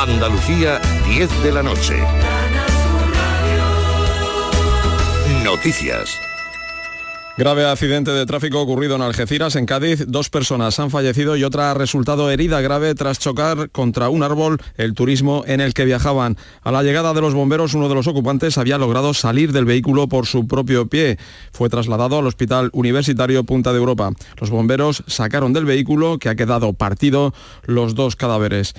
Andalucía, 10 de la noche. Noticias. Grave accidente de tráfico ocurrido en Algeciras, en Cádiz. Dos personas han fallecido y otra ha resultado herida grave tras chocar contra un árbol el turismo en el que viajaban. A la llegada de los bomberos, uno de los ocupantes había logrado salir del vehículo por su propio pie. Fue trasladado al Hospital Universitario Punta de Europa. Los bomberos sacaron del vehículo, que ha quedado partido, los dos cadáveres.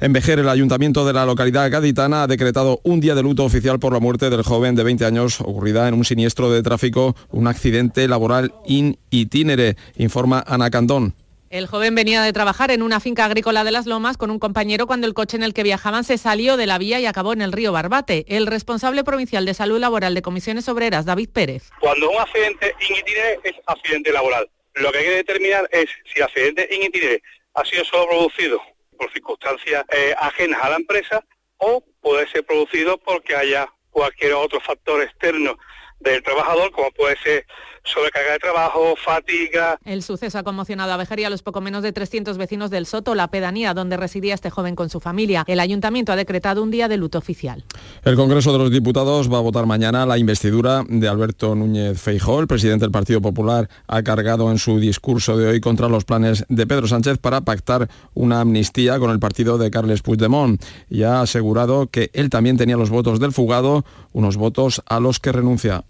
En Vejer, el ayuntamiento de la localidad gaditana ha decretado un día de luto oficial por la muerte del joven de 20 años ocurrida en un siniestro de tráfico, un accidente laboral in itinere, informa Ana Candón. El joven venía de trabajar en una finca agrícola de Las Lomas con un compañero cuando el coche en el que viajaban se salió de la vía y acabó en el río Barbate. El responsable provincial de salud laboral de comisiones obreras, David Pérez. Cuando un accidente in itinere es accidente laboral. Lo que hay que determinar es si el accidente in itinere ha sido solo producido por circunstancias eh, ajenas a la empresa o puede ser producido porque haya cualquier otro factor externo del trabajador, como puede ser sobrecarga de trabajo, fatiga. El suceso ha conmocionado a Vejer y a los poco menos de 300 vecinos del Soto, la pedanía donde residía este joven con su familia. El ayuntamiento ha decretado un día de luto oficial. El Congreso de los Diputados va a votar mañana la investidura de Alberto Núñez Feijóo. El presidente del Partido Popular ha cargado en su discurso de hoy contra los planes de Pedro Sánchez para pactar una amnistía con el partido de Carles Puigdemont y ha asegurado que él también tenía los votos del fugado, unos votos a los que renuncia.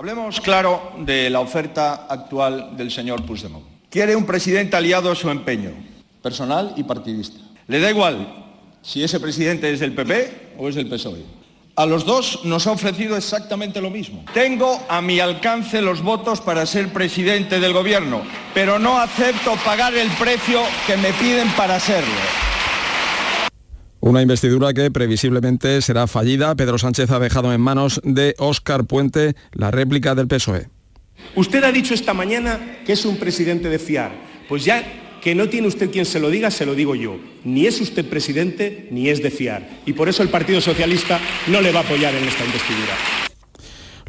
Hablemos claro de la oferta actual del señor Puigdemont. Quiere un presidente aliado a su empeño, personal y partidista. Le da igual si ese presidente es del PP o es del PSOE. A los dos nos ha ofrecido exactamente lo mismo. Tengo a mi alcance los votos para ser presidente del gobierno, pero no acepto pagar el precio que me piden para serlo. Una investidura que previsiblemente será fallida. Pedro Sánchez ha dejado en manos de Óscar Puente la réplica del PSOE. Usted ha dicho esta mañana que es un presidente de fiar. Pues ya que no tiene usted quien se lo diga, se lo digo yo. Ni es usted presidente ni es de fiar. Y por eso el Partido Socialista no le va a apoyar en esta investidura.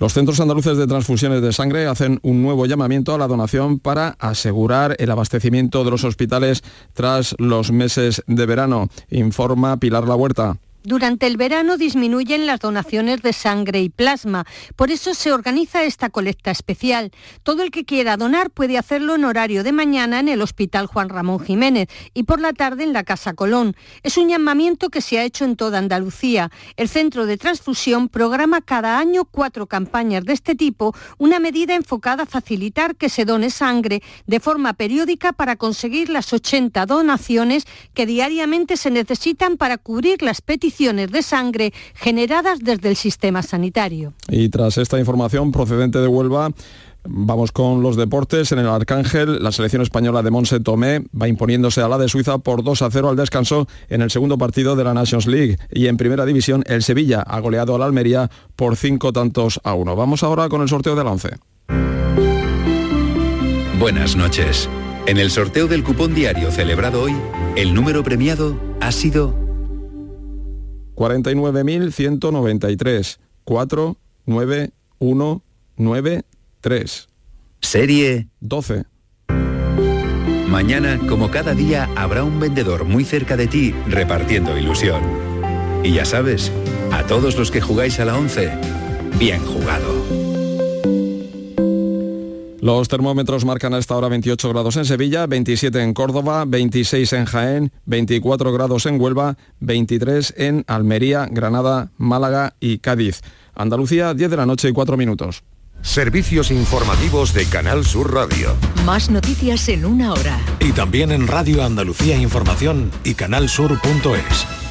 Los centros andaluces de transfusiones de sangre hacen un nuevo llamamiento a la donación para asegurar el abastecimiento de los hospitales tras los meses de verano, informa Pilar La Huerta. Durante el verano disminuyen las donaciones de sangre y plasma. Por eso se organiza esta colecta especial. Todo el que quiera donar puede hacerlo en horario de mañana en el Hospital Juan Ramón Jiménez y por la tarde en la Casa Colón. Es un llamamiento que se ha hecho en toda Andalucía. El Centro de Transfusión programa cada año cuatro campañas de este tipo, una medida enfocada a facilitar que se done sangre de forma periódica para conseguir las 80 donaciones que diariamente se necesitan para cubrir las peticiones de sangre generadas desde el sistema sanitario. Y tras esta información procedente de Huelva, Vamos con los deportes. En el Arcángel, la selección española de Monse Tomé va imponiéndose a la de Suiza por 2 a 0 al descanso en el segundo partido de la Nations League. Y en primera división, el Sevilla ha goleado a la Almería por 5 tantos a 1. Vamos ahora con el sorteo de la 11. Buenas noches. En el sorteo del cupón diario celebrado hoy, el número premiado ha sido 49.193 49193. Serie 12. Mañana, como cada día, habrá un vendedor muy cerca de ti repartiendo ilusión. Y ya sabes, a todos los que jugáis a la 11, bien jugado. Los termómetros marcan a esta hora 28 grados en Sevilla, 27 en Córdoba, 26 en Jaén, 24 grados en Huelva, 23 en Almería, Granada, Málaga y Cádiz. Andalucía, 10 de la noche y 4 minutos. Servicios informativos de Canal Sur Radio. Más noticias en una hora. Y también en Radio Andalucía Información y canalsur.es.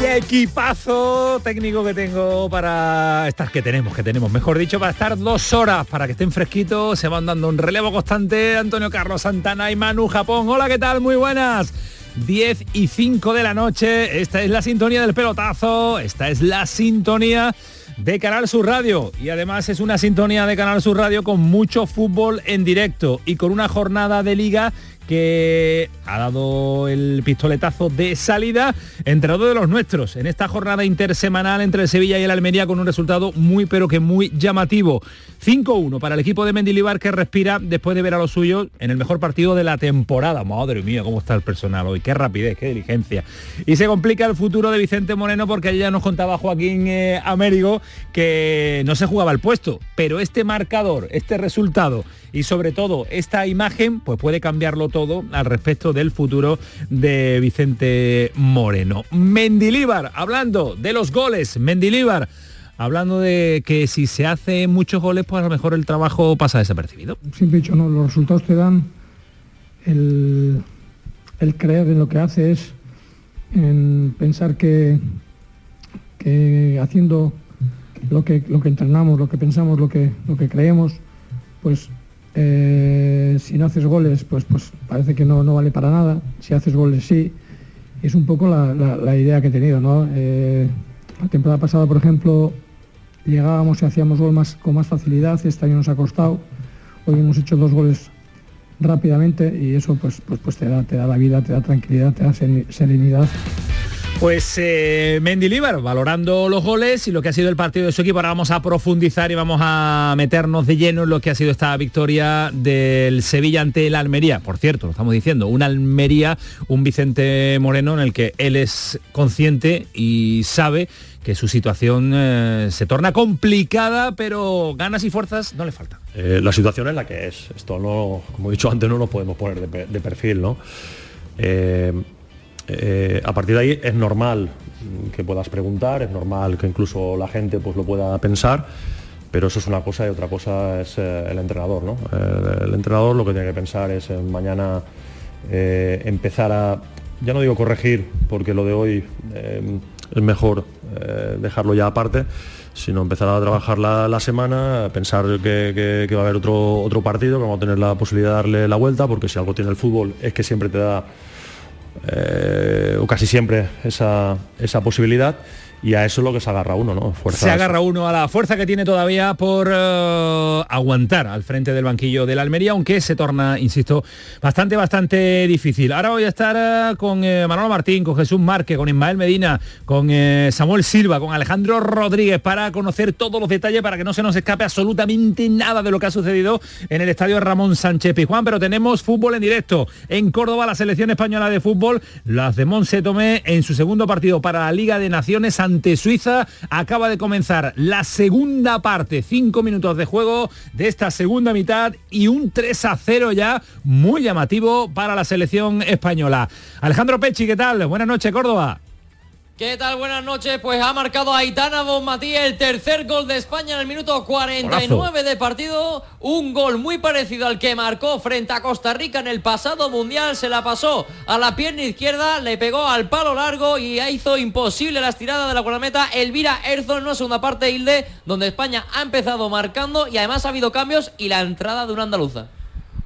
Y equipazo técnico que tengo para estas que tenemos, que tenemos, mejor dicho, para estar dos horas, para que estén fresquitos, se van dando un relevo constante Antonio Carlos Santana y Manu Japón. Hola, ¿qué tal? Muy buenas. 10 y 5 de la noche, esta es la sintonía del pelotazo, esta es la sintonía de Canal Sur Radio y además es una sintonía de Canal Sur Radio con mucho fútbol en directo y con una jornada de liga que ha dado el pistoletazo de salida entre dos de los nuestros en esta jornada intersemanal entre el Sevilla y el Almería con un resultado muy pero que muy llamativo. 5-1 para el equipo de Mendilibar que respira después de ver a los suyos en el mejor partido de la temporada. Madre mía, cómo está el personal hoy, qué rapidez, qué diligencia. Y se complica el futuro de Vicente Moreno porque ya nos contaba Joaquín eh, Américo que no se jugaba el puesto, pero este marcador, este resultado y sobre todo esta imagen pues puede cambiarlo todo al respecto del futuro de Vicente Moreno. Mendilíbar, hablando de los goles, Mendilíbar, hablando de que si se hace muchos goles, pues a lo mejor el trabajo pasa desapercibido. Siempre dicho, no, los resultados te dan el, el creer en lo que haces, en pensar que, que haciendo lo que, lo que entrenamos, lo que pensamos, lo que, lo que creemos, pues eh, si no haces goles, pues, pues parece que no, no, vale para nada. Si haces goles, sí. Es un poco la, idea que he tenido. ¿no? Eh, la temporada pasada, por ejemplo, llegábamos y hacíamos gol más, con más facilidad. Este año nos ha costado. Hoy hemos hecho dos goles rápidamente y eso pues, pues, pues te, da, te da la vida, te da tranquilidad, te da serenidad. Pues eh, Mendilibar valorando los goles y lo que ha sido el partido de su equipo. Ahora vamos a profundizar y vamos a meternos de lleno en lo que ha sido esta victoria del Sevilla ante el Almería. Por cierto, lo estamos diciendo, un Almería, un Vicente Moreno en el que él es consciente y sabe que su situación eh, se torna complicada, pero ganas y fuerzas no le faltan. Eh, la situación es la que es. Esto no, como he dicho antes, no lo podemos poner de, perfil, ¿no? Eh, eh, a partir de ahí es normal que puedas preguntar, es normal que incluso la gente pues, lo pueda pensar, pero eso es una cosa y otra cosa es eh, el entrenador. ¿no? El, entrenador lo que tiene que pensar es mañana eh, empezar a, ya no digo corregir, porque lo de hoy es mejor dejarlo ya aparte, sino empezar a trabajar la, semana, pensar que, que, va a haber otro, otro partido, que vamos a tener la posibilidad de darle la vuelta, porque si algo tiene el fútbol es que siempre te da eh, o casi siempre esa, esa posibilidad y a eso es lo que se agarra uno, ¿no? se agarra uno a la fuerza que tiene todavía por eh, aguantar al frente del banquillo del Almería, aunque se torna, insisto, bastante, bastante difícil. Ahora voy a estar eh, con eh, Manolo Martín, con Jesús Márquez, con Ismael Medina, con Samuel Silva, con Alejandro Rodríguez, para conocer todos los detalles, para que no se nos escape absolutamente nada de lo que ha sucedido en el estadio Ramón Sánchez Pizjuán. Pero tenemos fútbol en directo. En Córdoba, la selección española de fútbol, las de Monse Tomé, en su segundo partido para la Liga de Naciones ante Suiza. Acaba de comenzar la segunda parte, cinco minutos de juego de esta segunda mitad y un 3 a 0 ya muy llamativo para la selección española. Alejandro Pechi, ¿qué tal? Buenas noches, Córdoba. ¿Qué tal? Buenas noches. Pues ha marcado Aitana Bonmatí el tercer gol de España en el minuto 49 de partido. Un gol muy parecido al que marcó frente a Costa Rica en el pasado mundial. Se la pasó a la pierna izquierda, le pegó al palo largo y hizo imposible la estirada de la guardameta Elvira Erzon en una segunda parte, Hilde, donde España ha empezado marcando y además ha habido cambios y la entrada de una andaluza.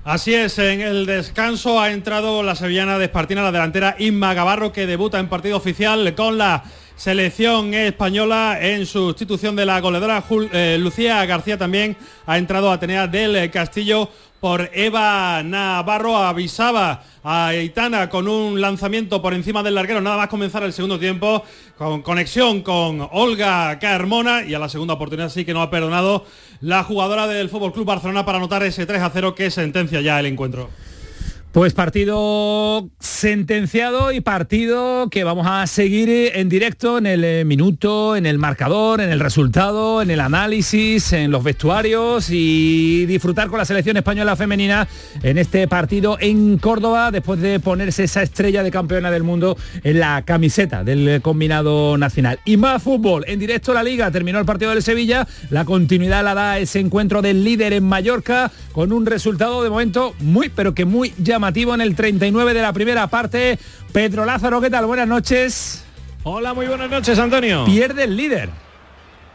Así es, en el descanso ha entrado la sevillana de Espartina, la delantera Inma Gavarro, que debuta en partido oficial con la selección española en sustitución de la goleadora eh, Lucía García también ha entrado Atenea del Castillo por Eva Navarro. Avisaba a Aitana con un lanzamiento por encima del larguero, nada más comenzar el segundo tiempo, con conexión con Olga Carmona y a la segunda oportunidad sí que no ha perdonado la jugadora del Fútbol Club Barcelona para anotar ese 3 a 0 que sentencia ya el encuentro. Pues partido sentenciado y partido que vamos a seguir en directo en el eh, minuto, en el marcador, en el resultado, en el análisis, en los vestuarios y disfrutar con la selección española femenina en este partido en Córdoba después de ponerse esa estrella de campeona del mundo en la camiseta del combinado nacional. Y más fútbol, en directo la liga, terminó el partido del Sevilla, la continuidad la da ese encuentro del líder en Mallorca con un resultado de momento muy pero que muy llamativo en el 39 de la primera parte. Pedro Lázaro, ¿qué tal? Buenas noches. Hola, muy buenas noches, Antonio. Pierde el líder.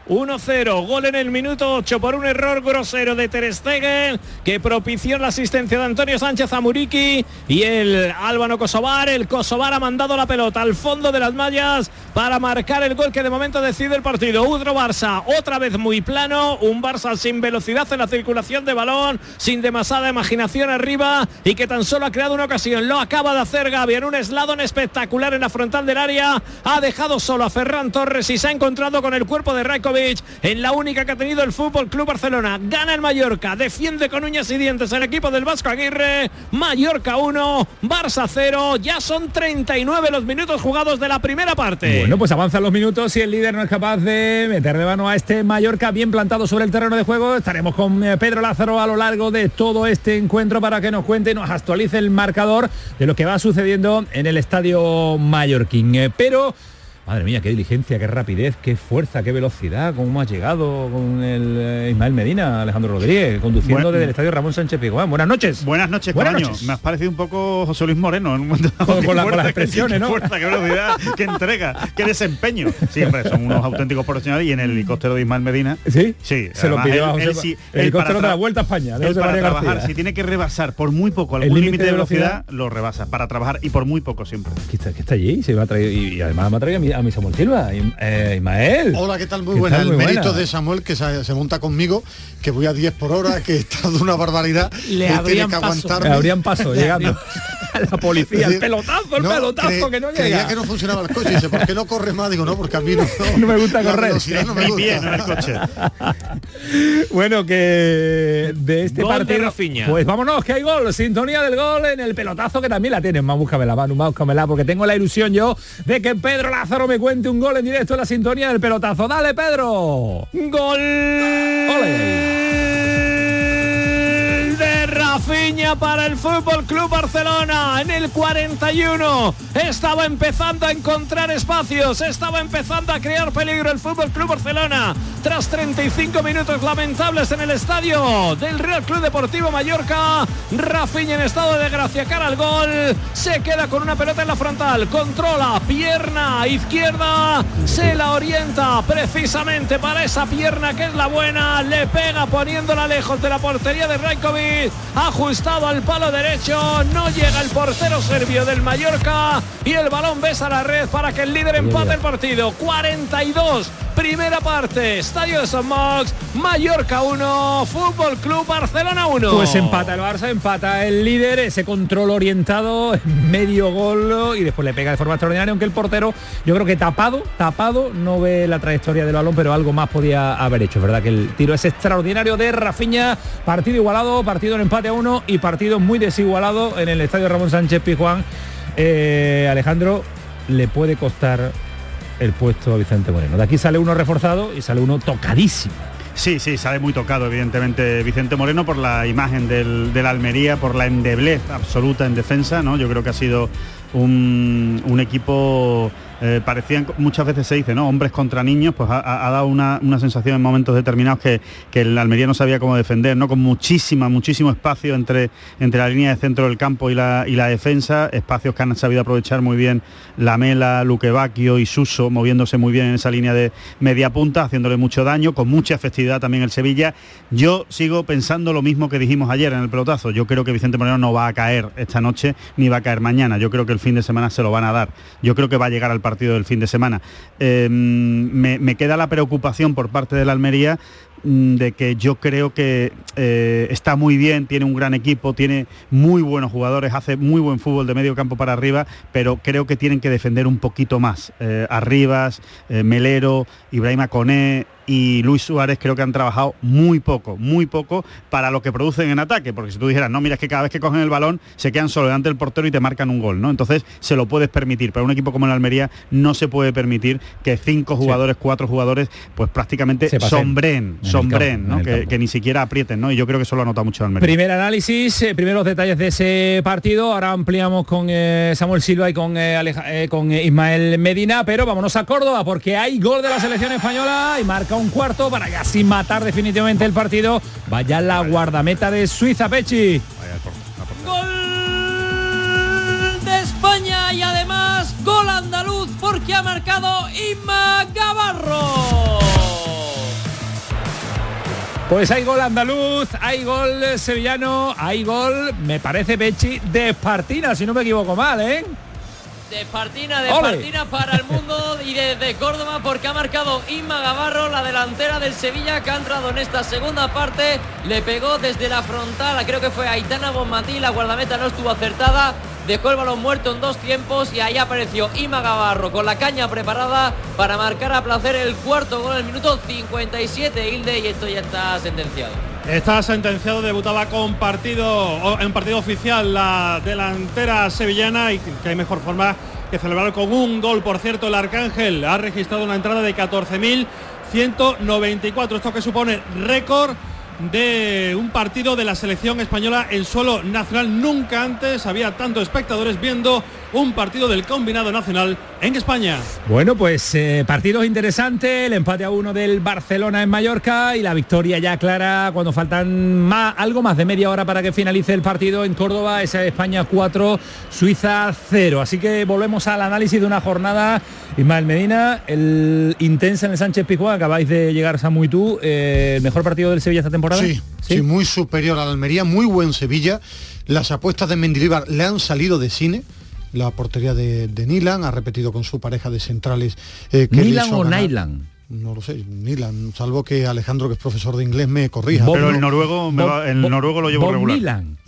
1-0, gol en el minuto 8 por un error grosero de Ter Stegen que propició la asistencia de Antonio Sánchez a Muriqui y el Álvaro Kosovar, el Kosovar ha mandado la pelota al fondo de las mallas para marcar el gol que de momento decide el partido. Udro Barça, otra vez muy plano, un Barça sin velocidad en la circulación de balón, sin demasiada imaginación arriba y que tan solo ha creado una ocasión. Lo acaba de hacer Gaby en un esladón espectacular en la frontal del área, ha dejado solo a Ferran Torres y se ha encontrado con el cuerpo de Raikovic en la única que ha tenido el Fútbol Club Barcelona. Gana el Mallorca, defiende con uñas y dientes el equipo del Vasco Aguirre. Mallorca 1, Barça 0. Ya son 39 los minutos jugados de la primera parte. Bueno, pues avanzan los minutos y el líder no es capaz de meterle mano a este Mallorca bien plantado sobre el terreno de juego. Estaremos con eh, Pedro Lázaro a lo largo de todo este encuentro para que nos cuente y nos actualice el marcador de lo que va sucediendo en el estadio mallorquín. Eh, pero Madre mía, qué diligencia, qué rapidez, qué fuerza, qué velocidad, cómo ha llegado con el eh, Ismael Medina, Alejandro Rodríguez, conduciendo desde el estadio Ramón Sánchez Piguán. Buenas noches. Buenas noches, Buenas noches. Me has parecido un poco José Luis Moreno en un momento. Con- con la- con fuerza, las expresiones, qué ¿no? fuerza, qué velocidad, qué entrega, qué desempeño. Siempre son unos auténticos profesionales y en el helicóptero de Ismael Medina. Sí, Sí, se lo pidió él- él sí- el helicóptero de la Vuelta a España, de él para trabajar, García. si tiene que rebasar por muy poco algún límite de velocidad, velocidad, lo rebasa para trabajar y por muy poco siempre. Que está, que está allí, se va a traer, y, y además me ha traído a mi, a mi Samuel Silva, y- eh, Ismael. Hola, ¿qué tal? Muy ¿Qué buena. tal? El mérito de Samuel que se, se monta conmigo, que voy a 10 por hora, que está de una barbaridad. Le abrían tiene que paso. aguantarme. Le abrían paso, llegando. la policía, el pelotazo, el pelotazo, cre- que no Creía llega. que no funcionaba el coche. Dice, ¿por qué no corre más? Digo, no, porque a mí no, No me gusta correr. no me gusta. el coche. Bueno, que de este Gol de partido. Rafinha. Pues vámonos, que hay gol. Sintonía del gol en el pelotazo que también la tienen. Más búscamela, Manu, más búscamela, porque tengo la ilusión yo de que Pedro Lázaro me cuente un gol en directo en la sintonía del pelotazo. ¡Dale, Pedro! Gol de Rafinha para el Fútbol Club Barcelona en el 41. Estaba empezando a encontrar espacios, estaba empezando a crear peligro el Fútbol Club Barcelona. Tras 35 minutos lamentables en el estadio del Real Club Deportivo Mallorca, Rafinha en estado de gracia cara al gol, se queda con una pelota en la frontal, controla pierna izquierda, se la orienta precisamente para esa pierna que es la buena, le pega poniéndola lejos de la portería de Rajkovic, ajustado al palo derecho, no llega el portero serbio del Mallorca y el balón besa la red para que el líder empate el partido. 42, primera parte, Estadio de San Mox, Mallorca 1, Fútbol Club Barcelona 1. Pues empata el Barça, empata el líder, ese control orientado, medio gol y después le pega de forma extraordinaria, aunque el portero, yo creo que tapado, tapado, no ve la trayectoria del balón, pero algo más podía haber hecho. Es verdad que el tiro es extraordinario de Rafinha, partido igualado, partido en empate uno y partido muy desigualado en el estadio Ramón Sánchez Pizjuán. Eh, Alejandro, le puede costar el puesto a Vicente Moreno. De aquí sale uno reforzado y sale uno tocadísimo. Sí, sí, sale muy tocado, evidentemente, Vicente Moreno por la imagen del, del Almería, por la endeblez absoluta en defensa, ¿no? Yo creo que ha sido un, un equipo, eh, parecían, muchas veces se dice, ¿no? Hombres contra niños, pues ha, dado una, una sensación en momentos determinados que, que el Almería no sabía cómo defender, ¿no? Con muchísima, muchísimo espacio entre, entre la línea de centro del campo y la, y la defensa, espacios que han sabido aprovechar muy bien Lamela, Luquevacchio y Suso, moviéndose muy bien en esa línea de media punta, haciéndole mucho daño, con mucha efectividad también el Sevilla. Yo sigo pensando lo mismo que dijimos ayer en el pelotazo. Yo creo que Vicente Moreno no va a caer esta noche ni va a caer mañana. Yo creo que el fin de semana se lo van a dar. Yo creo que va a llegar al partido del fin de semana. Me, me queda la preocupación por parte de la Almería mm, de que yo creo que eh, está muy bien, tiene un gran equipo, tiene muy buenos jugadores, hace muy buen fútbol de medio campo para arriba, pero creo que tienen que defender un poquito más. Eh, Arribas, eh, Melero, Ibrahima Coné y Luis Suárez creo que han trabajado muy poco, muy poco para lo que producen en ataque, porque si tú dijeras, no, mira, es que cada vez que cogen el balón se quedan solo delante del portero y te marcan un gol, ¿no? Entonces se lo puedes permitir, pero un equipo como el Almería no se puede permitir que cinco jugadores, cuatro jugadores, pues prácticamente sombren, sombren, Que, ni siquiera aprieten, ¿no? Y yo creo que eso lo ha notado mucho el Almería. Primer análisis, eh, primeros detalles de ese partido. Ahora ampliamos con eh, Samuel Silva y con, eh, Aleja- con Ismael Medina, pero vámonos a Córdoba porque hay gol de la selección española y marca un cuarto para casi matar definitivamente el partido. Vaya la guardameta de Suiza, Pechi. Gol de España y además más, gol andaluz porque ha marcado Inma Gavarro. Pues hay gol andaluz, hay gol sevillano, hay gol, me parece Bechi, de Espartina, si no me equivoco mal, ¿eh? De Espartina, de. Espartina para el mundo y desde Córdoba porque ha marcado Inma Gavarro, la delantera del Sevilla que ha entrado en esta segunda parte. Le pegó desde la frontal, creo que fue Aitana Bonmatí, la guardameta no estuvo acertada. Dejó el balón muerto en dos tiempos y ahí apareció Ima Gavarro con la caña preparada para marcar a placer el cuarto gol en el minuto 57, Hilde, y esto ya está sentenciado. Está sentenciado, debutaba con partido en partido oficial la delantera sevillana y que hay mejor forma que celebrar con un gol. Por cierto, el Arcángel ha registrado una entrada de 14.194, esto que supone récord de un partido de la selección española en suelo nacional. Nunca antes había tantos espectadores viendo un partido del combinado nacional en España. Bueno, pues eh, partidos interesantes, el empate a uno del Barcelona en Mallorca y la victoria ya clara cuando faltan más, algo más de media hora para que finalice el partido en Córdoba, esa España 4, Suiza 0. Así que volvemos al análisis de una jornada. Ismael Medina, el intensa en el Sánchez Pizjuán, acabáis de llegar Samu y tú, eh, el mejor partido del Sevilla esta temporada. Sí, sí, muy superior a la Almería, muy buen Sevilla. Las apuestas de Mendilibar le han salido de cine. La portería de, de Nilan ha repetido con su pareja de centrales. eh, que le ¿Nilan hizo o ganar- Nailan? No lo sé, Nilan, salvo que Alejandro, que es profesor de inglés, me corrija. Pero el noruego, me va- el noruego lo llevo Bob regular. Nilan.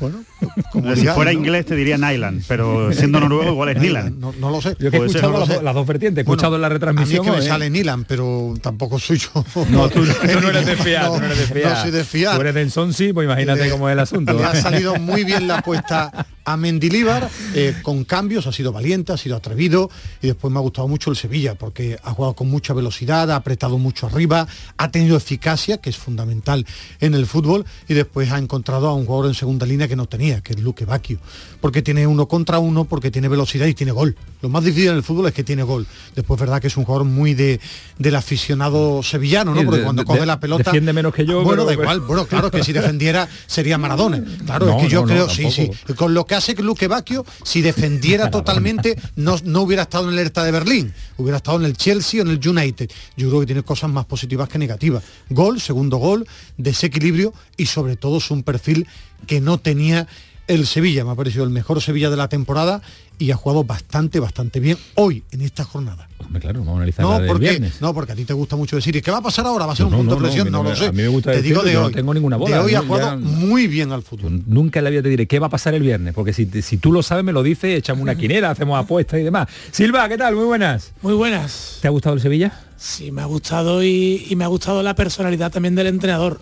Bueno, si digáis, fuera ¿no? inglés te diría Nyland, pero siendo noruego igual es Nyland. No, no lo sé. Yo que he ser, escuchado no lo las, sé. do- las dos vertientes, he escuchado en la A mí retransmisión. es que me ¿eh? sale Nilan, pero tampoco soy yo. No, tú, tú no eres de fiar, No, tú no eres de fiar. no soy de fiar. Tú eres de Ensonsi, pues imagínate Le- cómo es el asunto. Ha salido muy bien la apuesta a Mendilíbar, eh, con cambios, ha sido valiente, ha sido atrevido y después me ha gustado mucho el Sevilla porque ha jugado con mucha velocidad, ha apretado mucho arriba, ha tenido eficacia, que es fundamental en el fútbol, y después ha encontrado a un jugador en segunda línea que no tenía, que es Luque Bacchio, porque tiene uno contra uno, porque tiene velocidad y tiene gol. Lo más difícil en el fútbol es que tiene gol. Después verdad que es un jugador muy de, del aficionado sevillano, ¿no? Porque de- cuando de- coge la pelota. defiende menos que yo, Bueno, pero- da igual, bueno, claro que si defendiera sería Maradona. Claro, No, es que yo no, no, creo, sí, sí. Con lo que hace que Luque Bacchio, si defendiera totalmente, no, no hubiera estado en el Hertha de Berlín, hubiera estado en el Chelsea o en el United. Yo creo que tiene cosas más positivas que negativas. Gol, segundo gol, desequilibrio y sobre todo es un perfil que no tenía el Sevilla. Me ha parecido el mejor Sevilla de la temporada y ha jugado bastante, bastante bien hoy en esta jornada. Hombre, claro, vamos a analizar la No del porque, viernes. no, porque a ti te gusta mucho decir, ¿y qué va a pasar ahora? ¿Va a ser No, un punto de presión? no, lo sé. a mí me gusta te digo de yo no hoy. tengo ninguna bola, De hoy ha jugado ya- muy bien al fútbol. Nunca en la vida te diré qué va a pasar el viernes, porque si, si tú lo sabes me lo dices, echamos una quinera, hacemos apuestas y demás. Silva, ¿qué tal? Muy buenas. Muy buenas. ¿Te ha gustado el Sevilla? Sí, me ha gustado y, y me ha gustado la personalidad también del entrenador,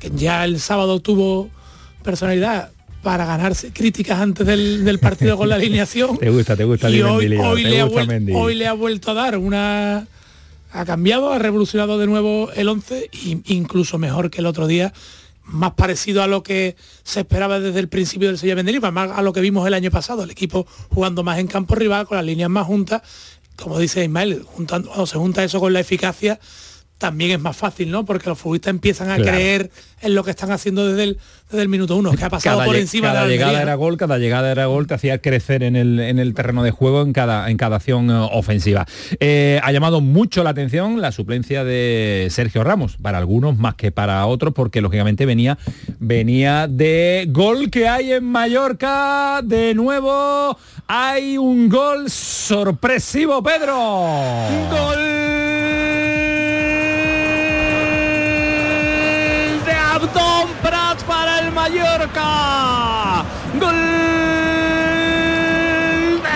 que ya el sábado tuvo personalidad para ganarse críticas antes del, del partido con la alineación. Te gusta, te gusta y hoy, hoy te le ha gusta vuel- Mendy. hoy le ha vuelto a dar una... Ha cambiado, ha revolucionado de nuevo el 11 y incluso mejor que el otro día, más parecido a lo que se esperaba desde el principio del Sevilla Mendilibar, más a lo que vimos el año pasado, el equipo jugando más en campo rival, con las líneas más juntas, como dice Ismael, juntando, cuando se junta eso con la eficacia, también es más fácil, ¿no? Porque los futbolistas empiezan a Claro. creer en lo que están haciendo desde el, desde el minuto uno, que ha pasado por encima cada de la llegada Almería, era ¿no? gol, cada llegada era gol, te hacía crecer en el, en el terreno de juego en cada, en cada acción eh, ofensiva. Eh, ha llamado mucho la atención la suplencia de Sergio Ramos, para algunos más que para otros, porque lógicamente venía, venía de gol que hay en Mallorca. De nuevo hay un gol sorpresivo, Pedro. Gol el Mallorca. Gol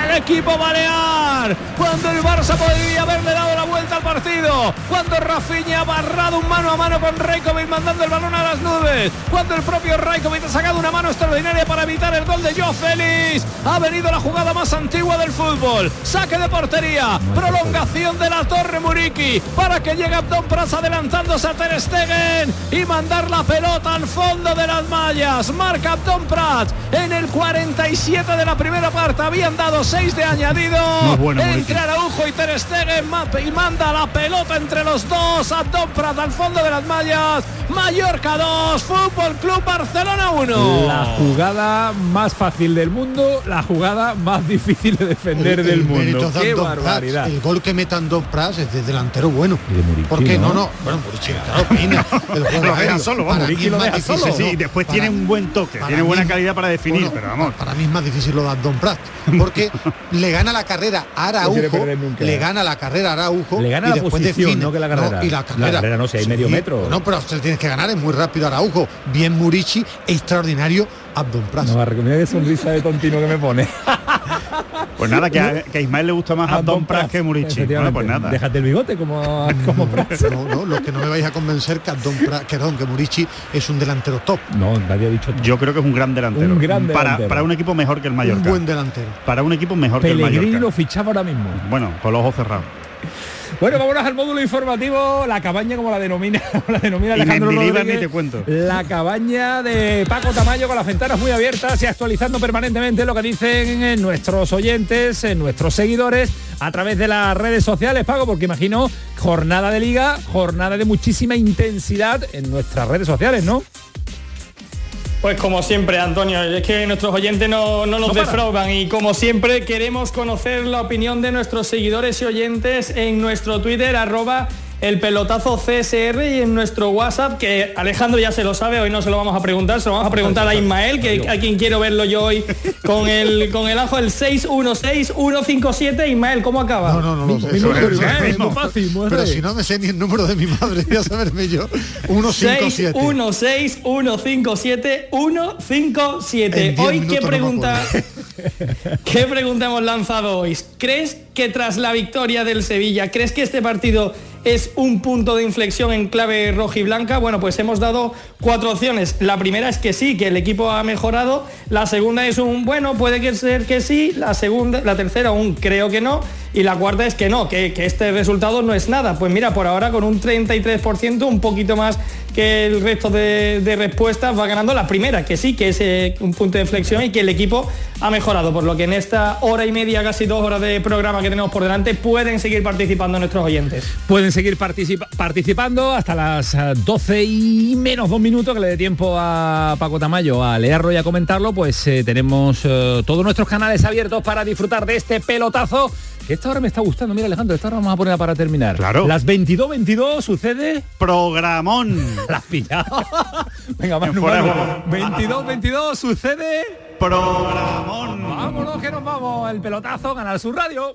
del equipo balear. Cuando el Barça podría haberle dado la vuelta al partido. Cuando Rafinha ha barrado un mano a mano con Raikovic mandando el balón a las nubes. Cuando el propio Raikovic ha sacado una mano extraordinaria para evitar el gol de Joe Félix. Ha venido la jugada más antigua del fútbol. Saque de portería. Prolongación de la Torre Muriqui para que llegue Abdón Prats adelantándose a Ter Stegen y mandar la pelota al fondo de las mallas. Marca Abdón Prats en el 47 de la primera parte. Habían dado 6 de añadido. No bueno. Entre Araujo y Ter Stegen y manda la pelota entre los dos. Antón Prat al fondo de las mallas. Mallorca 2, Fútbol Club Barcelona 1. La jugada más fácil del mundo, la jugada más difícil de defender El- del el mundo. de Qué Prats. El gol que metan dos Prats es de delantero bueno. Porque ¿no? no, no, bueno, Muriqui, claro, peina el juego Lo deja aéreo. solo, Para vamos, mí Muriqui es lo más deja difícil, solo. Sí, ¿no? sí, después Para- tiene un buen toque, tiene mí- buena calidad para definir, bueno, pero vamos. Para mí es más difícil lo de Andón Prat, porque le gana la carrera a Araujo, le gana la carrera a Araujo Le gana y la después posición, define. no que la carrera. y la La carrera. no, si hay medio metro. No, pero se tienes que ganar, es muy rápido Araujo. Bien Murici, extraordinario Abdon Prat. No, qué sonrisa de tontino que me pone. Pues nada, que a, que a Ismael le gusta más a Don Pras que Murici. Bueno, pues nada. Déjate el bigote como, como Prats. No, no, lo que no me vais a convencer que Abdon Prat, que, que Murici es un delantero top. No, nadie ha dicho Yo creo que es un gran delantero. Un gran Para, delantero. para un equipo mejor que el Mallorca. Un buen delantero. Para un equipo mejor que el Mallorca. lo fichaba ahora mismo. Bueno, con los ojos cerrados. Bueno, vámonos al módulo informativo, la cabaña como la denomina, la denomina Y Alejandro Rodríguez. te cuento. La cabaña de Paco Tamayo con las ventanas muy abiertas y actualizando permanentemente lo que dicen nuestros oyentes, eh, nuestros seguidores a través de las redes sociales, Paco, porque imagino jornada de liga, jornada de muchísima intensidad en nuestras redes sociales, ¿no? Pues como siempre, Antonio, es que nuestros oyentes no, no nos No para. defraudan y como siempre queremos conocer la opinión de nuestros seguidores y oyentes en nuestro Twitter, arroba el pelotazo CSR y en nuestro WhatsApp, que Alejandro ya se lo sabe, hoy no se lo vamos a preguntar, se lo vamos a preguntar a Ismael, que a quien quiero verlo yo hoy con el con el ajo, el 616-157. Ismael, ¿cómo acaba? No, no, no lo sé. Eso es Pero si no me sé ni el número de mi madre, voy a saberme yo. 157. 616 157 157. En diez Hoy qué pregunta ¿Qué pregunta hemos lanzado hoy? ¿Crees que tras la victoria del Sevilla, crees que este partido es un punto de inflexión en clave rojiblanca? Bueno, pues hemos dado cuatro opciones. La primera es que sí, que el equipo ha mejorado. La segunda es un bueno, puede que ser que sí. La segunda, la tercera un creo que no. Y la cuarta es que no, que, que este resultado no es nada. Pues mira, por ahora con un 33%, un poquito más que el resto de, de respuestas, va ganando la primera, que sí, que es eh, un punto de inflexión y que el equipo ha mejorado. Por lo que en esta hora y media, casi dos horas de programa que tenemos por delante, pueden seguir participando nuestros oyentes. Pueden seguir participa- participando hasta las eh, 12 y menos dos minutos que le dé tiempo a Paco Tamayo a leerlo y a comentarlo, pues eh, tenemos eh, todos nuestros canales abiertos para disfrutar de este pelotazo. Que esta hora me está gustando, mira Alejandro, esta hora vamos a poner para terminar. Claro. Las 22.22 sucede... Programón. Las pillado. Venga, Manu. 22.22 sucede... Programón. Vámonos que nos vamos. El pelotazo, Canal Sur Radio.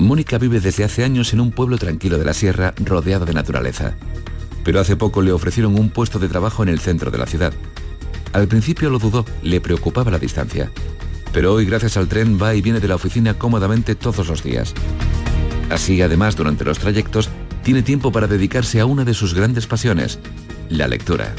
Mónica vive desde hace años en un pueblo tranquilo de la sierra rodeado de naturaleza. Pero hace poco le ofrecieron un puesto de trabajo en el centro de la ciudad. Al principio lo dudó, le preocupaba la distancia. Pero hoy gracias al tren va y viene de la oficina cómodamente todos los días. Así, además, durante los trayectos, tiene tiempo para dedicarse a una de sus grandes pasiones, la lectura.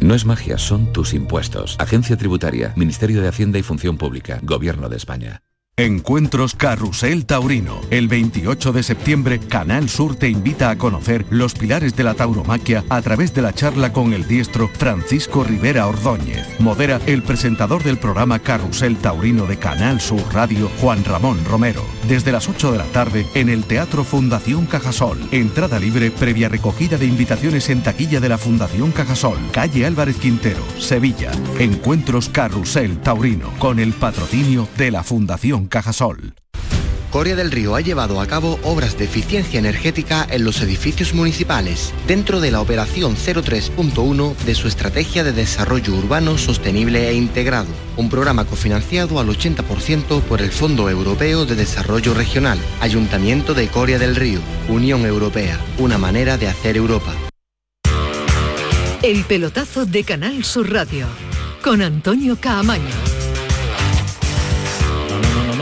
No es magia, son tus impuestos. Agencia Tributaria, Ministerio de Hacienda y Función Pública, Gobierno de España. Encuentros Carrusel Taurino. El 28 de septiembre, Canal Sur te invita a conocer los pilares de la tauromaquia a través de la charla con el diestro Francisco Rivera Ordóñez. Modera el presentador del programa Carrusel Taurino de Canal Sur Radio, Juan Ramón Romero. Desde las 8 de la tarde en el Teatro Fundación Cajasol. Entrada libre previa recogida de invitaciones en taquilla de la Fundación Cajasol. Calle Álvarez Quintero, Sevilla. Encuentros Carrusel Taurino con el patrocinio de la Fundación Cajasol. Coria del Río ha llevado a cabo obras de eficiencia energética en los edificios municipales, dentro de la operación 03.1 de su estrategia de desarrollo urbano sostenible e integrado, un programa cofinanciado al 80% por el Fondo Europeo de Desarrollo Regional, Ayuntamiento de Coria del Río, Unión Europea, una manera de hacer Europa. El pelotazo de Canal Sur Radio con Antonio Caamaño.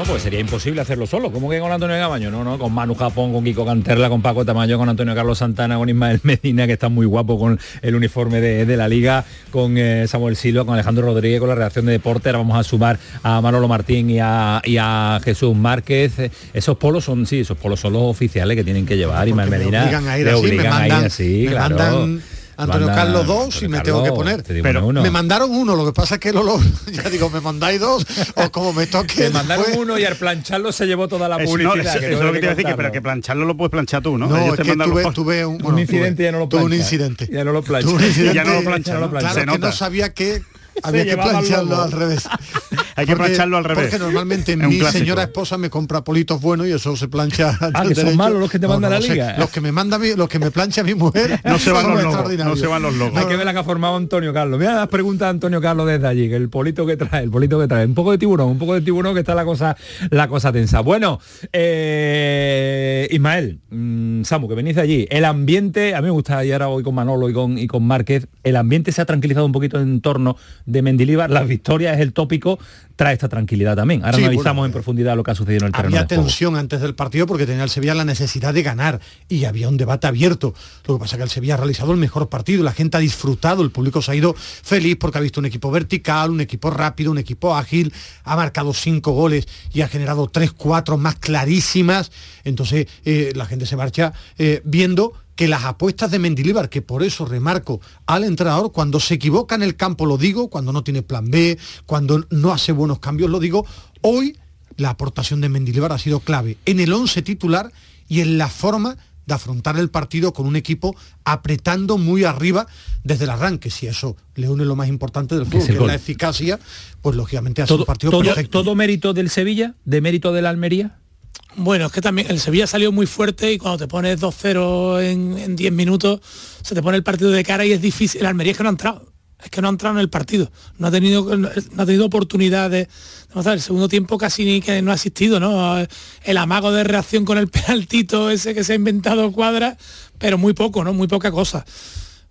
Pues sería imposible hacerlo solo. ¿Cómo que con Antonio Caamaño? No, no, con Manu Japón, con Kiko Canterla, con Paco Tamayo, con Antonio Carlos Santana, con Ismael Medina, que está muy guapo con el uniforme de, de la liga, con eh, Samuel Silva, con Alejandro Rodríguez, con la redacción de deporte. Ahora vamos a sumar a Manolo Martín y a, y a Jesús Márquez. Esos polos son, sí, esos polos son los oficiales que tienen que llevar. Ismael Medina. obligan a ir así, me obligan a ir mandan- así, me claro. mandan Antonio Manda- Carlos dos y me tengo que poner. te Pero uno. me mandaron uno, lo que pasa es que lo, lo- ya digo, me mandáis dos o como me toque. Me mandaron después- uno y al plancharlo se llevó toda la Eso, no, publicidad. eso- que eso es lo que te iba a decir, que, pero que plancharlo lo puedes planchar tú, ¿no? No, Ellos es te que tuve, los- tuve un, Un bueno, incidente tuve- ya no lo un plancha. incidente. Ya no lo plancha. Tuve un incidente, Ya no lo plancha, ya no lo plancha. Claro, Se que no sabía que había que plancharlo al revés. Hay que plancharlo al revés. Porque normalmente Es mi clásico. señora esposa me compra politos buenos y eso se plancha. Ah, que son malos los que te manda la lo sé. liga. Los que me manda mi- los que me plancha mi mujer. No se van los logos, no se van los logos. Hay que ver la que ha formado Antonio Carlos. Mira las preguntas de Antonio Carlos desde allí, que el polito que trae, el polito que trae. Un poco de tiburón, un poco de tiburón que está la cosa, la cosa tensa. Bueno, eh, Ismael, mm, Samu, que venís de allí. El ambiente, a mí me gusta, y ahora voy con Manolo y con, y con Márquez, el ambiente se ha tranquilizado un poquito en torno de Mendilibar. Las victorias es el tópico, trae esta tranquilidad también. Ahora Sí, analizamos bueno, en profundidad lo que ha sucedido en el terreno Había de juego. tensión antes del partido porque tenía el Sevilla la necesidad de ganar y había un debate abierto. Lo que pasa es que el Sevilla ha realizado el mejor partido, la gente ha disfrutado, el público se ha ido feliz porque ha visto un equipo vertical, un equipo rápido, un equipo ágil, ha marcado cinco goles y ha generado tres, cuatro más clarísimas. Entonces eh, la gente se marcha eh, viendo que las apuestas de Mendilibar, que por eso remarco al entrenador, cuando se equivoca en el campo lo digo, cuando no tiene plan B, cuando no hace buenos cambios lo digo, hoy la aportación de Mendilibar ha sido clave en el 11 titular y en la forma de afrontar el partido con un equipo apretando muy arriba desde el arranque. Si eso le une lo más importante del fútbol, que es la eficacia, pues lógicamente hace Todo, un partido todo- perfecto. todo mérito del Sevilla, de mérito de la Almería. Bueno, es que también el Sevilla salió muy fuerte y cuando te pones 2-0 en, en 10 minutos, se te pone el partido de cara y es difícil. El Almería es que no ha entrado. Es que no ha entrado en el partido. No ha tenido, no ha tenido oportunidad de. vamos el segundo tiempo casi ni que no ha asistido, ¿no? El amago de reacción con el penaltito ese que se ha inventado cuadra, pero muy poco, ¿no? Muy poca cosa.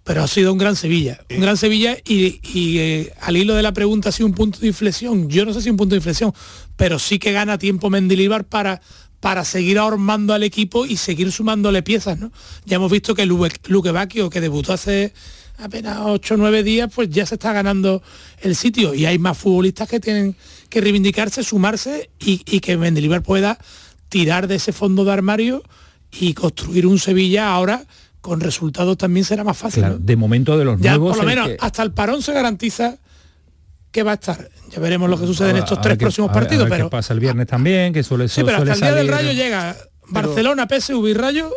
Pero ha sido un gran Sevilla. Un gran Sevilla y, y, eh, al hilo de la pregunta ha sido un punto de inflexión. Yo no sé si un punto de inflexión, pero sí que gana tiempo Mendilibar para para seguir ahormando al equipo y seguir sumándole piezas, ¿no? Ya hemos visto que Luque, Bacchio, que debutó hace apenas 8 o 9 días, pues ya se está ganando el sitio y hay más futbolistas que tienen que reivindicarse, sumarse y, y que Mendilibar pueda tirar de ese fondo de armario y construir un Sevilla ahora con resultados también será más fácil. Claro, ¿no? de momento de los Ya nuevos. por lo menos que- hasta el parón se garantiza que va a estar. Ya veremos lo que sucede en a- estos tres qué- próximos a ver- a partidos, pero pasa el viernes también, que suele Sí, pero hasta el día del salir- Rayo llega Barcelona, PSV y Rayo,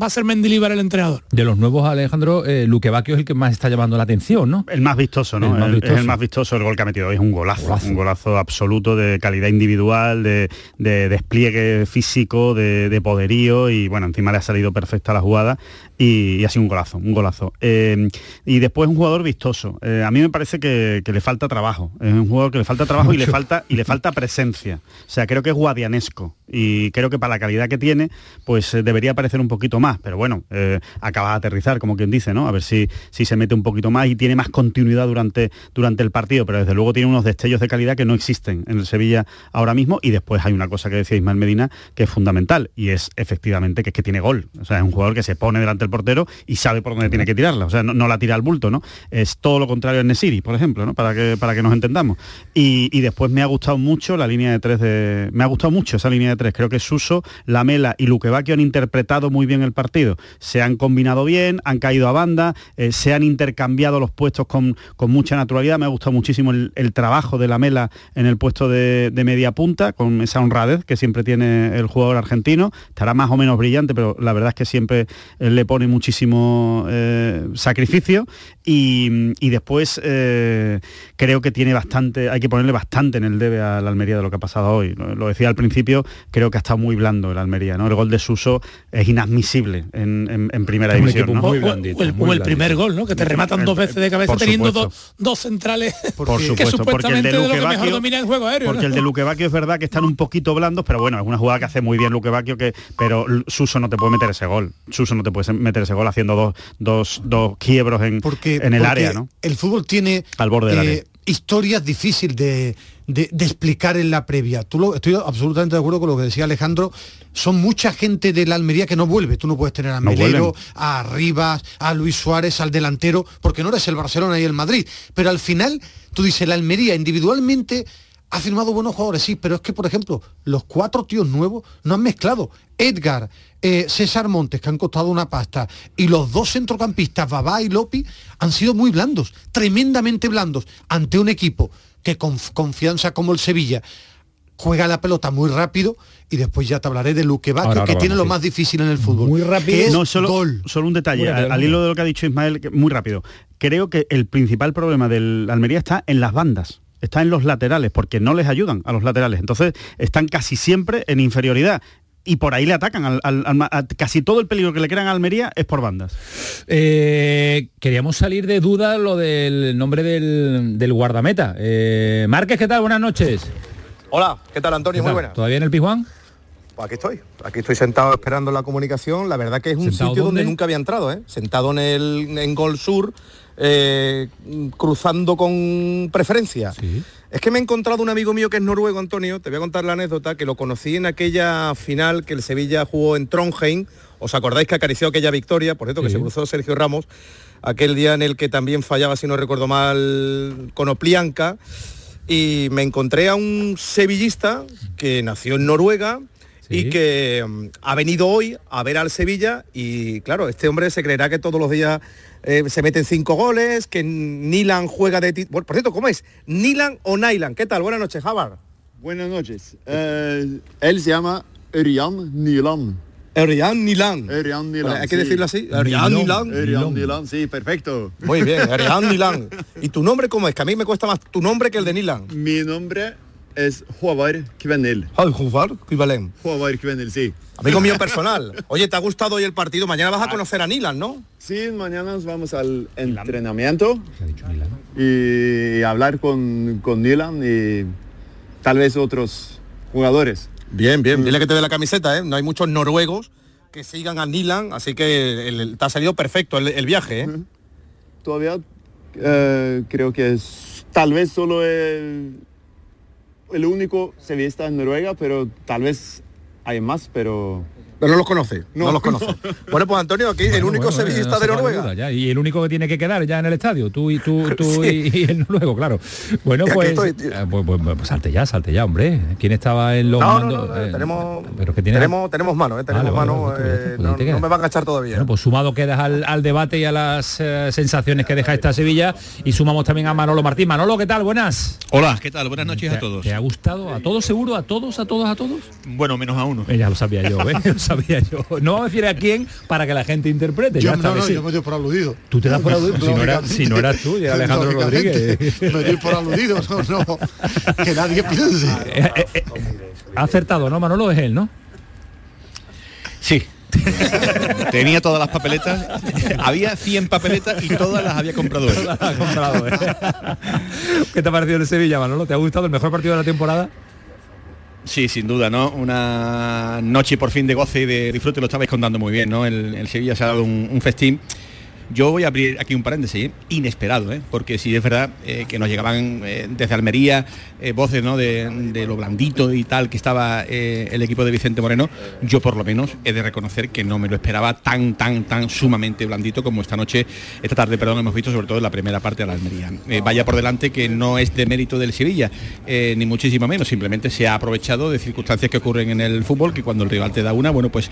va a ser Mendilibar el entrenador. De los nuevos, Alejandro, eh, Luque Bacchio es el que más está llamando la atención, ¿no? El más vistoso, ¿no? El más El- vistoso. Es el más vistoso. El gol que ha metido hoy es un golazo, un golazo absoluto de calidad individual, de, de despliegue físico, de, de poderío y bueno, encima le ha salido perfecta la jugada y, y ha sido un golazo, un golazo. Eh, y después un jugador vistoso. Eh, a mí me parece que, que le falta trabajo. Es un jugador que le falta trabajo y le falta y le falta presencia. O sea, creo que es guadianesco y creo que para la calidad que tiene, pues eh, debería aparecer un poquito más. Pero bueno, eh, acaba de aterrizar, como quien dice, ¿no? A ver si, si se mete un poquito más y tiene más continuidad durante, durante el partido. Pero desde luego tiene unos destellos de calidad que no existen en el Sevilla ahora mismo. Y después hay una cosa que decía Ismael Medina que es fundamental y es efectivamente que es que tiene gol. O sea, es un jugador que se pone delante del portero y sabe por dónde tiene que tirarla. O sea, no, no la tira al bulto, ¿no? Es todo lo contrario en Nesiri, por ejemplo, ¿no? Para que, para que nos entendamos. Y, y después me ha gustado mucho la línea de tres de. Me ha gustado mucho esa línea de tres. Creo que Suso, Lamela y Luque Bacchio han interpretado muy bien el partido. Se han combinado bien, han caído a banda, eh, se han intercambiado los puestos con, con mucha naturalidad. Me ha gustado muchísimo el, trabajo de Lamela en el puesto de, de media punta, con esa honradez que siempre tiene el jugador argentino. Estará más o menos brillante, pero la verdad es que siempre eh, le pone muchísimo eh, sacrificio. Y, y después eh, creo que tiene bastante, hay que ponerle bastante en el debe a la Almería de lo que ha pasado hoy. Lo, lo decía al principio, creo que ha estado muy blando el Almería, ¿no? El gol de Suso es inadmisible en, en- en primera división. equipo ¿no? muy blandito, O el- muy o el blandito. primer gol, ¿no? Que te rematan dos veces de cabeza teniendo dos, dos centrales Por que supuesto, porque el de de lo que Luque mejor Bacchio- domina el juego aéreo. Porque ¿no? el de Luque Bacchio es verdad que están un poquito blandos, pero bueno, es una jugada que hace muy bien Luque Bacchio, que, pero Suso no te puede meter ese gol. Suso no te puede meter ese gol haciendo dos, dos, dos quiebros en, en el porque área, ¿no? El fútbol tiene Al borde del eh, área. historias difíciles de, de- de explicar en la previa. Tú lo, estoy absolutamente de acuerdo con lo que decía Alejandro. Son mucha gente de la Almería que no vuelve. Tú no puedes tener a No Melero, a Rivas, a Luis Suárez, al delantero, porque no eres el Barcelona y el Madrid. Pero al final, tú dices, la Almería individualmente ha firmado buenos jugadores, sí, pero es que, por ejemplo, los cuatro tíos nuevos no han mezclado. Edgar, eh, César Montes, que han costado una pasta, y los dos centrocampistas, Babá y Lopi, han sido muy blandos, tremendamente blandos, ante un equipo que con confianza como el Sevilla juega la pelota muy rápido y después ya te hablaré de Luque Ahora, ahora que tiene lo más difícil en el fútbol. Muy Que no, solo, solo un detalle, rápido, al, hilo de lo que ha dicho Ismael, que- muy rápido. Creo que el principal problema del Almería está en las bandas, está en los laterales, porque no les ayudan a los laterales. Entonces están casi siempre en inferioridad. Y por ahí le atacan. al- al- al- a- casi todo el peligro que le crean a Almería es por bandas. Eh, queríamos salir de duda lo del nombre del, del guardameta. Eh, Márquez, ¿qué tal? Buenas noches. Hola, ¿qué tal Antonio? ¿Qué Muy buenas. ¿Todavía en el Pijuán? Pues aquí estoy, aquí estoy sentado esperando la comunicación. La verdad que es un ¿Sentado sitio donde nunca había entrado, ¿eh? Sentado en el en Gol Sur, eh, cruzando con preferencia. Es que me he encontrado un amigo mío que es noruego, Antonio, te voy a contar la anécdota, que lo conocí en aquella final que el Sevilla jugó en Trondheim. ¿Os acordáis que acarició aquella victoria? Por cierto, que se cruzó Sergio Ramos, aquel día en el que también fallaba, si no recuerdo mal, con Oplianca. Y me encontré a un sevillista que nació en Noruega, y que mm, ha venido hoy a ver al Sevilla y claro, este hombre se creerá que todos los días eh, se meten cinco goles, que Nilan juega de... ti- Bueno, por cierto, ¿cómo es? ¿Nilan o Nailan? ¿Qué tal? Buenas noches, Javar. Buenas noches. Eh, él se llama Erian Nilan. Erian Nilan. Erian Nilan. Hay que decirlo así. Erian Nilan. Erian Nilan, sí, perfecto. Muy bien, Erian Nilan. ¿Y tu nombre cómo es? Que a mí me cuesta más tu nombre que el de Nilan. Mi nombre es Håvard Kvenil. Håvard Kvenil. Håvard Kvenil, sí. Amigo mío personal. Oye, ¿te ha gustado hoy el partido? Mañana vas a conocer a Nilan, ¿no? Sí, mañana nos vamos al entrenamiento y hablar con, con Nilan y tal vez otros jugadores. Bien, bien. Dile que te dé la camiseta, ¿eh? No hay muchos noruegos que sigan a Nilan, así que el- el- te ha salido perfecto el, el viaje, ¿eh? Todavía eh, creo que es tal vez solo el, el único sevillista en Noruega, pero tal vez hay más, pero... Pero no los conoce, no, los conoce. Bueno, pues Antonio, aquí el único Bueno, sevillista no de Noruega. ya. Y el único que tiene que quedar ya en el estadio, tú y tú, tú Sí. y, y el noruego, claro. Bueno, pues, estoy, eh, pues, pues- pues salte ya, salte ya, hombre. ¿Quién estaba en los mandos? no, no, Eh, tenemos, pero que tiene tenemos, tenemos mano, ¿eh? tenemos mano. vale, eh, no, me van a echar todavía. Bueno, pues sumado quedas al, al debate y a las eh, sensaciones que deja esta Sevilla y sumamos también a Manolo Martín. Manolo, ¿qué tal? Buenas. Hola, ¿qué tal? Buenas noches ¿Te- a todos. ¿Te ha gustado? ¿A todos seguro? ¿A todos? ¿A todos? ¿A todos? Bueno, menos a uno. Eh, Ya lo sabía yo, ¿eh? lo sabía yo. No vamos a decir a quién para que la gente interprete. Yo, ya no, no, sí. yo me doy por aludido. Tú te das por aludido. Si no, era- si no eras tú, era Alejandro Rodríguez. Me doy por aludido, no, no. Que nadie piense. Eh, eh, eh, ha acertado, ¿no? Manolo es él, ¿no? Sí. Tenía todas las papeletas. había 100 papeletas y todas las había comprado él. Todas las ha comprado, ¿eh? ¿Qué te ha parecido el Sevilla, Manolo? ¿Te ha gustado el mejor partido de la temporada? Sí, sin duda, ¿no? Una noche por fin de goce y de disfrute, lo estabais contando muy bien, ¿no? El, Sevilla se ha dado un festín. Yo voy a abrir aquí un paréntesis, inesperado, ¿eh? porque sí es verdad eh, que nos llegaban eh, desde Almería eh, voces ¿no? de, lo blandito y tal que estaba el equipo de Vicente Moreno. Yo por lo menos he de reconocer que no me lo esperaba tan, tan, tan sumamente blandito como esta noche, esta tarde, perdón, hemos visto sobre todo en la primera parte de la Almería. Vaya por delante que no es de mérito del Sevilla, ni muchísimo menos, simplemente se ha aprovechado de circunstancias que ocurren en el fútbol, que cuando el rival te da una, bueno, pues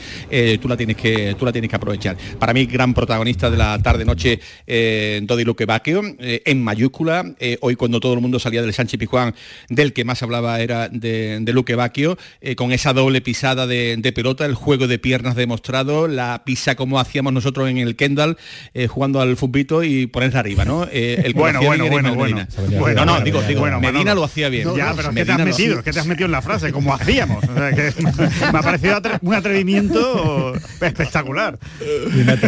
tú la tienes que tú la tienes que aprovechar. Para mí, gran protagonista de la tarde-noche eh, Dodi Luque Bacchio, eh, en mayúscula. Eh, hoy cuando todo el mundo salía del Sánchez Pijuán, del que más hablaba era de, de Luque Bacchio, eh, con esa doble pisada de, de pelota, el juego de piernas demostrado, la pisa como hacíamos nosotros en el Kendall, eh, jugando al futbito y ponerse arriba, ¿no? Eh, el Bueno, bueno, bueno, bueno. Medina. Bueno, no, no, bueno, digo, bueno, digo, bueno, Medina Manolo. lo hacía bien. ya, pero que te has metido, que te has metido en la frase, como hacíamos. O sea, que me ha parecido atre- un atrevimiento espectacular.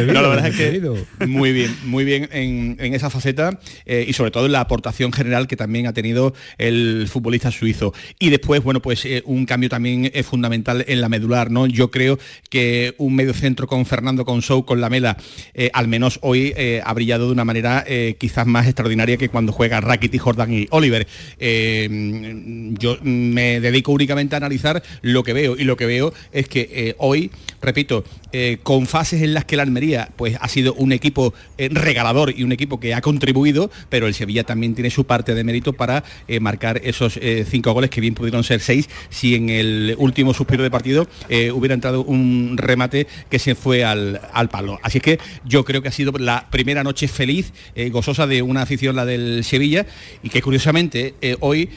No, la verdad es que muy bien, muy bien en, esa faceta eh, y sobre todo en la aportación general que también ha tenido el futbolista suizo. Y después, bueno, pues eh, un cambio también eh, fundamental en la medular, ¿no? Yo creo que un medio centro con Fernando Consou, con la Mela, eh, al menos hoy ha brillado de una manera quizás más extraordinaria que cuando juega Rakitic, Jordan y Oliver. Yo me dedico únicamente a analizar lo que veo y lo que veo es que hoy, repito, eh, con fases en las que la Almería pues ha sido un equipo eh, regalador y un equipo que ha contribuido, pero el Sevilla también tiene su parte de mérito para eh, marcar esos cinco goles que bien pudieron ser seis si en el último suspiro de partido hubiera entrado un remate que se fue al, al palo. Así que yo creo que ha sido la primera noche feliz, gozosa de una afición, la del Sevilla, y que curiosamente hoy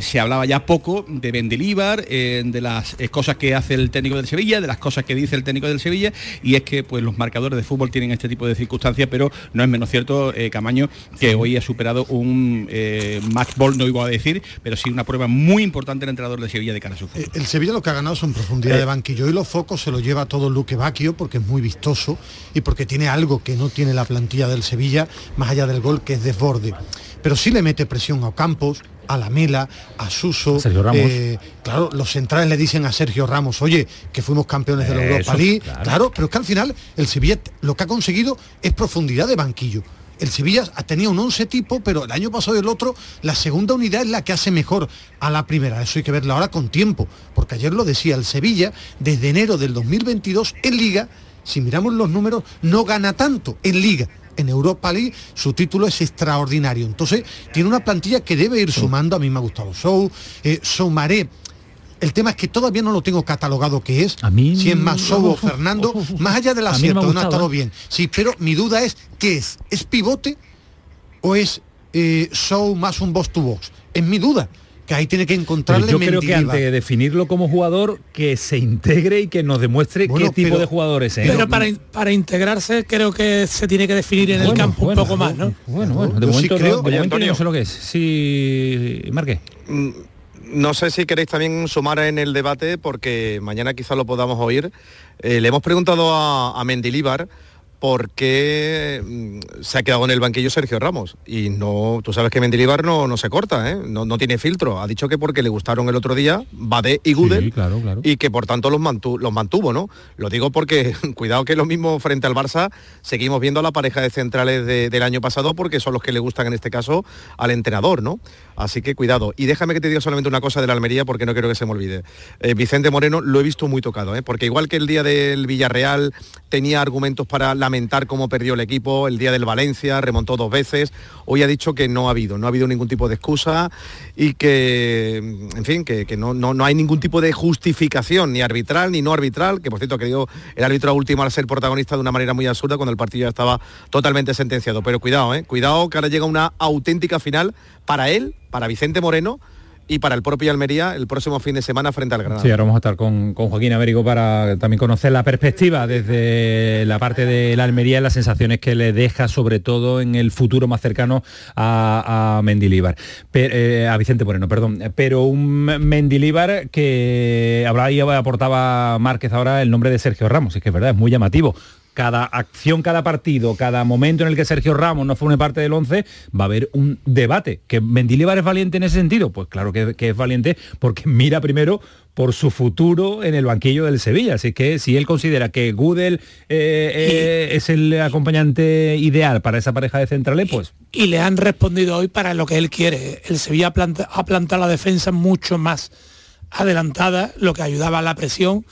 se hablaba ya poco de Bendelíbar, de las cosas que hace el técnico del Sevilla, de las cosas que dice el técnico del Sevilla, y es que pues los marcadores de fútbol tienen este tipo de circunstancias, pero no es menos cierto, eh, Camaño, que hoy ha superado un eh, match ball, no iba a decir, pero sí una prueba muy importante el entrenador del Sevilla de cara a su futuro. El Sevilla lo que ha ganado son profundidad Eh. de banquillo y los focos se lo lleva todo Luque Bacchio porque es muy vistoso y porque tiene algo que no tiene la plantilla del Sevilla, más allá del gol que es desborde. Pero sí le mete presión a Campos, a Lamela, a Suso. Sergio Ramos. eh, claro, los centrales le dicen a Sergio Ramos, oye, que fuimos campeones de la Eso, Europa League. claro. Claro. pero es que al final el Sevilla lo que ha conseguido es profundidad de banquillo. El Sevilla ha tenido un 11 tipo, pero el año pasado y el otro, la segunda unidad es la que hace mejor a la primera. Eso hay que verlo ahora con tiempo, porque ayer lo decía, el Sevilla, desde enero del 2022 en Liga, si miramos los números, no gana tanto en Liga. En Europa League su título es extraordinario. Entonces, tiene una plantilla que debe ir sumando. A mí me ha gustado Sou, eh, Soumaré. El tema es que todavía no lo tengo catalogado que es. Si es más o Fernando, más allá del A mí acierto, no ha estado ¿eh? bien. Sí, pero mi duda es, ¿qué es? ¿Es pivote o es eh, Show más un box to box? Es mi duda, que ahí tiene que Pero encontrarle yo creo que antes de definirlo como jugador, que se integre y que nos demuestre Bueno, qué tipo pero- de jugador es. ¿eh? Pero para, in- para integrarse creo que se tiene que definir en el campo bueno, un poco más, ¿no? Bueno, bueno, de Yo sí momento, creo- no, de momento yo no sé lo que es. Sí, Marque. Mm, No sé si queréis también sumar en el debate, porque mañana quizá lo podamos oír. Eh, le hemos preguntado a, a Mendilíbar por qué mm, se ha quedado en el banquillo Sergio Ramos. Y no, tú sabes que Mendilíbar no, no se corta, ¿eh? no, no tiene filtro. Ha dicho que porque le gustaron el otro día Badé y Gudel Sí, claro, claro. y que por tanto los, mantu- los mantuvo, ¿no? Lo digo porque cuidado que lo mismo frente al Barça seguimos viendo a la pareja de centrales de- del año pasado porque son los que le gustan en este caso al entrenador, ¿no? Así que cuidado. Y déjame que te diga solamente una cosa de la Almería porque no quiero que se me olvide. Eh, Vicente Moreno lo he visto muy tocado, ¿eh? porque igual que el día del Villarreal tenía argumentos para cómo perdió el equipo, el día del Valencia remontó dos veces, hoy ha dicho que no ha habido, no ha habido ningún tipo de excusa y que, en fin, que, no, no, no hay ningún tipo de justificación, ni arbitral ni no arbitral, que por cierto que dio el árbitro último al ser protagonista de una manera muy absurda cuando el partido ya estaba totalmente sentenciado. Pero cuidado, ¿eh? cuidado que ahora llega una auténtica final para él, para Vicente Moreno y para el propio Almería el próximo fin de semana frente al Granada. Sí, ahora vamos a estar con, con Joaquín Américo para también conocer la perspectiva desde la parte de la Almería y las sensaciones que le deja, sobre todo en el futuro más cercano a, a Mendilíbar, eh, a Vicente Moreno, perdón. Pero un Mendilíbar que hablaba y aportaba Márquez ahora el nombre de Sergio Ramos, es que es verdad, es muy llamativo. Cada acción, cada partido, cada momento en el que Sergio Ramos no forme parte del 11, va a haber un debate. ¿Que Mendilibar es valiente en ese sentido? Pues claro que, que es valiente porque mira primero por su futuro en el banquillo del Sevilla. Así que si él considera que Gudel eh, eh, es el acompañante ideal para esa pareja de centrales, pues y le han respondido hoy para lo que él quiere. El Sevilla ha, planta- ha plantado la defensa mucho más adelantada, lo que ayudaba a la presión,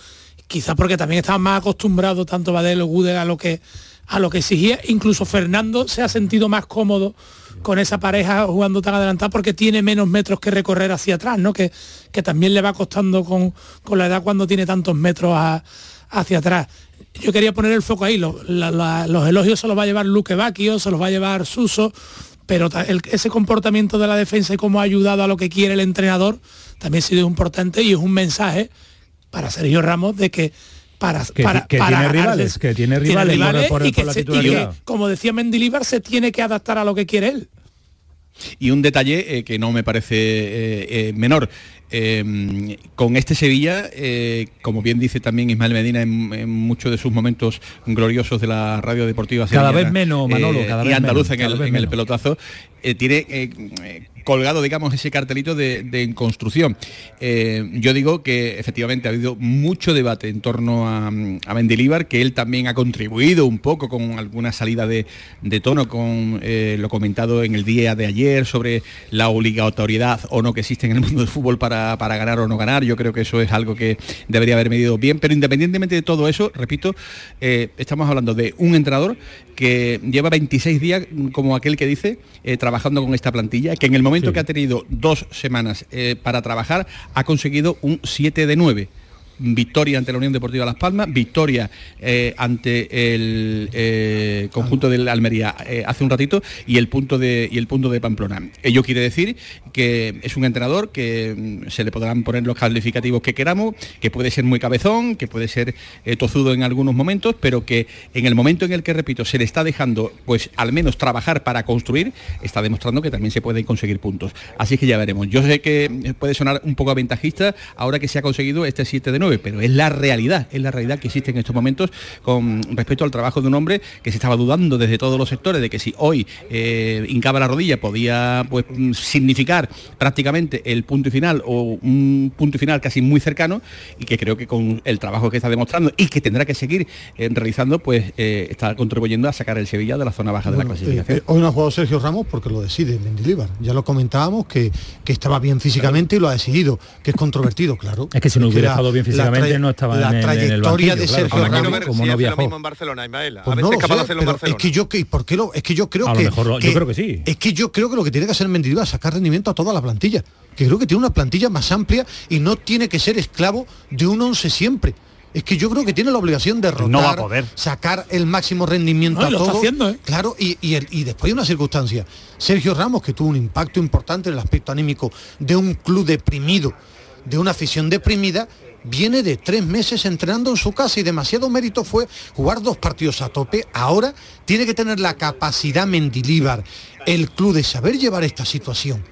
quizás porque también estaban más acostumbrados tanto Badel o Gudel a lo que a lo que exigía. Incluso Fernando se ha sentido más cómodo con esa pareja jugando tan adelantada porque tiene menos metros que recorrer hacia atrás, ¿no? Que, que también le va costando con, con la edad cuando tiene tantos metros hacia atrás. yo quería poner el foco ahí. Los elogios se los va a llevar Luque Bacchio, se los va a llevar Suso, pero ese comportamiento de la defensa y cómo ha ayudado a lo que quiere el entrenador también ha sido importante y es un mensaje para Sergio Ramos de que para, Que- para- que para tiene ganarles- rivales, que tiene rivales por- por- y, que por la se- y que, titularidad. como decía Mendilibar, se tiene que adaptar a lo que quiere él. Y un detalle eh, que no me parece eh, eh, menor. eh, con este Sevilla, eh, como bien dice también Ismael Medina en, en muchos de sus momentos gloriosos de la radio deportiva Cada sevillana, vez menos, Manolo, cada y andaluza menos, en, el, en el pelotazo, eh, tiene colgado, digamos, ese cartelito de, de construcción. Eh, yo digo que efectivamente ha habido mucho debate en torno a, a Mendilibar, que él también ha contribuido un poco con alguna salida de, de tono con eh, lo comentado en el día de ayer sobre la obligatoriedad o no que existe en el mundo del fútbol para, para ganar o no ganar. Yo creo que eso es algo que debería haber medido bien, pero independientemente de todo eso, repito, eh, estamos hablando de un entrenador que lleva 26 días, como aquel que dice, eh, trabajando con esta plantilla, que en el momento que ha tenido dos semanas eh, para trabajar, ha conseguido un 7 de 9 victoria ante la Unión Deportiva Las Palmas, victoria eh, ante el eh, conjunto del Almería eh, hace un ratito y el punto de y el punto de Pamplona. Ello quiere decir que es un entrenador que mm, se le podrán poner los calificativos que queramos, que puede ser muy cabezón, que puede ser tozudo en algunos momentos, pero que en el momento en el que repito se le está dejando pues al menos trabajar para construir, está demostrando que también se pueden conseguir puntos. Así que ya veremos. Yo sé que puede sonar un poco aventajista ahora que se ha conseguido este 7 de 9, pero es la realidad, es la realidad que existe en estos momentos con respecto al trabajo de un hombre que se estaba dudando desde todos los sectores de que si hoy eh, hincaba la rodilla podía pues significar prácticamente el punto y final o un punto y final casi muy cercano y que creo que con el trabajo que está demostrando y que tendrá que seguir eh, realizando pues eh, está contribuyendo a sacar el Sevilla de la zona baja de la clasificación. eh, eh, hoy no ha jugado Sergio Ramos porque lo decide Mendilibar. Ya lo comentábamos que, que estaba bien físicamente y lo ha decidido, que es controvertido, claro. Es que si no Es hubiera estado bien la físicamente no estaba la en el- en el trayectoria banquillo, de claro. Sergio que Ramos. como no viajó. en Barcelona, Ismael. A Pues ver no si lo es capaz sé, de hacerlo en Barcelona. Es que yo que ¿por qué lo? Es que yo creo A lo que, mejor lo- yo creo que sí. Es que yo creo que lo que tiene que hacer Mendilibar es sacar rendimiento a toda la plantilla. Que creo que tiene una plantilla más amplia y no tiene que ser esclavo de un once siempre. Es que yo creo que tiene la obligación de rotar, No va a poder. sacar el máximo rendimiento No, a lo está todo. haciendo, ¿eh? Claro, y, y, el- y después hay una circunstancia. Sergio Ramos, que tuvo un impacto importante en el aspecto anímico de un club deprimido, de una afición deprimida, viene de tres meses entrenando en su casa y demasiado mérito fue jugar dos partidos a tope. Ahora tiene que tener la capacidad Mendilíbar, el club de saber llevar esta situación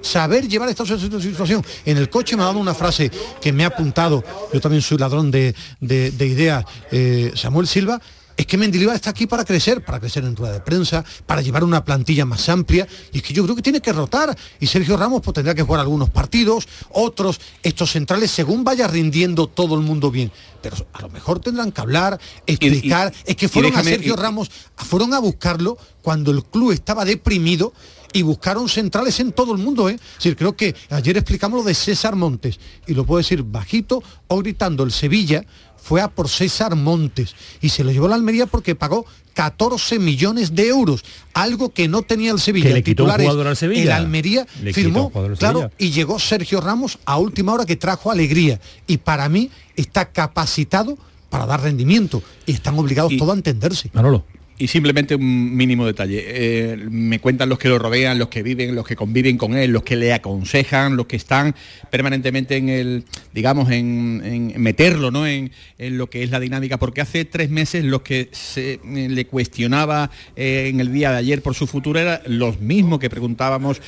saber llevar esta situación. En el coche me ha dado una frase que me ha apuntado, yo también soy ladrón de, de- de ideas, eh, Samuel Silva, es que Mendilibar está aquí para crecer, para crecer en rueda de prensa, para llevar una plantilla más amplia, y es que yo creo que tiene que rotar, y Sergio Ramos pues, tendrá que jugar algunos partidos, otros, estos centrales, según vaya rindiendo todo el mundo bien. Pero a lo mejor tendrán que hablar, explicar, es que fueron a Sergio y- Ramos, fueron a buscarlo cuando el club estaba deprimido y buscaron centrales en todo el mundo. ¿eh? Es decir, creo que ayer explicamos lo de César Montes y lo puedo decir bajito o gritando. El Sevilla fue a por César Montes y se lo llevó la Almería porque pagó 14 millones de euros, algo que no tenía el Sevilla. Que le El quitó un titular es, jugador al Sevilla. El Almería Le firmó, al claro, Sevilla. y llegó Sergio Ramos a última hora que trajo alegría y para mí está capacitado para dar rendimiento y están obligados todos a entenderse. Manolo. Y simplemente un mínimo detalle. Eh, me cuentan los que lo rodean, los que viven, los que conviven con él, los que le aconsejan, los que están permanentemente en el, digamos, en, en meterlo, ¿no? En, en lo que es la dinámica. Porque hace tres meses los que se eh, le cuestionaba eh, en el día de ayer por su futuro eran los mismos que preguntábamos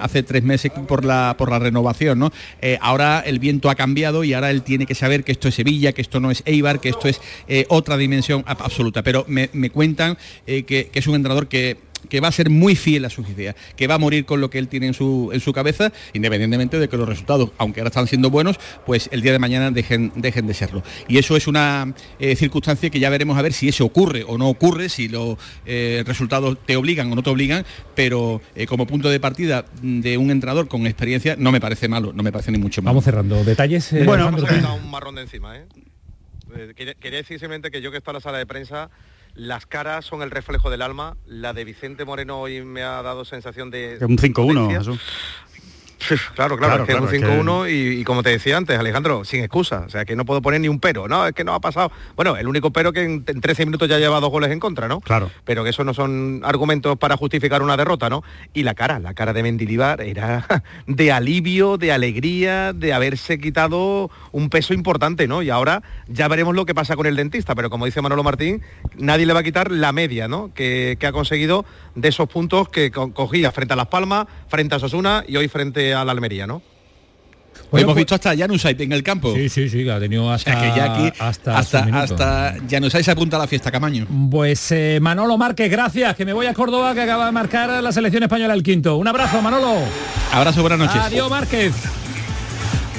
hace tres meses por la por la renovación, ¿no? Ahora el viento ha cambiado y ahora él tiene que saber que esto es Sevilla, que esto no es Eibar, que esto es otra dimensión ab- absoluta. Pero me cuentan eh, que, que es un entrenador que que va a ser muy fiel a sus ideas, que va a morir con lo que él tiene en su, en su cabeza, independientemente de que los resultados, aunque ahora están siendo buenos, pues el día de mañana dejen, dejen de serlo. Y eso es una eh, circunstancia que ya veremos a ver si eso ocurre o no ocurre, si los eh, resultados te obligan o no te obligan, pero eh, como punto de partida de un entrenador con experiencia no me parece malo, no me parece ni mucho malo. Vamos cerrando. Detalles. eh, Bueno, vamos a un marrón de encima, Quería, quería decir simplemente que yo que estoy en la sala de prensa, las caras son el reflejo del alma. La de Vicente Moreno hoy me ha dado sensación de... Un 5-1, potencia. Jesús. Claro, claro, Claro, es que claro, es un que- 5-1 y, y como te decía antes, Alejandro, sin excusa. O sea, que no puedo poner ni un pero. No, es que no ha pasado. Bueno, el único pero que en, en 13 minutos ya lleva dos goles en contra, ¿no? Claro. Pero que eso no son argumentos para justificar una derrota, ¿no? Y la cara, la cara de Mendilibar era de alivio, de alegría, de haberse quitado un peso importante, ¿no? Y ahora ya veremos lo que pasa con el dentista, pero como dice Manolo Martín, nadie le va a quitar la media, ¿no? Que, que ha conseguido de esos puntos que co- cogía frente a Las Palmas, frente a Sosuna y hoy frente a la Almería, ¿no? Hoy hemos visto hasta Januzaj en el campo. Sí, sí, sí, que ha tenido hasta, que ya aquí hasta, hasta, hasta Januzaj se apunta a la fiesta, Camaño. Pues eh, Manolo Márquez, gracias, que me voy a Córdoba, que acaba de marcar la selección española el quinto. Un abrazo, Manolo. Abrazo, buenas noches. Adiós, Márquez.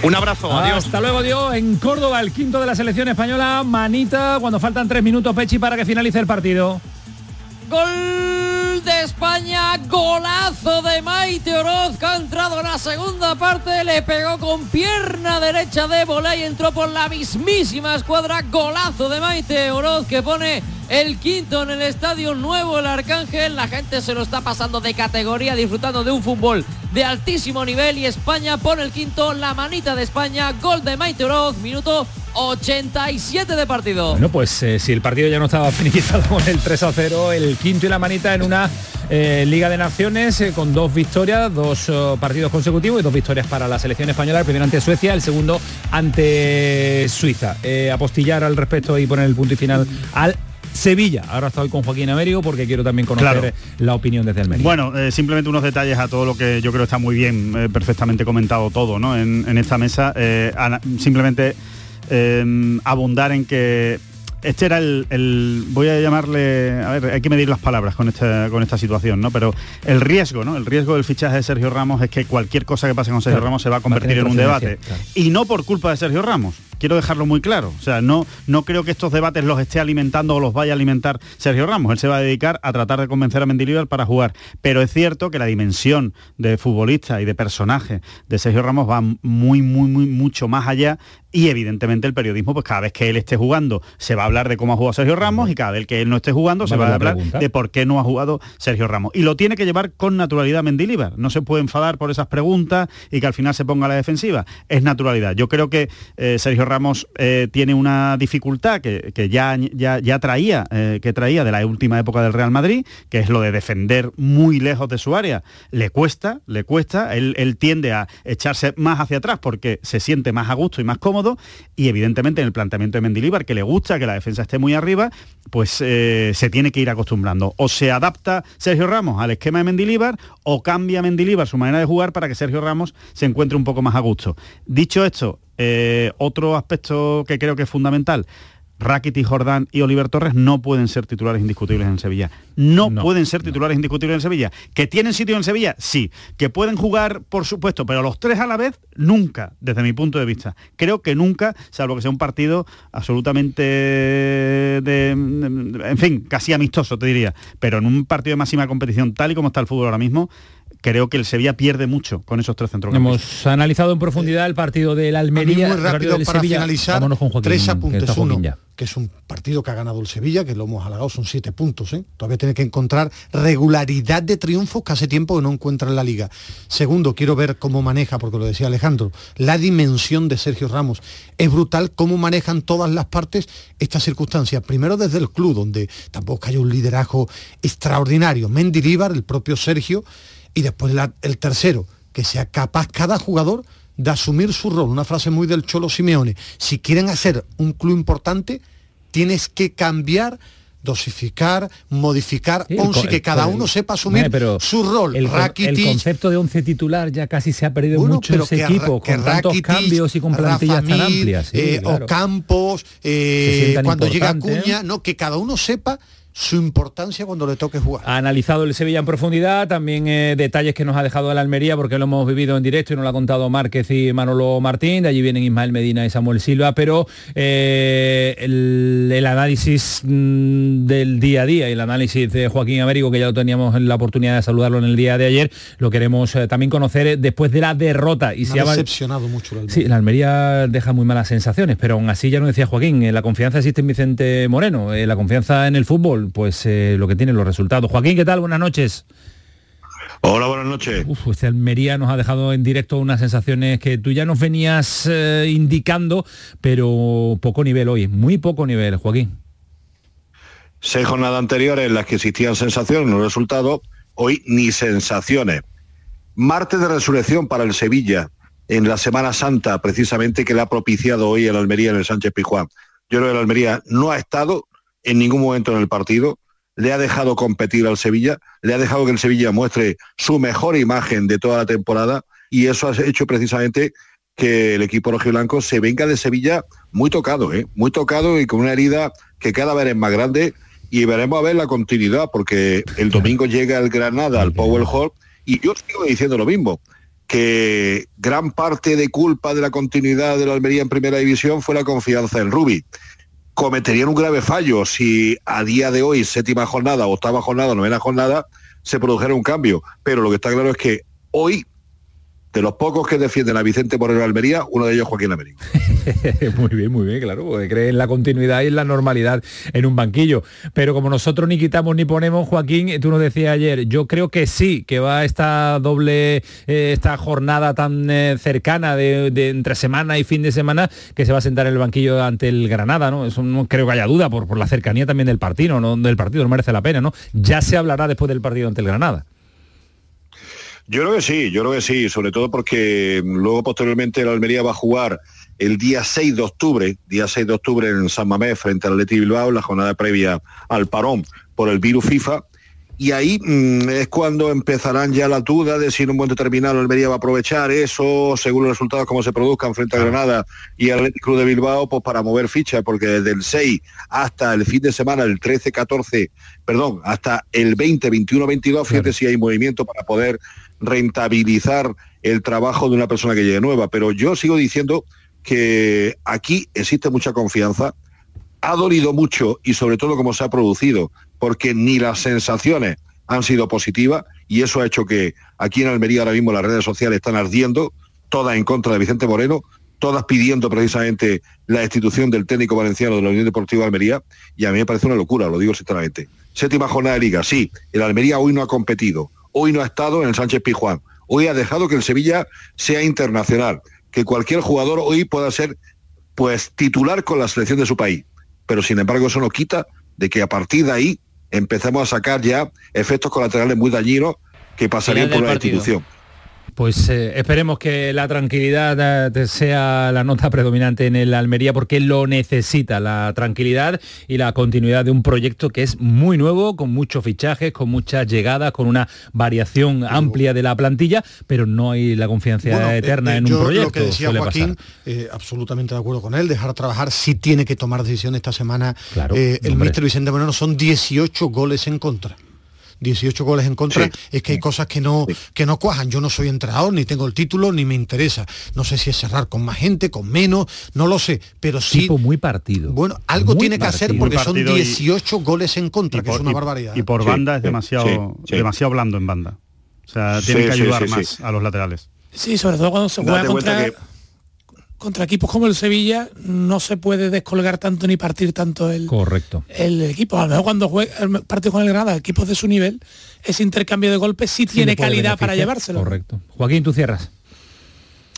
Un abrazo, adiós. Hasta luego, Dios. En Córdoba, el quinto de la selección española. Manita, cuando faltan tres minutos, Pechi, para que finalice el partido. Gol de España, golazo de Maite Oroz ha entrado en la segunda parte, le pegó con pierna derecha de volei, entró por la mismísima escuadra, golazo de Maite Oroz que pone el quinto en el estadio nuevo el Arcángel, la gente se lo está pasando de categoría, disfrutando de un fútbol de altísimo nivel y España pone el quinto, la manita de España, gol de Maite Oroz, minuto 87 de partido. Bueno, pues eh, si el partido ya no estaba finiquitado con el 3 a 0, el quinto y la manita en una eh, Liga de Naciones eh, con dos victorias, dos eh, partidos consecutivos y dos victorias para la selección española, el primero ante Suecia, el segundo ante Suiza. Apostillar al respecto y poner el punto y final al Sevilla. Ahora estoy con Joaquín Américo porque quiero también conocer Claro. la opinión desde Almería. Bueno, eh, simplemente unos detalles a todo lo que yo creo está muy bien, eh, perfectamente comentado todo ¿no? en, en esta mesa. Eh, simplemente eh, abundar en que este era el, el- voy a llamarle, a ver, hay que medir las palabras con esta, con esta situación, ¿no? Pero el riesgo, ¿no? El riesgo del fichaje de Sergio Ramos es que cualquier cosa que pase con Sergio Claro, Ramos se va a va a convertir en un debate. claro. Y no por culpa de Sergio Ramos. Quiero dejarlo muy claro. O sea, no, no creo que estos debates los esté alimentando o los vaya a alimentar Sergio Ramos. Él se va a dedicar a tratar de convencer a Mendilibar para jugar. Pero es cierto que la dimensión de futbolista y de personaje de Sergio Ramos va muy, muy, muy, mucho más allá. Y evidentemente el periodismo, pues cada vez que él esté jugando, se va a hablar de cómo ha jugado Sergio Ramos y cada vez que él no esté jugando, se Va a hablar pregunta. de por qué no ha jugado Sergio Ramos. Y lo tiene que llevar con naturalidad Mendilibar. No se puede enfadar por esas preguntas y que al final se ponga a la defensiva. Es naturalidad. Yo creo que eh, Sergio Ramos eh, tiene una dificultad que, ya, ya, ya traía, eh, que traía de la última época del Real Madrid, que es lo de defender muy lejos de su área. Le cuesta, le cuesta. Él, él tiende a echarse más hacia atrás porque se siente más a gusto y más cómodo. Y evidentemente en el planteamiento de Mendilibar, que le gusta que la defensa esté muy arriba, pues eh, se tiene que ir acostumbrando. O se adapta Sergio Ramos al esquema de Mendilibar o cambia Mendilibar su manera de jugar para que Sergio Ramos se encuentre un poco más a gusto. Dicho esto, eh, otro aspecto que creo que es fundamental. Rakitic, Jordán y Oliver Torres no pueden ser titulares indiscutibles en Sevilla. No, pueden ser titulares indiscutibles en Sevilla. ¿Que tienen sitio en Sevilla? Sí. ¿Que pueden jugar, por supuesto, pero los tres a la vez? Nunca, desde mi punto de vista. Creo que nunca, salvo que sea un partido absolutamente de, de- en fin, casi amistoso, te diría. Pero en un partido de máxima competición, tal y como está el fútbol ahora mismo, creo que el Sevilla pierde mucho con esos tres centrocampistas. Hemos analizado en profundidad el partido del Almería. muy rápido para Sevilla. finalizar, Vámonos con Joaquín, tres que apuntes. Joaquín Uno, ya. que es un partido que ha ganado el Sevilla, que lo hemos halagado, son siete puntos. ¿eh? Todavía tiene que encontrar regularidad de triunfos que hace tiempo que no encuentra en la liga. Segundo, quiero ver cómo maneja, porque lo decía Alejandro, la dimensión de Sergio Ramos. Es brutal cómo manejan todas las partes estas circunstancias. Primero desde el club, donde tampoco hay un liderazgo extraordinario. Mendilibar, el propio Sergio, y después la- el tercero, que sea capaz cada jugador de asumir su rol. Una frase muy del Cholo Simeone. Si quieren hacer un club importante, tienes que cambiar dosificar, modificar, Sí, once, que cada el- uno sepa asumir Hombre, pero su rol. El, Rakitic, el concepto de 11 titular ya casi se ha perdido Bueno, mucho pero ese que equipo, Ra- que con tantos cambios y con plantillas Rafa tan amplias. sí, eh, claro. Ocampos, eh, cuando llega. Acuña, no, que cada uno sepa su importancia cuando le toque jugar. Ha analizado el Sevilla en profundidad, también eh, detalles que nos ha dejado el Almería, porque lo hemos vivido en directo y nos lo ha contado Márquez y Manolo Martín, de allí vienen Ismael Medina y Samuel Silva, pero eh, el, el análisis mm, del día a día y el análisis de Joaquín Américo, que ya lo teníamos en la oportunidad de saludarlo en el día de ayer, lo queremos eh, también conocer después de la derrota. Y se ha decepcionado mucho el Almería. Sí, la Almería deja muy malas sensaciones, pero aún así ya nos decía Joaquín, la confianza existe en Vicente Moreno, la confianza en el fútbol, pues eh, lo que tienen los resultados. Joaquín, ¿qué tal? Buenas noches. Hola, buenas noches. Uf, este Almería nos ha dejado en directo unas sensaciones que tú ya nos venías eh, indicando, pero poco nivel hoy, muy poco nivel, Joaquín. Seis jornadas anteriores en las que existían sensaciones, no resultados, hoy ni sensaciones. Martes de resurrección para el Sevilla, en la Semana Santa, precisamente, que le ha propiciado hoy el Almería en el Sánchez Pijuán. Yo creo que el Almería no ha estado en ningún momento en el partido, le ha dejado competir al Sevilla, le ha dejado que el Sevilla muestre su mejor imagen de toda la temporada y eso ha hecho precisamente que el equipo rojiblanco se venga de Sevilla muy tocado, ¿eh? muy tocado y con una herida que cada vez es más grande y veremos a ver la continuidad porque el domingo llega el Granada al Powell Hall y yo sigo diciendo lo mismo que gran parte de culpa de la continuidad de la Almería en primera división fue la confianza en Rubi cometerían un grave fallo si a día de hoy, séptima jornada, octava jornada, novena jornada, se produjera un cambio. Pero lo que está claro es que hoy de los pocos que defienden a Vicente Moreno Almería, uno de ellos Joaquín Américo. muy bien, muy bien, claro, porque cree en la continuidad y en la normalidad en un banquillo. Pero como nosotros ni quitamos ni ponemos, Joaquín, tú nos decías ayer, yo creo que sí, que va esta doble, eh, esta jornada tan eh, cercana de, entre semana y fin de semana, que se va a sentar en el banquillo ante el Granada, ¿no? Eso no creo que haya duda por, por la cercanía también del partido, ¿no? Del partido no merece la pena, ¿no? Ya se hablará después del partido ante el Granada. Yo creo que sí, yo creo que sí, sobre todo porque luego posteriormente la Almería va a jugar el día 6 de octubre, día 6 de octubre en San Mamés frente al Leti Bilbao, la jornada previa al parón por el virus FIFA. Y ahí mm, es cuando empezarán ya la duda de si en un buen determinado Almería va a aprovechar eso, según los resultados como se produzcan frente a Granada y al Club de Bilbao, pues para mover fichas, porque desde el 6 hasta el fin de semana, el 13, 14, perdón, hasta el 20, 21, 22, fíjate si hay movimiento para poder rentabilizar el trabajo de una persona que llegue nueva. Pero yo sigo diciendo que aquí existe mucha confianza, ha dolido mucho y sobre todo como se ha producido, porque ni las sensaciones han sido positivas y eso ha hecho que aquí en Almería ahora mismo las redes sociales están ardiendo, todas en contra de Vicente Moreno, todas pidiendo precisamente la destitución del técnico valenciano de la Unión Deportiva de Almería y a mí me parece una locura, lo digo sinceramente. Séptima jornada de liga, sí, el Almería hoy no ha competido, hoy no ha estado en el Sánchez Pijuán, hoy ha dejado que el Sevilla sea internacional, que cualquier jugador hoy pueda ser pues titular con la selección de su país. Pero sin embargo eso no quita de que a partir de ahí empecemos a sacar ya efectos colaterales muy dañinos que pasarían por la institución. Pues eh, esperemos que la tranquilidad eh, sea la nota predominante en el Almería porque lo necesita, la tranquilidad y la continuidad de un proyecto que es muy nuevo, con muchos fichajes, con muchas llegadas, con una variación amplia de la plantilla, pero no hay la confianza eterna eh, en un proyecto. Lo que decía Joaquín, absolutamente de acuerdo con él, dejar trabajar, si tiene que tomar decisiones esta semana. el míster Vicente Moreno son 18 goles en contra. 18 goles en contra, es que hay cosas que no, que no cuajan. Yo no soy entrenador, ni tengo el título, ni me interesa. No sé si es cerrar con más gente, con menos, no lo sé, pero sí... Tipo muy partido. Bueno, algo tiene que hacer porque son 18 goles en contra, que es una barbaridad. Y por banda es demasiado, demasiado blando en banda. O sea, tiene que ayudar más a los laterales. Sí, sobre todo cuando se juega contra contra equipos como el Sevilla no se puede descolgar tanto ni partir tanto el, Correcto. el equipo. A lo mejor cuando juega el partido con el Granada, equipos de su nivel, ese intercambio de golpes sí, tiene calidad para llevárselo. Correcto. Joaquín, tú cierras.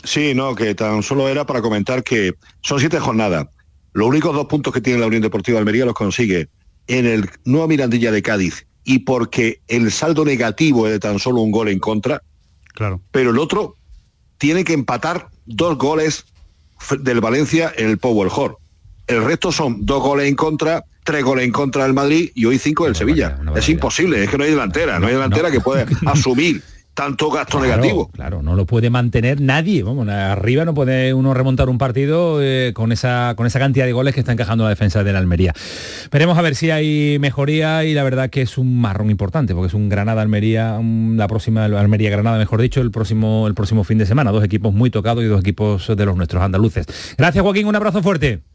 Sí, no, que tan solo era para comentar que son siete jornadas. Los únicos dos puntos que tiene la Unión Deportiva de Almería los consigue en el Nueva Mirandilla de Cádiz y porque el saldo negativo es de tan solo un gol en contra. Claro. Pero el otro tiene que empatar dos goles del Valencia en el Power Hall. El resto son dos goles en contra, tres goles en contra del Madrid y hoy cinco del Sevilla. es imposible, es que no hay delantera, no hay delantera que pueda asumir tanto gasto negativo. Claro, no lo puede mantener nadie. Vamos, arriba no puede uno remontar un partido eh, con, esa, con esa cantidad de goles que está encajando la defensa de la Almería. Veremos a ver si hay mejoría y la verdad que es un marrón importante, porque es un Granada-Almería, la próxima Almería-Granada, mejor dicho, el próximo, el próximo fin de semana. Dos equipos muy tocados y dos equipos de los nuestros andaluces. Gracias Joaquín, un abrazo fuerte.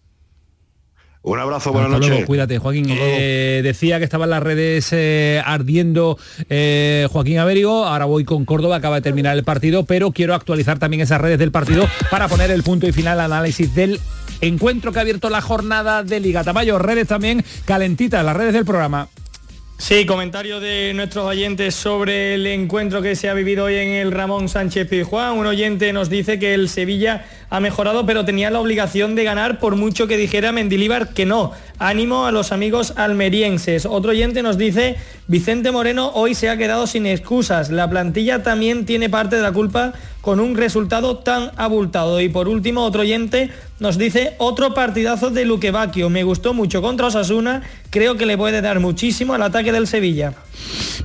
Un abrazo, buenas noches. cuídate, Joaquín. Eh, decía que estaban las redes eh, ardiendo eh, Joaquín Averigo. Ahora voy con Córdoba, acaba de terminar el partido, pero quiero actualizar también esas redes del partido para poner el punto y final análisis del encuentro que ha abierto la jornada de Liga Tamayo. Redes también calentitas, las redes del programa. Sí, comentario de nuestros oyentes sobre el encuentro que se ha vivido hoy en el Ramón Sánchez Pizjuán. Un oyente nos dice que el Sevilla ha mejorado, pero tenía la obligación de ganar por mucho que dijera Mendilíbar que no. Ánimo a los amigos almerienses. Otro oyente nos dice, Vicente Moreno hoy se ha quedado sin excusas. La plantilla también tiene parte de la culpa con un resultado tan abultado. Y por último, otro oyente nos dice otro partidazo de Luque Bacchio. Me gustó mucho contra Osasuna. Creo que le puede dar muchísimo al ataque del Sevilla.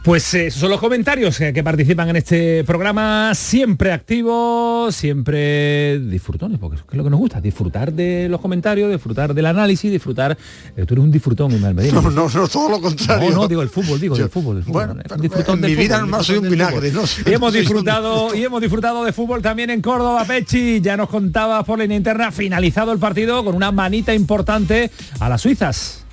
Pues eh, esos son los comentarios que, que participan en este programa, siempre activos, siempre disfrutones, porque es lo que nos gusta, disfrutar de los comentarios, disfrutar del análisis, disfrutar. eh, tú eres un disfrutón, Ismael Medina. No, no, no, todo lo contrario. No, no, digo el fútbol, digo el fútbol. el fútbol. Bueno, pero disfrutón en del mi vida fútbol, normal soy un del vinagre, fútbol. no Y hemos disfrutado y hemos disfrutado de fútbol también en Córdoba, Pechi. Ya nos contaba por línea interna, finalizado el partido con una manita importante a las suizas.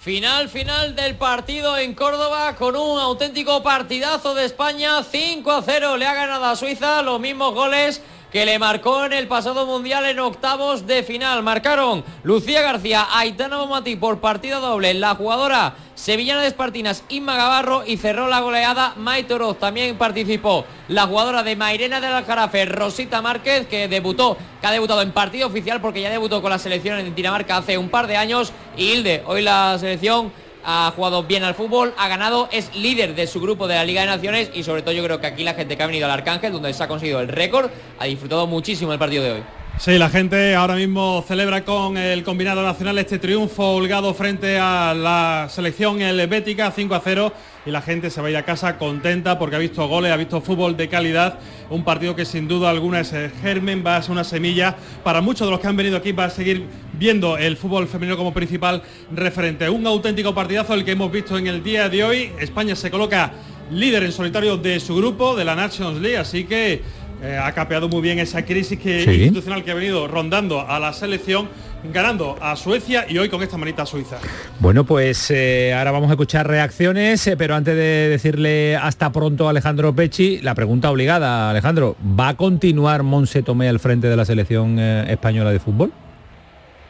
Final, final del partido en Córdoba con un auténtico partidazo de España. 5 a 0 le ha ganado a Suiza los mismos goles que le marcó en el pasado mundial en octavos de final. Marcaron Lucía García, Aitana Bomati por partido doble, la jugadora sevillana de Espartinas Inma Gavarro y cerró la goleada Maite Oroz. También participó la jugadora de Mairena del Aljarafe, Rosita Márquez, que debutó, que ha debutado en partido oficial porque ya debutó con la selección en Dinamarca hace un par de años. Y Hilde, hoy la selección ha jugado bien al fútbol, ha ganado, es líder de su grupo de la Liga de Naciones y sobre todo yo creo que aquí la gente que ha venido al Arcángel, donde se ha conseguido el récord, ha disfrutado muchísimo el partido de hoy. Sí, la gente ahora mismo celebra con el combinado nacional este triunfo holgado frente a la selección helvética 5 a 0 y la gente se va a ir a casa contenta porque ha visto goles, ha visto fútbol de calidad, un partido que sin duda alguna es el germen, va a ser una semilla para muchos de los que han venido aquí va a seguir viendo el fútbol femenino como principal referente. Un auténtico partidazo el que hemos visto en el día de hoy. España se coloca líder en solitario de su grupo, de la Nations League, así que eh, ha capeado muy bien esa crisis que, Sí. institucional que ha venido rondando a la selección, ganando a Suecia y hoy con esta manita suiza. Bueno, pues eh, ahora vamos a escuchar reacciones, eh, pero antes de decirle hasta pronto a Alejandro Pecci, la pregunta obligada, Alejandro, ¿va a continuar Monse Tomé al frente de la selección eh, española de fútbol?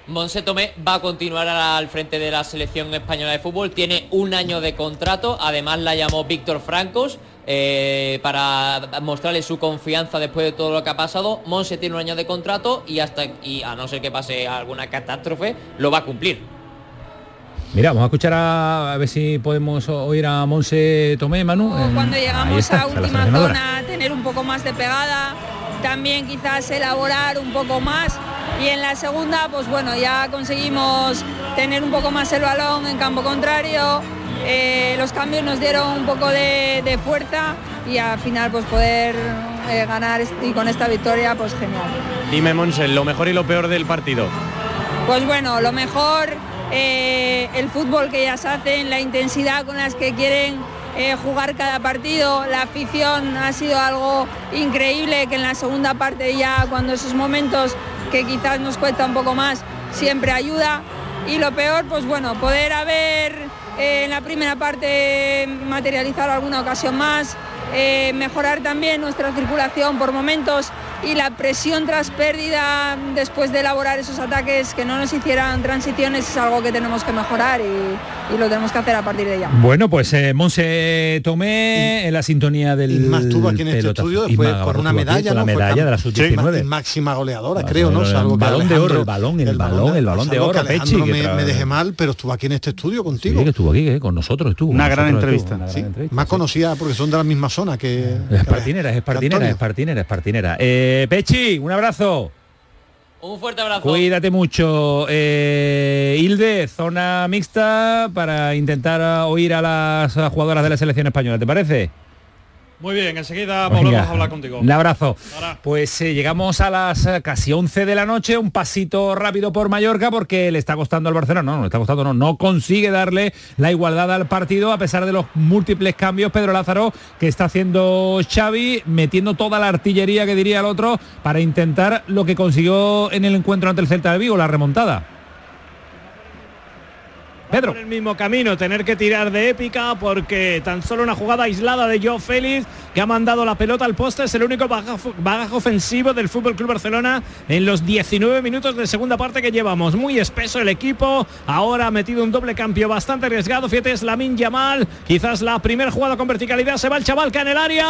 Monse Tomé va a continuar al frente de la selección española de fútbol, tiene un año de contrato, además la llamó Víctor Francos eh, para mostrarle su confianza después de todo lo que ha pasado. Monse tiene un año de contrato y hasta y a no ser que pase alguna catástrofe, lo va a cumplir. Mira, vamos a escuchar a, a ver si podemos oír a Monse Tomé, Manu. Cuando llegamos está, a última zona tener un poco más de pegada, también quizás elaborar un poco más y en la segunda pues bueno ya conseguimos tener un poco más el balón en campo contrario, eh, los cambios nos dieron un poco de, de fuerza y al final pues poder eh, ganar y con esta victoria pues genial. Dime, Monse, lo mejor y lo peor del partido. Pues bueno, lo mejor, eh, el fútbol que ellas hacen, la intensidad con las que quieren eh, jugar cada partido, la afición ha sido algo increíble que en la segunda parte ya cuando esos momentos que quizás nos cuesta un poco más, siempre ayuda. Y lo peor, pues bueno, poder haber eh, en la primera parte materializado alguna ocasión más, eh, mejorar también nuestra circulación por momentos y la presión tras pérdida después de elaborar esos ataques que no nos hicieran transiciones es algo que tenemos que mejorar y, y lo tenemos que hacer a partir de ya. Bueno, pues eh, Monse Tomé en la sintonía del Isma estuvo aquí en este pelotazo. estudio después Isma Gavarro una aquí medalla, con la medalla de la cam- sub-19. sí, máxima goleadora, creo, ¿no? Salvo el balón de oro, el balón, el, balón, el balón de oro, Pechi. Que me, tra- me dejé mal, pero estuvo aquí en este estudio contigo. Sí, que estuvo aquí, eh, con nosotros estuvo. Una gran nosotros entrevista. estuvo, una Sí, gran entrevista, Más sí. conocida porque son de la misma zona que. Es partinera, es partinera, es partinera, es partinera. Eh, Pechi, un abrazo. Un fuerte abrazo. Cuídate mucho. Eh, Hilde, zona mixta para intentar oír a las jugadoras de la selección española, ¿te parece? Muy bien, enseguida Venga, volvemos a hablar contigo. Un abrazo. Pues eh, llegamos a las eh, casi 11 de la noche, un pasito rápido por Mallorca porque le está costando al Barcelona, no, no le está costando, no, no consigue darle la igualdad al partido a pesar de los múltiples cambios Pedro Lázaro que está haciendo Xavi, metiendo toda la artillería que diría el otro para intentar lo que consiguió en el encuentro ante el Celta de Vigo, la remontada. Pedro. Por el mismo camino, tener que tirar de épica porque tan solo una jugada aislada de Joe Félix que ha mandado la pelota al poste es el único bagaje, bagaje ofensivo del Fútbol Club Barcelona en los 19 minutos de segunda parte que llevamos. Muy espeso el equipo, ahora ha metido un doble cambio bastante arriesgado. Fíjate, es Lamin Yamal, quizás la primera jugada con verticalidad se va el chaval que en el área,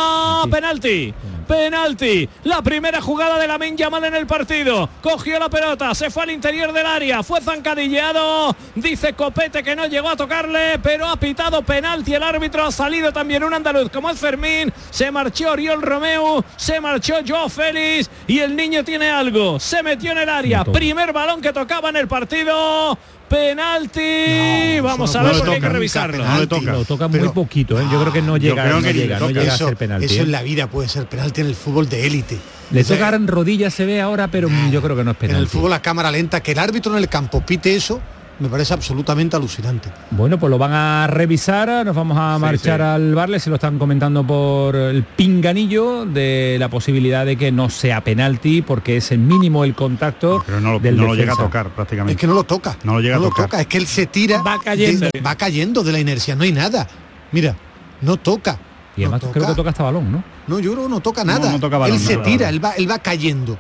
penalti. Penalti, la primera jugada de la Yamal en el partido. Cogió la pelota, se fue al interior del área, fue zancadilleado. Dice Copete que no llegó a tocarle, pero ha pitado penalti. El árbitro ha salido también un andaluz como es Fermín. Se marchó Oriol Romeo, se marchó Joe Félix y el niño tiene algo. Se metió en el área. Primer balón que tocaba en el partido. Penalti. Vamos a ver porque hay que revisarlo. No le toca. Lo toca muy poquito, ¿eh? Yo creo que no llega, no llega, no llega a ser penalti. Eso ¿eh? en la vida puede ser penalti en el fútbol de élite. Le tocan rodillas, se ve ahora, pero yo creo que no es penalti. En el fútbol a cámara lenta, que el árbitro en el campo pite eso, me parece absolutamente alucinante. Bueno, pues lo van a revisar, nos vamos a marchar sí. al Barle, se lo están comentando por el pinganillo de la posibilidad de que no sea penalti porque es el mínimo el contacto Pero no, lo- del no lo llega a tocar prácticamente. Es que no lo toca. No lo llega no a lo tocar. toca, es que él se tira. Va cayendo. de- va cayendo de la inercia, no hay nada. Mira, no toca. Y además no creo que toca hasta balón, ¿no? No, yo creo que no toca nada. no toca balón, él no se tira, él va, él va cayendo.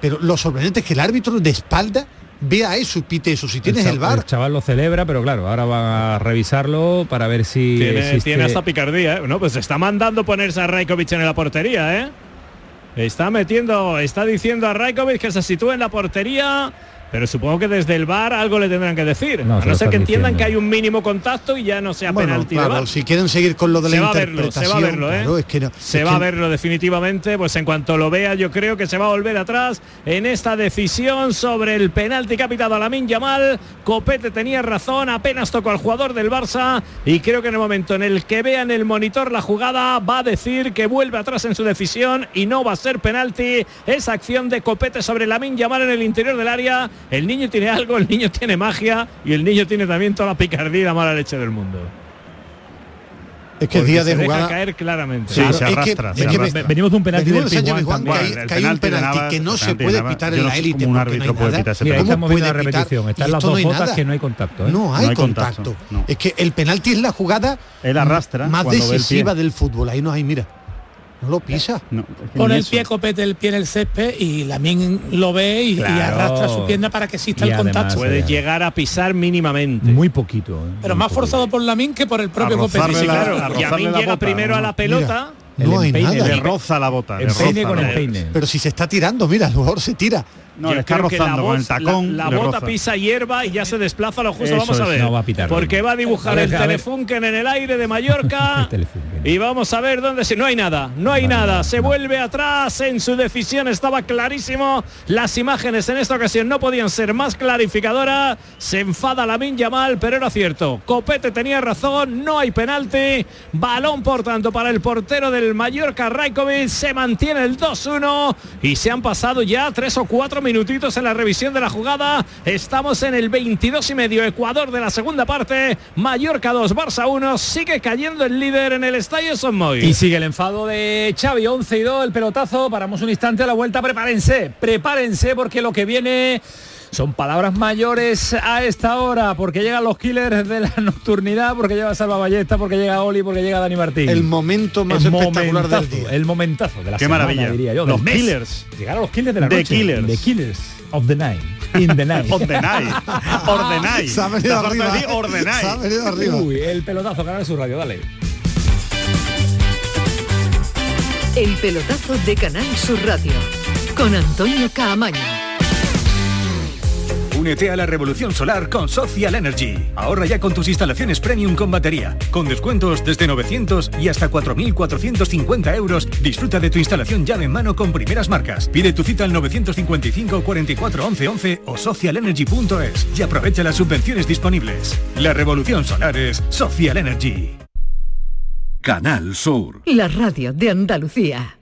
Pero lo sorprendente es que el árbitro de espalda vea eso y pite eso. Si tienes el bar, chaval lo celebra, pero claro, ahora van a revisarlo para ver si Tiene, existe- tiene hasta picardía, ¿eh? No, pues está mandando ponerse a Raikovic en la portería, ¿eh? Está metiendo, está diciendo a Raikovic que se sitúe en la portería, pero supongo que desde el bar algo le tendrán que decir. No, a no ser que entiendan diciendo. que hay un mínimo contacto y ya no sea bueno, penalti de claro, si quieren seguir con lo de se la va a verlo, se va a verlo, ¿eh? claro, es que no- se es va que a verlo definitivamente, pues en cuanto lo vea yo creo que se va a volver atrás en esta decisión sobre el penalti que ha pitado a Lamin Yamal. Copete tenía razón, apenas tocó al jugador del Barça y creo que en el momento en el que vea en el monitor la jugada va a decir que vuelve atrás en su decisión y no va a ser penalti. Esa acción de Copete sobre Lamin Yamal en el interior del área. El niño tiene algo, el niño tiene magia y el niño tiene también toda la picardía y la mala leche del mundo. es que Porque día de se deja jugada. caer claramente. Sí, Claro, se es que- arrastra, es se que me- arrastra. Venimos de un penalti del de Sánchez Pizjuán Pizjuán, que hay, que hay un penalti penalti que no se penalti de puede pitar en no la élite. un no árbitro hay puede pitar ese Mira, ahí ¿Cómo la puede pitar? repetición. Están las dos no botas nada. que no hay contacto. ¿eh? No hay, No hay contacto. contacto, no. Es que el penalti es la jugada Él arrastra más ve decisiva del fútbol. Ahí no hay, mira. No lo pisa. No, Pone el pie, copete el pie en el césped y Lamin lo ve y, arrastra su pierna para que exista Y el además, contacto. Puede Sí. llegar a pisar mínimamente. Muy poquito. ¿eh? Pero Muy más poquito. forzado por Lamin que por el propio copete. Sí, la- claro. a rozarle Yamin la llega bota, primero a la pelota. No El hay empeine nada. Le roza la bota. le Empeine roza con el peine. Pero si se está tirando, mira, a lo mejor se tira. No, Yo le está creo que rozando la con el tacón. La, bota roza. pisa hierba y ya se desplaza lo justo. Eso Vamos a es. ver. No va a pitar, porque no. va a dibujar A ver, el. Telefunken en el aire de Mallorca. Y vamos a ver dónde se. No hay nada, no hay Vale, nada. no, se no. vuelve atrás en su decisión. Estaba clarísimo. Las imágenes en esta ocasión no podían ser más clarificadoras. Se enfada la Yamal, pero era cierto. Copete tenía razón. No hay penalti. Balón, por tanto, para el portero del Mallorca, Raikovic. Se mantiene el 2-1 y se han pasado ya tres o cuatro minutitos en la revisión de la jugada. Estamos en el 22 y medio Ecuador de la segunda parte. Mallorca 2, Barça 1. Sigue cayendo el líder en el estadio Son Moy. Y sigue el enfado de Xavi, 11 y 2, el pelotazo, paramos un instante a la vuelta, prepárense, prepárense porque lo que viene son palabras mayores a esta hora, porque llegan los killers de la nocturnidad, porque llega Salva Ballesta, porque llega Oli, porque llega Dani Martín. El momento más El espectacular del día. El momentazo de la Qué semana, maravilla. diría yo. Los killers. Llegar a los killers de la The noche. killers. The killers of the night. In the night. Ordenáis. Ordenáis. Se ha venido Te has arriba. sorprendido, Ordenáis. Se ha venido arriba. Uy, el pelotazo, canal de su radio, dale. El pelotazo de Canal Sur Radio con Antonio Caamaño. Únete a la revolución solar con Social Energy. Ahorra ya con tus instalaciones premium con batería. Con descuentos desde 900 y hasta 4.450 euros. Disfruta de tu instalación llave en mano con primeras marcas. Pide tu cita al 955 44 11 11 o socialenergy.es y aprovecha las subvenciones disponibles. La revolución solar es Social Energy. Canal Sur. La radio de Andalucía.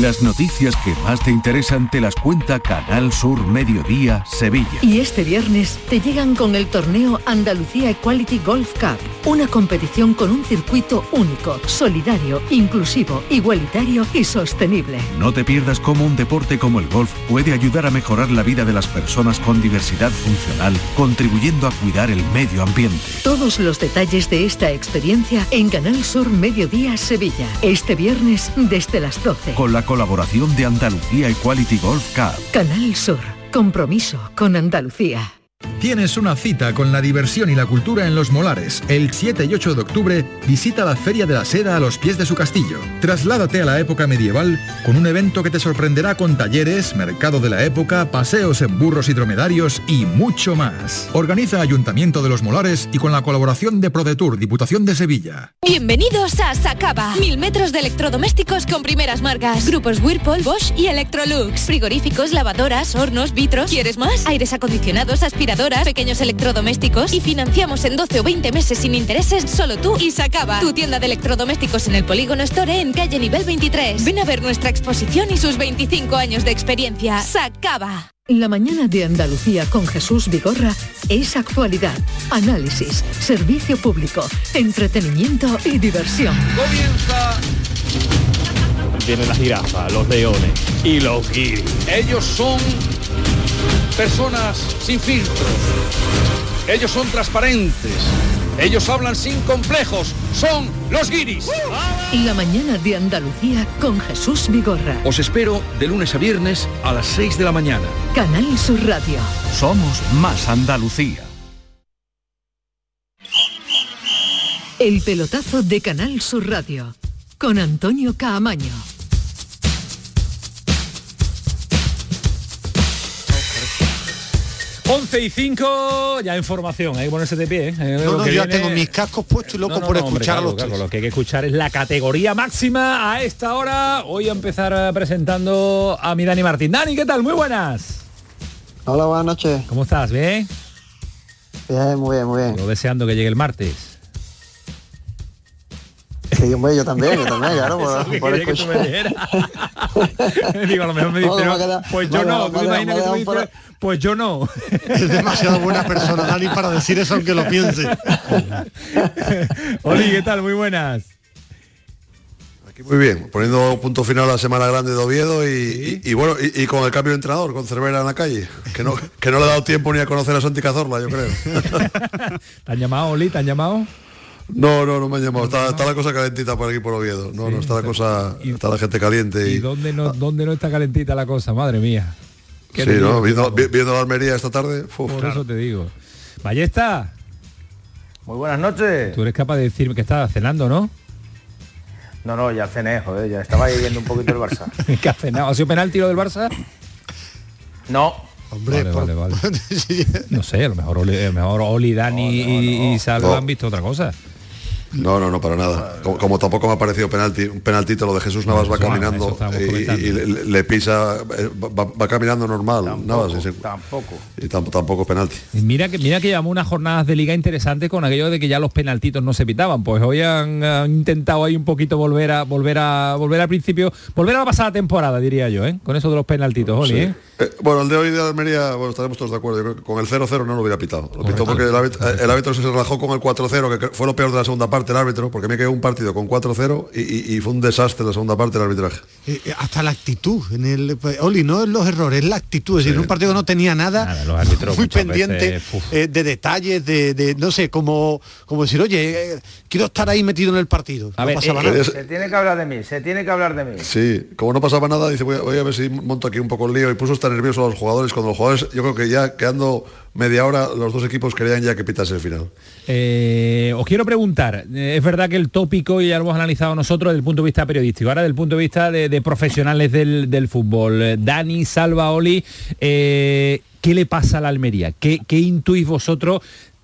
Las noticias que más te interesan te las cuenta Canal Sur Mediodía Sevilla. Y este viernes te llegan con el torneo Andalucía Equality Golf Cup, una competición con un circuito único, solidario, inclusivo, igualitario y sostenible. No te pierdas cómo un deporte como el golf puede ayudar a mejorar la vida de las personas con diversidad funcional, contribuyendo a cuidar el medio ambiente. Todos los detalles de esta experiencia en Canal Sur Mediodía Sevilla, este viernes desde las 12. Con la colaboración de Andalucía Equality Golf Cup. Canal Sur, compromiso con Andalucía. Tienes una cita con la diversión y la cultura en Los Molares. El 7 y 8 de octubre visita la Feria de la Seda a los pies de su castillo. Trasládate a la época medieval con un evento que te sorprenderá con talleres, mercado de la época, paseos en burros y dromedarios y mucho más. Organiza Ayuntamiento de Los Molares y con la colaboración de ProDetour, Diputación de Sevilla. Bienvenidos a Sacaba. Mil metros de electrodomésticos con primeras marcas. Grupos Whirlpool, Bosch y Electrolux. Frigoríficos, lavadoras, hornos, vitros. ¿Quieres más? Aires acondicionados, aspiradoras, pequeños electrodomésticos. Y financiamos en 12 o 20 meses sin intereses solo tú y Sacaba. Tu tienda de electrodomésticos en el Polígono Store en calle nivel 23. Ven a ver nuestra exposición y sus 25 años de experiencia. Sacaba. La mañana de Andalucía con Jesús Vigorra es actualidad, análisis, servicio público, entretenimiento y diversión. Comienza. Vienen las jirafas, los leones y los guiris. Ellos son personas sin filtros. Ellos son transparentes. Ellos hablan sin complejos. Son los guiris. La mañana de Andalucía con Jesús Vigorra. Os espero de lunes a viernes a las 6 de la mañana. Canal Sur Radio. Somos más Andalucía. El pelotazo de Canal Sur Radio con Antonio Caamaño. 11 y 5, ya información, hay que ponerse de pie. ¿eh? No, Lo no, que yo viene- tengo mis cascos puestos y loco No, no, por no, hombre, escuchar a los claro, tres. Lo que hay que escuchar es la categoría máxima a esta hora. Voy a empezar eh, presentando a mi Dani Martín. Dani, ¿qué tal? Muy buenas. Hola, buenas noches. ¿Cómo estás? ¿Bien? Bien, muy bien, muy bien. Yo deseando que llegue el martes. Sí, hombre, yo también, yo también, claro, por, que por quería que tú me escuchar. Digo, a lo mejor me dice, No, me "No, ha quedado- pues yo no. ¿Tú imaginas que tú dices, pues yo no? Es demasiado buena persona, Dani, para decir eso aunque lo piense. Oli, ¿qué tal? Muy buenas. Muy bien, poniendo punto final a la semana grande de Oviedo y, y- y bueno, y, y con el cambio de entrenador, con Cervera en la calle, que no, que no le ha dado tiempo ni a conocer a Santi Cazorla, yo creo. ¿Te han llamado, Oli? ¿Te han llamado? No, no, no me han llamado. Está, está la cosa calentita por aquí por Oviedo. No, no, está la cosa, está la gente caliente ¿Y y, dónde no, dónde no está calentita la cosa? Madre mía. Sí, ¿no? Viendo, viendo la Almería esta tarde. uf, Por claro. eso te digo. Ballesta. Muy buenas noches. Tú eres capaz de decirme que estás cenando, ¿no? No, no, ya cené, joder, ya estaba ahí viendo un poquito el Barça. ¿Qué has cenado? ¿Ha sido penalti lo del Barça? No. Hombre, vale, vale, vale. No sé, a lo mejor Oli, a lo mejor Oli Dani y, y Salva No. han visto otra cosa. No, no, no, para nada. Como, como tampoco me ha parecido penalti, un penaltito, lo de Jesús Navas va caminando y, le, le pisa, eh, va, va caminando normal, Navas, y, se- Tampoco. y tam- tampoco penalti. Mira que mira que llevamos unas jornadas de liga interesantes con aquello de que ya los penaltitos no se pitaban. Pues hoy han, han intentado ahí un poquito volver a volver a volver al principio, volver a la pasada temporada, diría yo, ¿eh? Con eso de los penaltitos, Oli, Sí. ¿eh? Eh, bueno, el de hoy de Almería, bueno, estaremos todos de acuerdo. Yo creo que con el 0-0 no lo hubiera pitado. Lo pitó porque el árbitro, el árbitro se relajó con el 4-0, que fue lo peor de la segunda parte el árbitro, porque me quedó un partido con 4-0 y, y- y fue un desastre la segunda parte del arbitraje. Eh, eh, hasta la actitud en el pues, Oli no es los errores es la actitud es decir un partido que no tenía nada, los árbitros muy pendiente veces, eh, de detalles de, de, no sé como como decir oye eh, quiero estar ahí metido en el partido no pasaba nada Se tiene que hablar de mí, se tiene que hablar de mí. Sí, como no pasaba nada, dice, voy a, voy a ver si monto aquí un poco el lío y puso estar nervioso a los jugadores. Cuando los jugadores, yo creo que ya quedando media hora, los dos equipos querían ya que pitase el final. Eh, os quiero preguntar, eh, es verdad que el tópico ya lo hemos analizado nosotros desde el punto de vista periodístico, ahora desde el punto de vista de, profesionales del, fútbol. Eh, Dani, Salva, Oli, ¿qué le pasa a la Almería? ¿Qué, qué intuís vosotros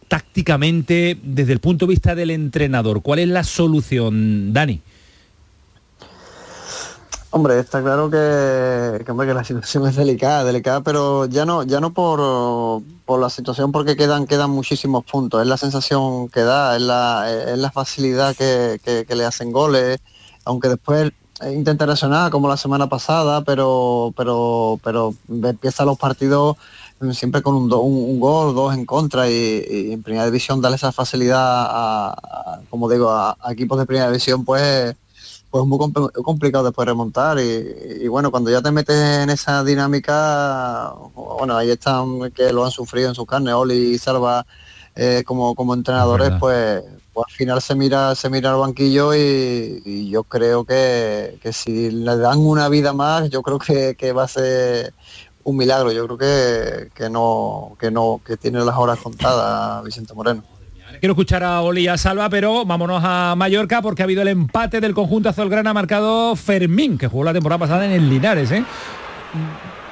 tácticamente desde el punto de vista del entrenador? ¿Cuál es la solución, Dani? Hombre, está claro que, que, hombre, que la situación es delicada, delicada, pero ya no, ya no por, por la situación porque quedan, quedan muchísimos puntos. Es la sensación que da, es la, es la facilidad que, que- le hacen goles, aunque después intenta reaccionar como la semana pasada, pero pero pero empieza los partidos siempre con un, do- un- gol, dos en contra y, en primera división darle esa facilidad a, como digo, a equipos de primera división pues pues muy compl- complicado después remontar y, y bueno, cuando ya te metes en esa dinámica, bueno, ahí están que lo han sufrido en su carne, Oli y Salva eh, como, como entrenadores, pues, pues al final se mira, se mira al banquillo y, y yo creo que, que si le dan una vida más, yo creo que, que va a ser un milagro. Yo creo que, que no, que no, que tiene las horas contadas Vicente Moreno. Quiero escuchar a Oli a Salva, pero vámonos a Mallorca porque ha habido el empate del conjunto azulgrana marcado Fermín, que jugó la temporada pasada en el Linares, ¿eh?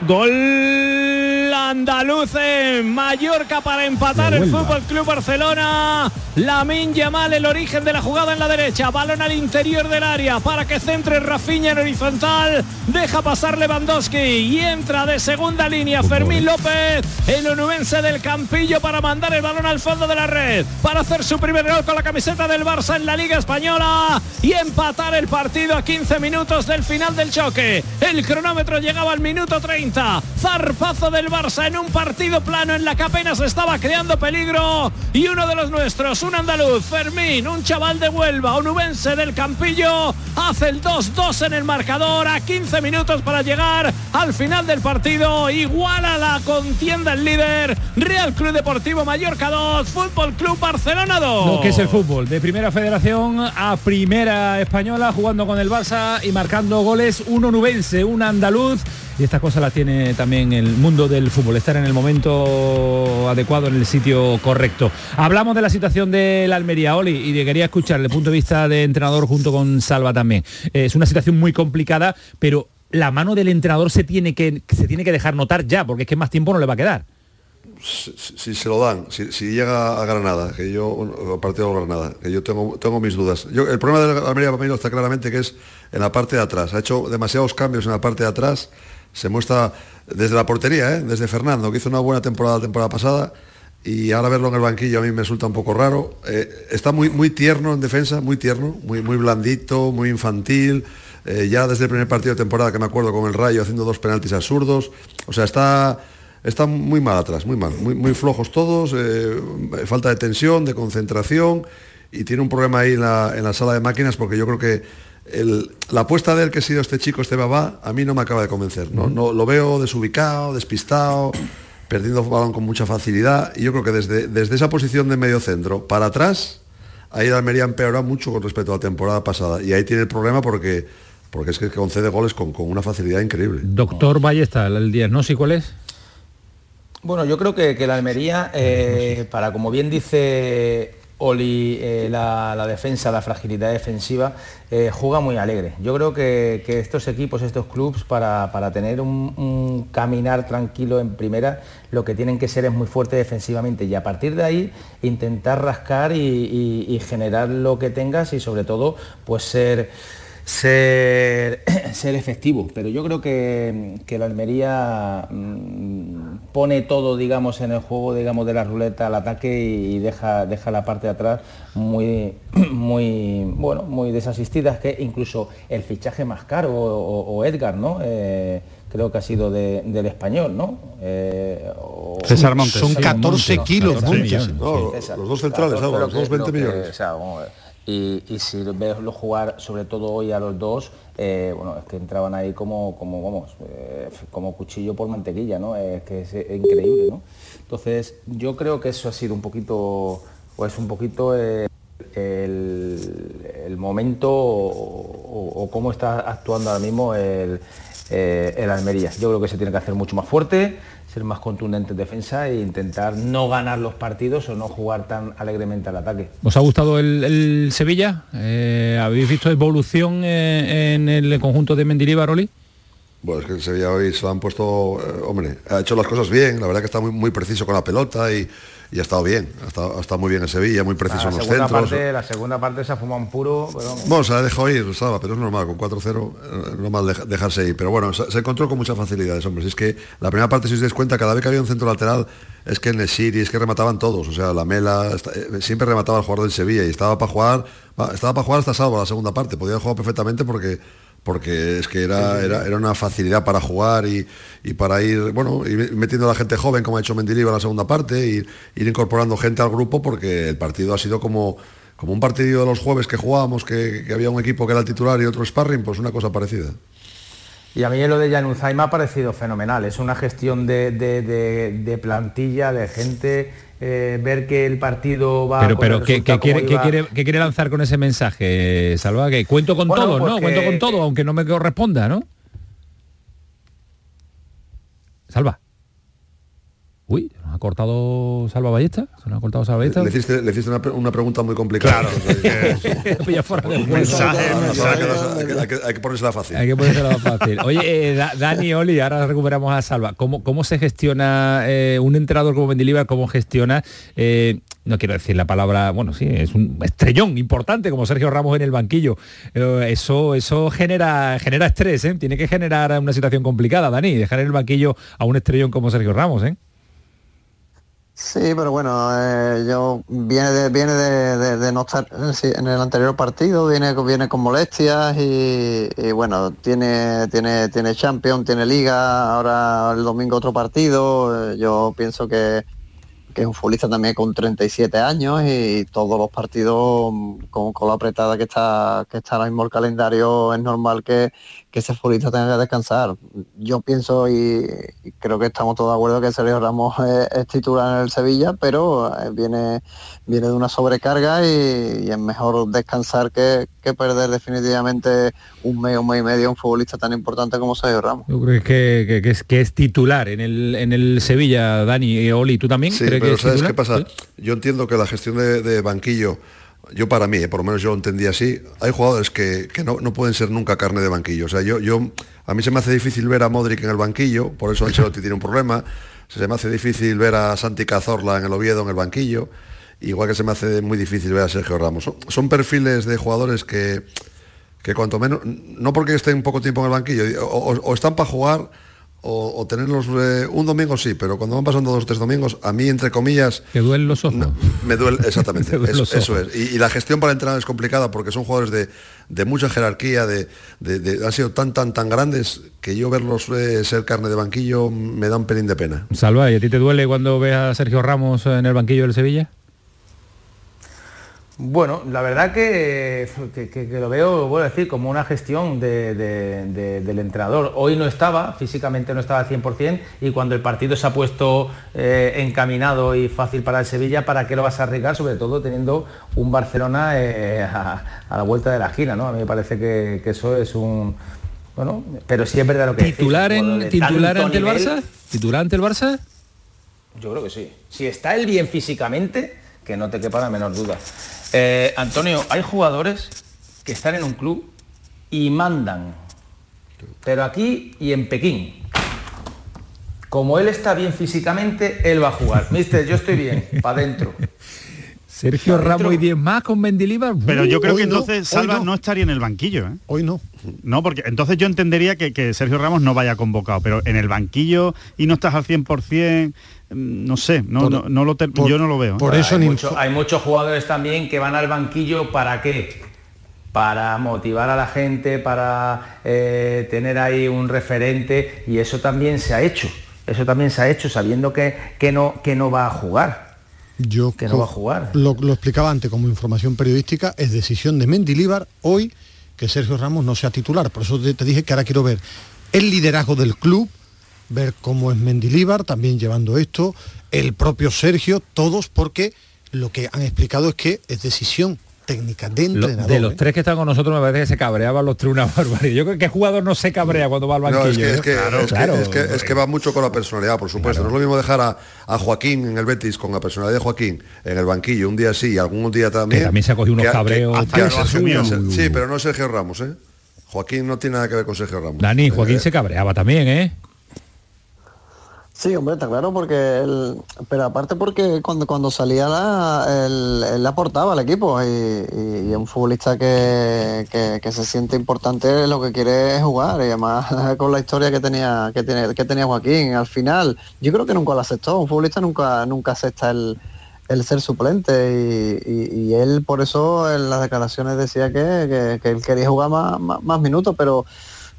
Gol andaluz en Mallorca para empatar el. Fútbol Club Barcelona. Lamin Yamal el origen de la jugada en la derecha, balón al interior del área para que centre Rafinha en horizontal, deja pasar Lewandowski y entra de segunda línea Fermín López, el onubense del Campillo para mandar el balón al fondo de la red, para hacer su primer gol con la camiseta del Barça en la Liga española y empatar el partido a 15 minutos del final del choque. El cronómetro llegaba al minuto 30. Zarpazo del Barça en un partido plano en la que apenas estaba creando peligro. Y uno de los nuestros, un andaluz, Fermín, un chaval de Huelva, onubense del Campillo, hace el 2-2 en el marcador a 15 minutos para llegar al final del partido. Igual a la contienda el líder, Real Club Deportivo Mallorca 2, Fútbol Club Barcelona 2. Lo que es el fútbol, de primera federación a primera española, jugando con el Barça y marcando goles, un onubense, un andaluz. Y estas cosas las tiene también el mundo del fútbol, estar en el momento adecuado, en el sitio correcto. Hablamos de la situación de la Almería, Oli, y quería escuchar el punto de vista de entrenador junto con Salva también. Es una situación muy complicada, pero la mano del entrenador se tiene que, se tiene que dejar notar ya, porque es que más tiempo no le va a quedar. si, se lo dan, si, llega a Granada, que yo, a partido de Granada, que yo tengo, tengo mis dudas. El problema de la Almería para está claramente que es en la parte de atrás. Ha hecho demasiados cambios en la parte de atrás. Se muestra desde la portería, ¿eh? desde Fernando, que hizo una buena temporada la temporada pasada. Y ahora verlo en el banquillo a mí me resulta un poco raro. Eh, está muy, muy tierno en defensa, muy tierno, muy, muy blandito, muy infantil. Eh, ya desde el primer partido de temporada que me acuerdo con el Rayo haciendo dos penaltis absurdos. O sea, está, está muy mal atrás, muy mal, muy, muy flojos todos, falta de tensión, de concentración y tiene un problema ahí en la, en la sala de máquinas porque yo creo que el- la apuesta de él que ha sido este chico, este babá, a mí no me acaba de convencer. ¿no? No, lo veo desubicado, despistado, perdiendo balón con mucha facilidad y yo creo que desde, desde esa posición de medio centro para atrás, ahí la Almería ha empeorado mucho con respecto a la temporada pasada y ahí tiene el problema porque, porque es que concede goles con, con una facilidad increíble. Doctor Ballesta, el diagnóstico cuál es? Bueno, yo creo que, que la Almería, eh, para como bien dice Oli, eh, la, defensa, la fragilidad defensiva, eh, juega muy alegre. Yo creo que, estos equipos, estos clubes, para, para tener un, caminar tranquilo en primera, lo que tienen que ser es muy fuerte defensivamente y a partir de ahí intentar rascar y- y generar lo que tengas y sobre todo pues ser ser, ser efectivo, pero yo creo que, que la Almería mm, pone todo, digamos, en el juego, digamos, de la ruleta al ataque y deja, deja la parte de atrás muy, muy, bueno, muy desasistida, Es que incluso el fichaje más caro, o, o Edgar, ¿no? Eh, creo que ha sido de- del español, ¿no? Eh, o- César Montes. Son Sí, 14 Montes. kilos, 14 Montes. millones. No, César. los dos centrales, Claro, ahora, pero los dos que- 20 lo que- millones. o sea, vamos a ver. Y, y si verlo jugar, sobre todo hoy a los dos, eh, bueno, es que entraban ahí como, como vamos, eh, como cuchillo por mantequilla, ¿no? Es que es, increíble, ¿no? Entonces, yo creo que eso ha sido un poquito, o es un poquito eh, el, el momento o, o- o cómo está actuando ahora mismo el, el Almería. Yo creo que se tiene que hacer mucho más fuerte, ser más contundente en defensa e intentar no ganar los partidos o no jugar tan alegremente al ataque. ¿Os ha gustado el, el Sevilla? Eh, ¿Habéis visto evolución eh, en el conjunto de Mendilibar, Oli? Bueno, es que el Sevilla hoy se lo han puesto, eh, hombre, ha hecho las cosas bien, la verdad que está muy, muy preciso con la pelota y, y ha estado bien, ha estado, ha estado muy bien el Sevilla, muy preciso la, en los centros. parte, la segunda parte se ha fumado un puro, pero. Bueno, se la dejó ir, Salva, pero es normal, con 4-0 eh, es normal deja- dejarse ir. Pero bueno, se, se encontró con muchas facilidades, hombre. Si es que la primera parte, si os dais cuenta, cada vez que había un centro lateral, es que en el City, es que remataban todos. O sea, la Mela, eh, siempre remataba el jugador del Sevilla y estaba para jugar, estaba para jugar hasta salvo la segunda parte. Podía jugar perfectamente porque porque es que era, era, era una facilidad para jugar y, y para ir, bueno, ir metiendo a la gente joven, como ha hecho Mendilibar en la segunda parte, ir, ir incorporando gente al grupo, porque el partido ha sido como, como un partido de los jueves que jugábamos, que, que había un equipo que era el titular y otro sparring, pues una cosa parecida. Y a mí lo de Januzaj me ha parecido fenomenal. Es una gestión de, de- de- de plantilla, de gente, eh, ver que el partido va... Pero, pero ¿qué, quiere, qué, quiere, qué quiere lanzar con ese mensaje, Salva? Que cuento con Bueno, todo, pues ¿no? que- Cuento con todo, aunque no me corresponda, ¿no? Salva. Uy, ¿nos ha cortado Salva Ballesta? ¿Se nos ha cortado Salva Ballesta? Le hiciste, le hiciste una, una pregunta muy complicada. Un mensaje. Hay que- ponérsela fácil. Hay que ponérsela fácil. Oye, eh, Da- Dani, Oli, ahora recuperamos a Salva. ¿Cómo, cómo se gestiona eh, un entrenador como Mendilibar? ¿Cómo gestiona, eh, no quiero decir la palabra, bueno, sí, es un estrellón importante como Sergio Ramos en el banquillo? Eh, eso eso genera, genera estrés, ¿eh? Tiene que generar una situación complicada, Dani, dejar en el banquillo a un estrellón como Sergio Ramos, ¿eh? Sí, pero bueno, eh, yo viene de, viene de, no estar en el anterior partido, viene, viene con molestias y, bueno, tiene, tiene, tiene Champions, tiene Liga, ahora el domingo otro partido. eh, Yo pienso que, que es un futbolista también con 37 años y todos los partidos mm, con, con lo apretada que está, que está ahora mismo el calendario, es normal que, que ese futbolista tenga que descansar. Yo pienso y, y creo que estamos todos de acuerdo que Sergio Ramos es, es titular en el Sevilla, pero eh, viene, viene de una sobrecarga y, y es mejor descansar que, que perder definitivamente un mes, un mes y medio a un futbolista tan importante como Sergio Ramos. Yo creo que, que- que es, que es titular en el, en el Sevilla, Dani. Y Oli, ¿tú también? Sí, crees que pero es ¿sabes titular? qué pasa? ¿Sí? Yo entiendo que la gestión de, de banquillo, yo para mí, eh, por lo menos yo lo entendí así, hay jugadores que, que no, no pueden ser nunca carne de banquillo. O sea, yo, yo, a mí se me hace difícil ver a Modric en el banquillo, por eso Ancelotti tiene un problema. Se me hace difícil ver a Santi Cazorla en el Oviedo en el banquillo. Igual que se me hace muy difícil ver a Sergio Ramos. Son, perfiles de jugadores que, que cuanto menos, no porque estén poco tiempo en el banquillo, o- o están para jugar o, o tenerlos eh, un domingo sí, pero cuando van pasando dos o tres domingos, a mí entre comillas... ¿Te duelen los ojos? Me duele, exactamente, duelen eso, los eso ojos. es. Y, y la gestión para entrenar es complicada porque son jugadores de, de mucha jerarquía, de, de- de- han sido tan, tan, tan grandes que yo verlos eh, ser carne de banquillo me da un pelín de pena. Salva, ¿y a ti te duele cuando ves a Sergio Ramos en el banquillo del Sevilla? Bueno, la verdad que, que- que- que lo veo, voy a decir, como una gestión de- de- de- del entrenador. Hoy no estaba, físicamente no estaba al 100% y cuando el partido se ha puesto eh, encaminado y fácil para el Sevilla, ¿para qué lo vas a arriesgar? Sobre todo teniendo un Barcelona eh, a, a la vuelta de la esquina, ¿no? A mí me parece que, eso es un... Bueno, pero sí es verdad lo que ¿Titular, en, titular ante el Barça? ¿Titular ante el Barça? yo creo que sí. Si está él bien físicamente, que no te quepa la menor duda. Eh, Antonio, hay jugadores que están en un club y mandan, pero aquí y en Pekín. Como él está bien físicamente, él va a jugar. Mister, yo estoy bien, para adentro. Sergio Ramos y 10 más con Mendilibar. Pero yo creo que no, entonces hoy Salva no. no. estaría en el banquillo. ¿eh? Hoy no. No, porque entonces yo entendería que, que Sergio Ramos no vaya convocado, pero en el banquillo y no estás al 100%, mm, no sé, no, Por- no, no lo por- yo no lo veo. hay, mucho- hay muchos jugadores también que van al banquillo para qué? Para motivar a la gente, para eh, tener ahí un referente y eso también se ha hecho. Eso también se ha hecho sabiendo que, que no, que no va a jugar. Yo Que no va a jugar. Lo, lo explicaba antes como información periodística, es decisión de Mendilíbar hoy que Sergio Ramos no sea titular. Por eso te, te dije que ahora quiero ver el liderazgo del club, ver cómo es Mendilíbar también llevando esto, el propio Sergio, todos, porque lo que han explicado es que es decisión técnica de Lo- entrenador. de los ¿eh? tres que están con nosotros me parece que se cabreaban los tres una barbaridad. Yo creo que jugador no se cabrea cuando va al banquillo. No, es que, es, ¿eh? que, Claro, es, que- claro. es que- es que va mucho con la personalidad, por supuesto. No es lo mismo dejar a, a Joaquín en el Betis con la personalidad de Joaquín en el banquillo un día sí y algún día también. Que también se ha cogido unos cabreos. que- Sí, pero no Sergio Ramos, ¿eh? Joaquín no tiene nada que ver con Sergio Ramos. Dani, Joaquín Eh, se cabreaba también, ¿eh? Sí, hombre, está claro, porque él, pero aparte porque cuando, cuando salía la, él, él aportaba al equipo y, y- un futbolista que, que- se siente importante lo que quiere es jugar y además con la historia que tenía, que tiene, que tenía Joaquín al final, yo creo que nunca lo aceptó, un futbolista nunca, nunca acepta el, el ser suplente y, y- él por eso en las declaraciones decía que, que- él quería jugar más- más minutos, pero,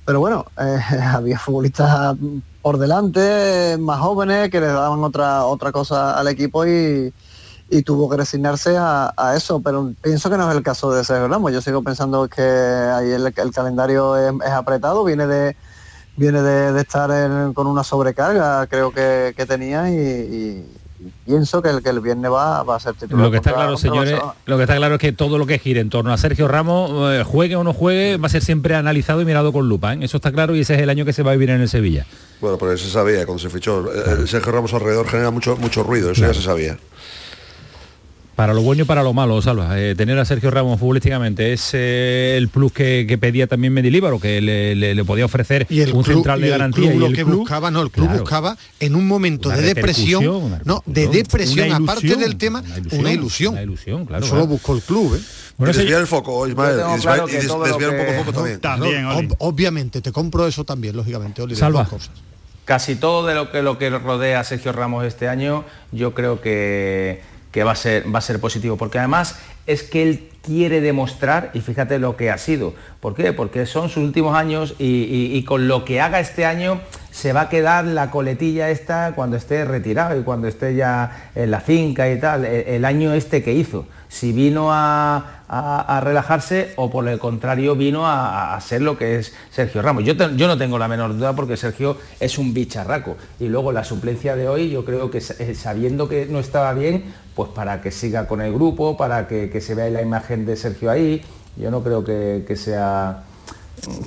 pero bueno, eh, había futbolistas por delante, más jóvenes, que le daban otra, otra cosa al equipo y, tuvo que resignarse a, eso, pero pienso que no es el caso de Sergio Ramos. Yo sigo pensando que ahí el, calendario es, apretado, viene de viene de, estar con una sobrecarga, creo que, tenía y pienso que el, que el viernes va, va a ser titular. Lo que está claro, señores, Barcelona. lo que está claro es que todo lo que gire en torno a Sergio Ramos, eh, juegue o no juegue, va a ser siempre analizado y mirado con lupa. ¿eh? Eso está claro y ese es el año que se va a vivir en el Sevilla. Bueno, pero se sabía cuando se fichó. Eh, eh, Sergio Ramos alrededor genera mucho, mucho ruido, eso ya se sabía. Para lo bueno y para lo malo, Salva. Eh, tener a Sergio Ramos futbolísticamente es eh, el plus que, que pedía también Medilíbaro, que le, le- le podía ofrecer y el un club, central de y el garantía. club y lo el que club, buscaba, no, el club claro, buscaba en un momento de depresión, no, de depresión, aparte del tema, una ilusión, una ilusión. una ilusión, claro, Eso claro. buscó el club, ¿eh? Bueno, y desviar el foco, Ismael, y, desviar- y des- un poco el foco también. También, obviamente, te compro eso también, lógicamente, Oli, Salva. dos cosas. Casi todo de lo que, lo que rodea a Sergio Ramos este año, yo creo que, que va, a ser, va a ser positivo, porque además es que él quiere demostrar, y fíjate lo que ha sido. ¿Por qué? Porque son sus últimos años y, con lo que haga este año se va a quedar la coletilla esta cuando esté retirado y cuando esté ya en la finca y tal, el, año este que hizo. Si vino a, relajarse o por el contrario vino a, a ser lo que es Sergio Ramos. Yo, yo no tengo la menor duda porque Sergio es un bicharraco. Y luego la suplencia de hoy, yo creo que eh, sabiendo que no estaba bien, pues para que siga con el grupo, para que, se vea la imagen de Sergio ahí, yo no creo que, sea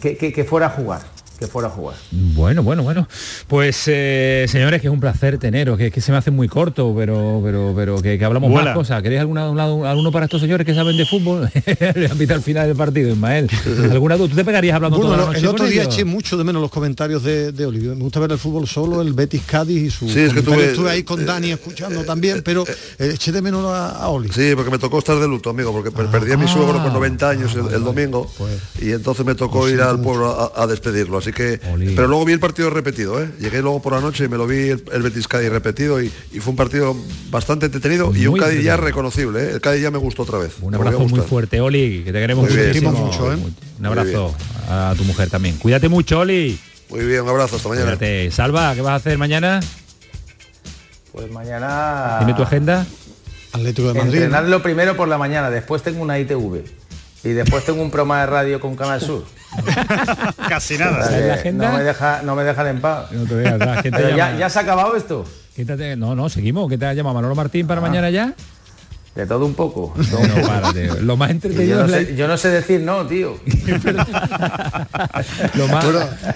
que fuera a jugar, que fuera a jugar. Bueno, bueno, bueno. Pues eh, señores, que es un placer teneros, que, que se me hace muy corto, pero pero pero que, que hablamos Vuela. más cosas. ¿Queréis alguna, un lado- alguno para estos señores que saben de fútbol? Le han al final del partido, Ismael. ¿Alguna duda? ¿Tú te pegarías hablando Bueno, toda la lo- noche el otro día ellos? eché mucho de menos los comentarios de, de. Me gusta ver el fútbol solo, el Betis Cádiz y su Sí, es que tuve- estuve ahí con Dani escuchando también, pero eh, eché de menos a, a Oli. Sí, porque me tocó estar de luto, amigo, porque per- perdí a mi suegro con 90 años el, el domingo y entonces me tocó ir al pueblo a, a despedirlo. Así que, pero luego vi el partido repetido, ¿eh? Llegué luego por la noche y me lo vi el, el Betis Cádiz repetido y, y fue un partido bastante entretenido y un Cádiz ya reconocible, ¿eh? El Cádiz ya me gustó otra vez. Un abrazo muy fuerte, Oli, que te queremos Muy bien. muchísimo. Mucho, ¿eh? Un abrazo a tu mujer también. Cuídate mucho, Oli. Muy bien, un abrazo, hasta mañana. Cuídate. Salva, ¿qué vas a hacer mañana? Pues mañana... ¿Tiene tu agenda? Atlético de Entrenarlo primero por la mañana, después tengo una ITV. Y después tengo un programa de radio con Canal Sur. Casi nada. que la agenda? No me, deja, no me dejan en paz. No te veas, la gente Pero ya, se ha acabado esto. Quítate- No, no, seguimos. ¿Qué te ha llamado Manolo Martín para mañana ya? De todo un poco. No. Lo más entretenido yo, no la- sé, yo no sé decir no, tío. Lo más,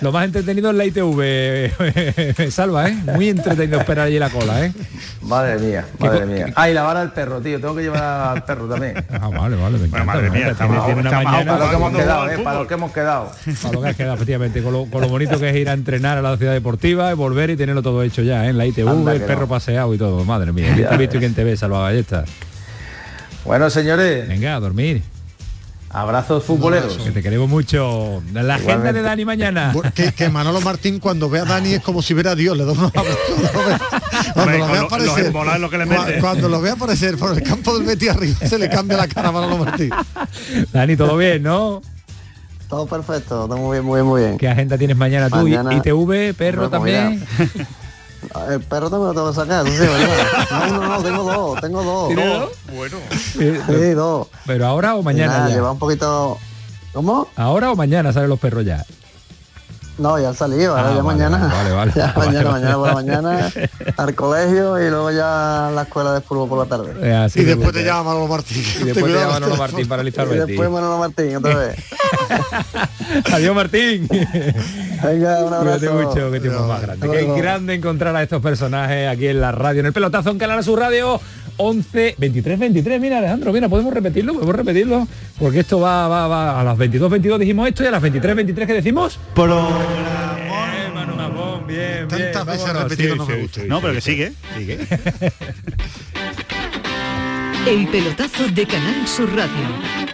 lo más entretenido es la ITV, Salva, ¿eh? Muy entretenido esperar allí la cola, ¿eh? Madre mía, madre mía. Ah, y lavar al perro, tío. Tengo que llevar al perro también. Ah, vale, vale, me encanta. madre mía, una mañana- Para lo que hemos quedado, eh, para lo que hemos quedado. Para lo que has quedado, efectivamente, con lo, con lo bonito que es ir a entrenar a la ciudad deportiva, y volver y tenerlo todo hecho ya, ¿eh? En la ITV, Anda el perro no. paseado y todo. Madre mía, ¿quién te ha visto y quién te ve, Salva Ballesta? Bueno, señores, Venga, a dormir. abrazos futboleros. Que te queremos mucho. La agenda Igualmente. de Dani mañana. Que, que Manolo Martín cuando ve a Dani es como si viera a Dios, le da unos abrazos. Cuando lo ve aparecer, embolados lo que le cua- mete. cuando lo ve aparecer por el campo del Betis arriba, se le cambia la cara a Manolo Martín. Dani, todo bien, ¿no? Todo perfecto, todo muy bien, muy bien, muy bien. ¿Qué agenda tienes mañana tú? Mañana- ¿ITV, perro pues también? El perro también lo tengo que sacar, eso sí, ¿verdad? No, no, no, tengo dos, tengo dos. ¿Tiene dos? Bueno. Sí, dos. ¿Pero ahora o mañana nada, ya? lleva un poquito... ¿Cómo? ¿Ahora o mañana salen los perros ya? No, ya han salido, ahora Ah, ya vale, mañana. vale, vale, ya vale, mañana, vale, mañana por la vale. mañana al colegio y luego ya a la escuela de fútbol por la tarde. Eh, así Y después te llama Manolo Martín. Y después te llama Manolo Martín para alistar Y después Manolo Martín otra vez. Adiós Martín. Venga, un Cuídate abrazo. mucho, que tiempo más grande. Qué grande encontrar a estos personajes aquí en la radio, en el pelotazo en Canal Sur Radio. 11, 23, 23, mira Alejandro, mira, podemos repetirlo, podemos repetirlo, porque esto va, va, va, a las 22, 22 dijimos esto y a las 23, 23 que decimos. Japón, bien, bien, Tantas veces repetido Sí, no me gusta. sí, No, sí, pero que sí. sigue. Sigue. El pelotazo de Canal Sur Radio.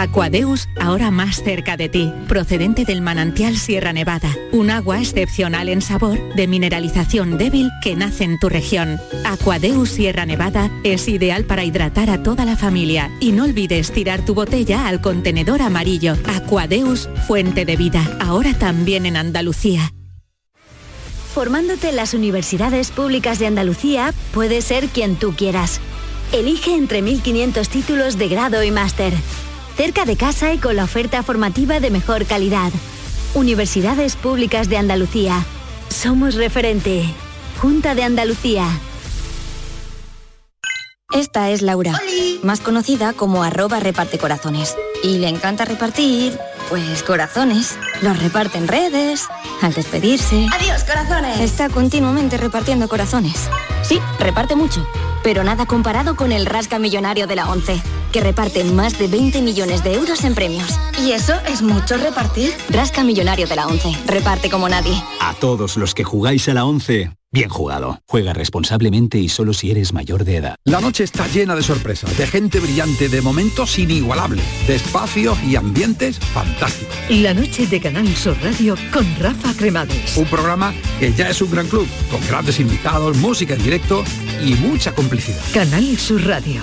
Aquadeus, ahora más cerca de ti, procedente del manantial Sierra Nevada, un agua excepcional en sabor, de mineralización débil que nace en tu región. Aquadeus Sierra Nevada es ideal para hidratar a toda la familia y no olvides tirar tu botella al contenedor amarillo. Aquadeus, fuente de vida, ahora también en Andalucía. Formándote en las universidades públicas de Andalucía, puedes ser quien tú quieras. Elige entre 1.500 títulos de grado y máster cerca de casa y con la oferta formativa de mejor calidad. Universidades Públicas de Andalucía. Somos referente. Junta de Andalucía. Esta es Laura, más conocida como arroba reparte corazones. Y le encanta repartir, pues corazones. Los reparte en redes, al despedirse. ¡Adiós, corazones! Está continuamente repartiendo corazones. Sí, reparte mucho, pero nada comparado con el rasca millonario de la ONCE, que reparte más de 20 millones de euros en premios. ¿Y eso es mucho repartir? Rasca millonario de la ONCE, reparte como nadie. A todos los que jugáis a la ONCE, bien jugado. Juega responsablemente y solo si eres mayor de edad. La noche está llena de sorpresas, de gente brillante, de momentos inigualables, de espacios y ambientes fantásticos. La noche de Canal Sur Radio con Rafa Cremades. Un programa que ya es un gran club, con grandes invitados, música en directo y mucha complicidad. Canal Sur Radio,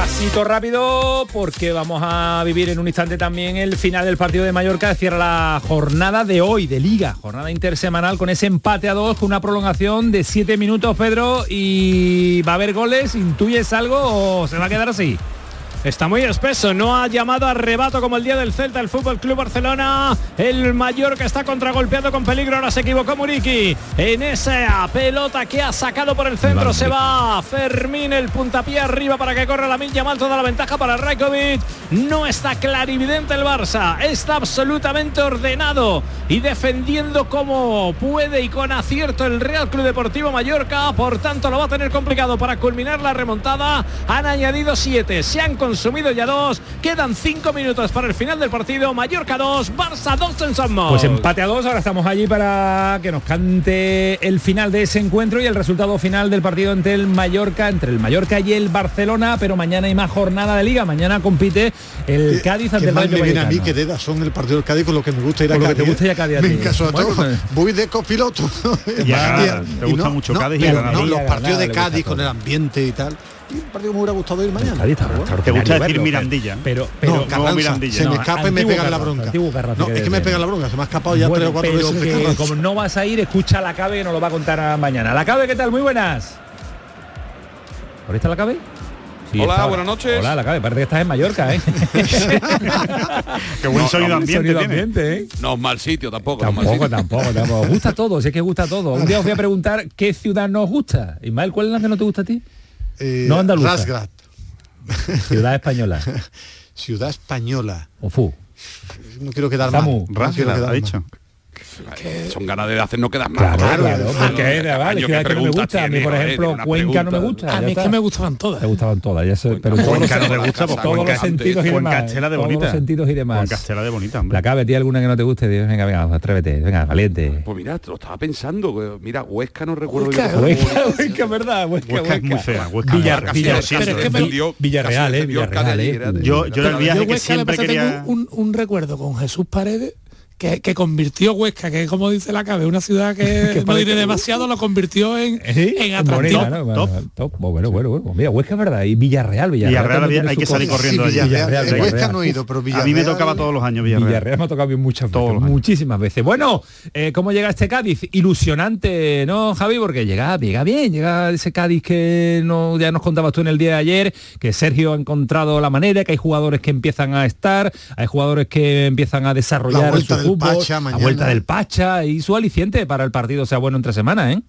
Pasito rápido porque vamos a vivir en un instante también el final del partido de Mallorca. Cierra la jornada de hoy de liga, jornada intersemanal con ese empate a dos, con una prolongación de siete minutos, Pedro. Y va a haber goles, ¿intuyes algo o se va a quedar así? Está muy espeso, no ha llamado a rebato como el día del Celta el Fútbol Club Barcelona. El Mallorca está contragolpeado con peligro, ahora se equivocó Muriki en esa pelota que ha sacado por el centro. Se va Fermín, el puntapié arriba para que corra la milla mal toda la ventaja para Raikovic. No está clarividente el Barça, está absolutamente ordenado y defendiendo como puede y con acierto el Real Club Deportivo Mallorca. Por tanto, lo va a tener complicado para culminar la remontada. Han añadido siete, se han consumido ya dos. Quedan cinco minutos para el final del partido. Mallorca 2, Barça 2 en San. Pues empate a dos, ahora estamos allí para que nos cante el final de ese encuentro y el resultado final del partido entre el Mallorca, entre el Mallorca y el Barcelona, pero mañana hay más jornada de liga, mañana compite el Cádiz ante Qué el Rayo me viene a mí que de son el partido del Cádiz con lo que me gusta ir a Con lo que Cádiz. te gusta ¿eh? ir a Cádiz Me a todo. Voy de copiloto. Y a Granada. ¿Te gusta mucho Cádiz y no, los Y a partidos de Cádiz con el ambiente y tal. Un partido que me hubiera gustado ir mañana. Está- Pero está bueno. Te gusta decir verlo, Mirandilla. Pero, no, pero Carranza, Mirandilla. se me No, escapa y me pegan la bronca. No, es que me pega la bronca, se me ha escapado ya Bueno, tres o cuatro pero veces como no vas a ir, escucha la cabe que nos lo va a contar mañana. La cabe, ¿qué tal? Muy buenas. ¿Por está la cabe? Hola, está ahora. buenas noches. Hola, la cabe, parece que estás en Mallorca, ¿eh? Qué buen No, sonido no, ambiente Sonido tiene. ambiente, ¿eh? No es mal sitio tampoco. no es Tampoco, sitio. tampoco, tampoco. Gusta todo, sé que gusta todo. Un día os voy a preguntar qué ciudad nos gusta. Ismael, ¿cuál es la que no te gusta a ti? Eh, no andaluza. Razgrad. Ciudad española. Ciudad española. O Fu. No quiero quedar Samu, mal. No quiero Razgrad, quedar ha mal. Son ganas de hacer no quedas mal. Claro, claro, joder, porque joder, vale, año, ciudad ¿qué que no me gusta. A mí, por ejemplo, Cuenca no me gusta. A mí es que me gustaban todas. Te gustaban todas, ya sé, pero Cuenca no te gusta, pues todos los Cuenca- sentidos y demás. De todos bonita. los sentidos y demás. Cuencastela de bonita, hombre. La cabe, ¿tiene alguna que no te guste? Dios, venga, venga, atrévete, venga, valiente. Pues mira, lo estaba pensando. que- Mira, Huesca no recuerdo Huesca, yo. Huesca, Huesca, ¿verdad? Huesca, Huesca es muy fea. Huesca que ¿eh? me- Villarreal, eh, Villarreal, eh. era Yo, yo el viaje yo que siempre quería... un recuerdo con Jesús Paredes que, que convirtió Huesca, que como dice la cabe, una ciudad que, Que no diré demasiado, lo convirtió en, Sí, en atractivo. bonita, ¿no? Bueno, top. Bueno, bueno, bueno. Mira, Huesca es verdad. Y Villarreal, Villarreal. Villarreal había- hay que salir cosa. corriendo Sí. Villarreal. Huesca no he ido, pero A mí me Villarreal- tocaba todos los años Villarreal. Villarreal me ha tocado bien muchas Todos veces, años. muchísimas veces. Bueno, eh, ¿cómo llega este Cádiz? Ilusionante, ¿no, Javi? Porque llega, llega bien, llega ese Cádiz que no, ya nos contabas tú en el día de ayer, que Sergio ha encontrado la manera, que hay jugadores que empiezan a estar, hay jugadores que empiezan a desarrollar La vuelta su del fútbol, Pacha la vuelta del Pacha y su aliciente para el partido sea bueno entre semanas, ¿eh?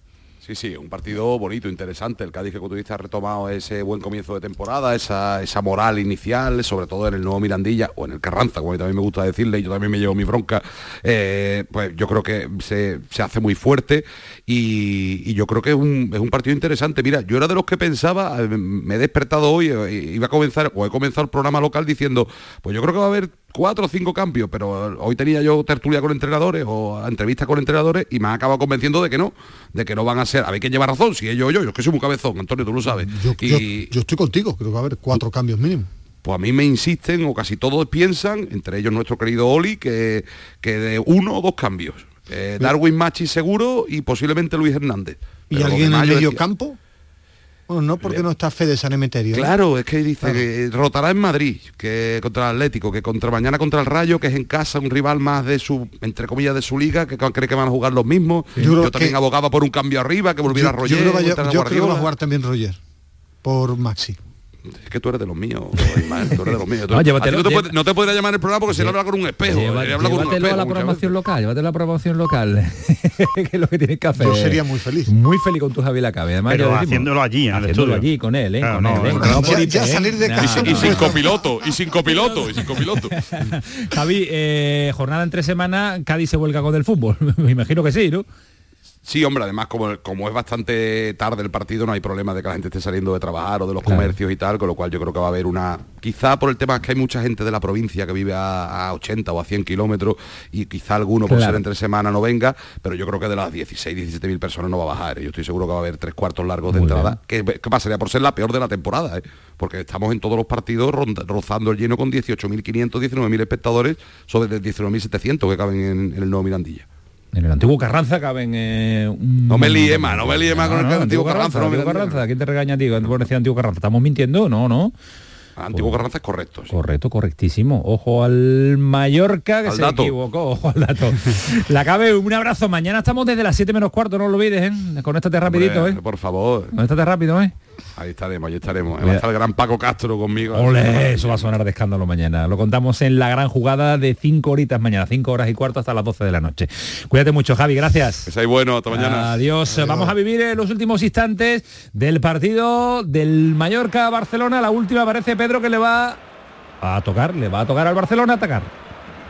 Sí, sí, un partido bonito, interesante. El Cádiz que como tú dices ha retomado ese buen comienzo de temporada, esa, esa moral inicial, sobre todo en el nuevo Mirandilla o en el Carranza, como a mí también me gusta decirle, y yo también me llevo mi bronca, eh, pues yo creo que se, se hace muy fuerte y, y yo creo que es un, es un partido interesante. Mira, yo era de los que pensaba, eh, me he despertado hoy, eh, iba a comenzar, o he comenzado el programa local diciendo, pues yo creo que va a haber cuatro o cinco cambios, pero hoy tenía yo tertulia con entrenadores o entrevistas con entrenadores y me han acabado convenciendo de que no, de que no van a ser, a ver quién lleva razón, si ellos o yo, yo es que soy muy cabezón, Antonio, tú lo sabes. Yo, yo- y yo estoy contigo, creo que va a haber cuatro cambios mínimos. pues a mí me insisten, o casi todos piensan, entre ellos nuestro querido Oli, que, que de uno o dos cambios. Eh, Darwin Machi seguro y posiblemente Luis Hernández. ¿Y Pero alguien en el medio decía- campo? Bueno, no porque no está Fede San Emeterio. ¿eh? Claro, es que dice que rotará en Madrid, que contra el Atlético, que contra mañana contra el Rayo, que es en casa un rival más de su, entre comillas, de su liga, que cree que van a jugar los mismos. Yo Yo, también que- abogaba por un cambio arriba, que volviera Yo, yo Roger, creo que vaya- volviera yo creo que va a jugar también Roger por Maxi. Es que tú eres de los míos, Ismael, tú eres de los míos. Tú- No, llévatelo, no, te puede- no te podría llamar el programa porque si él habla con un espejo. Lleva- habla con un llévatelo espejo a la programación local, llévatelo a la programación local, que es lo que tienes que hacer. Yo sería muy feliz. Muy feliz con tu Javi Lacabe. Además, Pero haciendo allí, en el haciéndolo estudio. allí con él, ¿eh? Claro, con no, él, ¿eh? no, Ya- ya ¿eh? salir de casa Y sin copiloto, y sin copiloto, y sin copiloto. Javi, eh, jornada entre semana, Cádiz se vuelca con el fútbol. Me imagino que sí, ¿no? Sí, hombre, además como, como es bastante tarde el partido, no hay problema de que la gente esté saliendo de trabajar o de los Claro. comercios y tal, con lo cual yo creo que va a haber una... Quizá por el tema es que hay mucha gente de la provincia que vive a, a 80 o a 100 kilómetros y quizá alguno por ser entre semana no venga, pero yo creo que de las 16, 17 mil personas no va a bajar. ¿eh? Yo estoy seguro que va a haber tres cuartos largos de Muy entrada, que, que pasaría por ser la peor de la temporada, ¿eh? porque estamos en todos los partidos rozando el lleno con 18.500, 19.000 espectadores sobre 19.700 que caben en- en el nuevo Mirandilla. En el antiguo Carranza caben... eh, un- No me líe más, no me líe más con el antiguo Carranza, no me. Carranza. ¿Quién te regaña a ti cuando pones antiguo Carranza? ¿Estamos mintiendo? No, no. Antiguo Carranza es correcto. sí. Correcto, correctísimo. Ojo al Mallorca que Al se dato. equivocó. Ojo al dato. La cabe, un abrazo. Mañana estamos desde las 7 menos cuarto, no lo olvides, ¿eh? Conéctate rapidito, Hombre, ¿eh? Por favor. Conéctate rápido, ¿eh? Ahí estaremos, ahí estaremos. Va a estar el gran Paco Castro conmigo. Ole, eso va a sonar de escándalo mañana. Lo contamos en la gran jugada de 5 horitas mañana, 5 horas y cuarto hasta las 12 de la noche. Cuídate mucho, Javi, gracias. Que seáis bueno, hasta mañana. Adiós. Vamos a vivir en los últimos instantes del partido del Mallorca-Barcelona. La última parece Pedro que le va a tocar, le va a tocar al Barcelona atacar.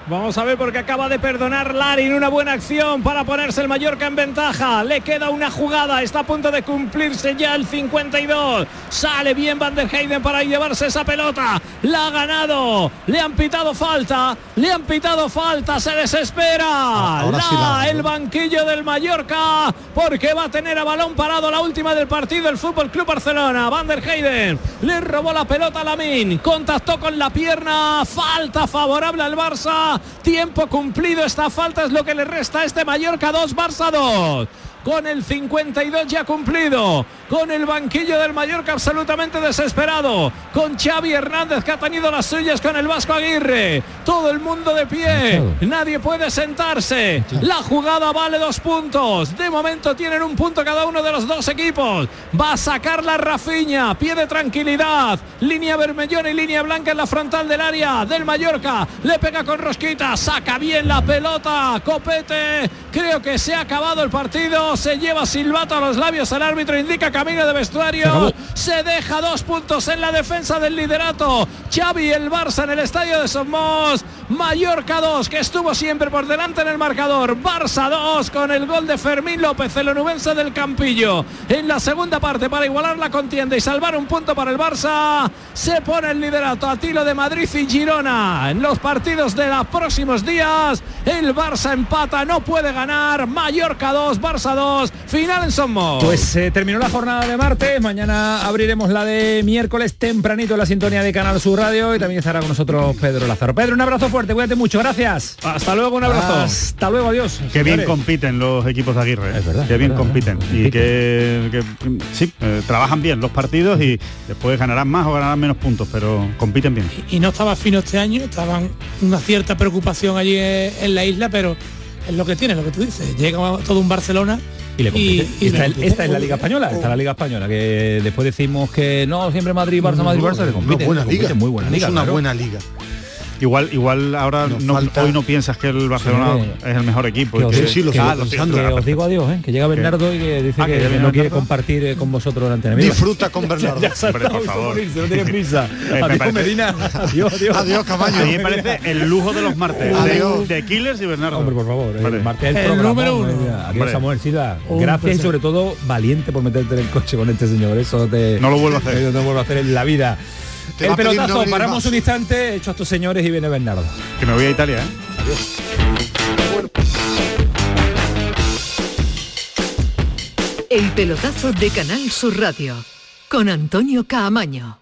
Vamos a ver porque acaba de perdonar Larin una buena acción para ponerse el Mallorca en ventaja. Le queda una jugada, está a punto de cumplirse ya el 52. Sale bien Van der Heyden para llevarse esa pelota. La ha ganado. Le han pitado falta. Le han pitado falta. Se desespera. ahora La- sí el banquillo del Mallorca porque va a tener a balón parado la última del partido el Fútbol Club Barcelona. Van der Heyden le robó la pelota a Lamin, contactó con la pierna, falta favorable al Barça. Tiempo cumplido, esta falta es lo que le resta a este Mallorca 2, Barça 2. Con el 52 ya cumplido, con el banquillo del Mallorca absolutamente desesperado, con Xavi Hernández que ha tenido las suyas con el Vasco Aguirre, todo el mundo de pie, nadie puede sentarse, la jugada vale dos puntos, de momento tienen un punto cada uno de los dos equipos, va a sacar la Rafiña, pie de tranquilidad, línea vermellona y línea blanca en la frontal del área del Mallorca, le pega con rosquita, saca bien la pelota, copete, creo que se ha acabado el partido, se lleva silbato a los labios, el árbitro indica camino de vestuario, se deja dos puntos en la defensa del liderato, Xavi el Barça en el estadio de Somos, Mallorca 2, que estuvo siempre por delante en el marcador, Barça 2 con el gol de Fermín López, el onubense del Campillo, en la segunda parte para igualar la contienda y salvar un punto para el Barça, se pone el liderato a tiro de Madrid y Girona, en los partidos de los próximos días, el Barça empata, no puede ganar, Mallorca 2, Barça 2, final en Somos. Pues eh, terminó la jornada de martes. Mañana abriremos la de miércoles tempranito en la sintonía de Canal Sur Radio y también estará con nosotros Pedro Lázaro. Pedro, un abrazo fuerte, cuídate mucho, gracias. Hasta luego, un abrazo. Hasta luego, adiós. Qué bien compiten los equipos de Aguirre. Es verdad, Qué es bien verdad, compiten. Y que, que, sí, eh, trabajan bien los partidos y después ganarán más o ganarán menos puntos, pero compiten bien. y no estaba fino este año, estaban una cierta preocupación allí en, en la isla, pero es lo que tiene, lo que tú dices. Llega todo un Barcelona Y le compite. y esta, le es- compite. esta es la Liga Española, esta es la Liga Española, que después decimos que no, siempre Madrid, Barça, Madrid, Barça, le compite. Una buena compite, liga. muy buena Es una claro. buena liga. Igual, igual ahora no- falta- hoy no piensas que el Barcelona Sí. es el mejor equipo. Que y os, que- digo- sí, lo que- Ah, lo pensando. que os digo adiós, ¿eh? que llega Bernardo y que dice Ah, que ya no quiere compartir eh, con vosotros la antena. Mira, Disfruta con Bernardo. ya ha Hombre, por favor. morirse, no tiene prisa. me adiós, parece- Medina. Adiós, adiós. Adiós, Camaño. A mí me parece el lujo de los martes. Adiós. De, de Killers y Bernardo. Hombre, por favor, Vale. el martes el, El programa, número uno. Adiós, Hombre. Samuel Silva. Un Gracias y sobre todo valiente por meterte en el coche con este señor. Eso te, No lo vuelvo a hacer. No lo vuelvo a hacer en la vida. El pelotazo, paramos más. un instante, hecho a estos señores y viene Bernardo. Que me voy a Italia, ¿eh? El pelotazo de Canal Sur Radio con Antonio Caamaño.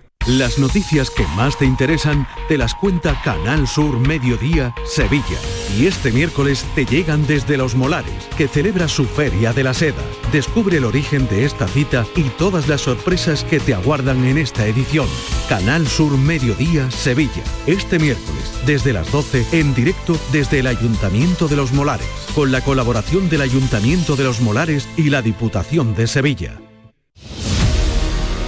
Las noticias que más te interesan te las cuenta Canal Sur Mediodía Sevilla. Y este miércoles te llegan desde Los Molares, que celebra su Feria de la Seda. Descubre el origen de esta cita y todas las sorpresas que te aguardan en esta edición. Canal Sur Mediodía Sevilla. Este miércoles, desde las 12, en directo desde el Ayuntamiento de Los Molares, con la colaboración del Ayuntamiento de Los Molares y la Diputación de Sevilla.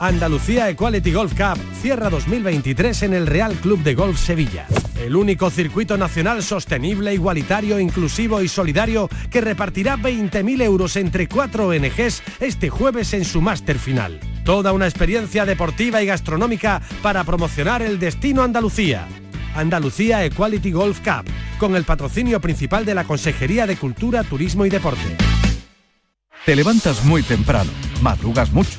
Andalucía Equality Golf Cup cierra 2023 en el Real Club de Golf Sevilla. El único circuito nacional sostenible, igualitario, inclusivo y solidario que repartirá 20.000 euros entre cuatro ONGs este jueves en su máster final. Toda una experiencia deportiva y gastronómica para promocionar el destino Andalucía. Andalucía Equality Golf Cup, con el patrocinio principal de la Consejería de Cultura, Turismo y Deporte. Te levantas muy temprano, madrugas mucho,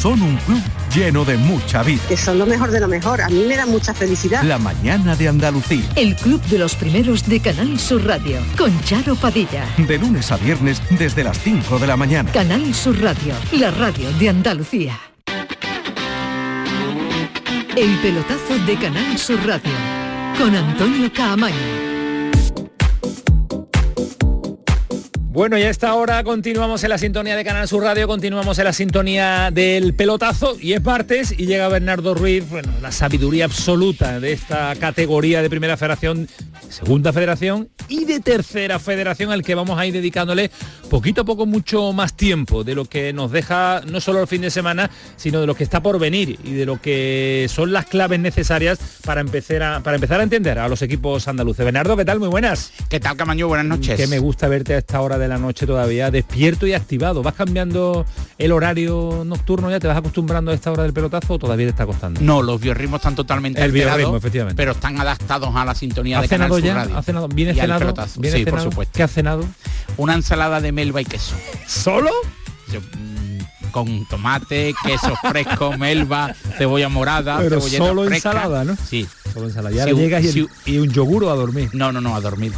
Son un club lleno de mucha vida. Que son lo mejor de lo mejor. A mí me da mucha felicidad. La mañana de Andalucía. El Club de los Primeros de Canal Sur Radio, con Charo Padilla. De lunes a viernes desde las 5 de la mañana. Canal Sur Radio, la radio de Andalucía. El pelotazo de Canal Sur Radio, con Antonio Caamaño. Bueno, y a esta hora continuamos en la sintonía de Canal Sur Radio, continuamos en la sintonía del pelotazo y es martes y llega Bernardo Ruiz, bueno, la sabiduría absoluta de esta categoría de primera federación, segunda federación y de tercera federación al que vamos a ir dedicándole poquito a poco mucho más tiempo de lo que nos deja no solo el fin de semana, sino de lo que está por venir y de lo que son las claves necesarias para empezar a, para empezar a entender a los equipos andaluces. Bernardo, ¿qué tal? Muy buenas. ¿Qué tal, Camaño? Buenas noches. Que me gusta verte a esta hora de la noche todavía despierto y activado. ¿Vas cambiando el horario nocturno ya? ¿Te vas acostumbrando a esta hora del pelotazo o todavía te está costando? No, los biorritmos están totalmente El alterados, biorritmo, efectivamente. pero están adaptados a la sintonía ¿Has de Canal Sur ya? Radio. ¿Has cenado? ¿Viene Y cenado? ¿Viene Sí, cenado? por supuesto. ¿Qué has cenado? Una ensalada de melva y queso. ¿Solo? Yo, mm, con tomate, queso fresco, melva, cebolla morada, Pero cebolleta solo fresca. ensalada, ¿no? Sí. Solo ensalada. Y ahora llegas y, sí. y un yogur o a dormir. No, no, no, a dormir.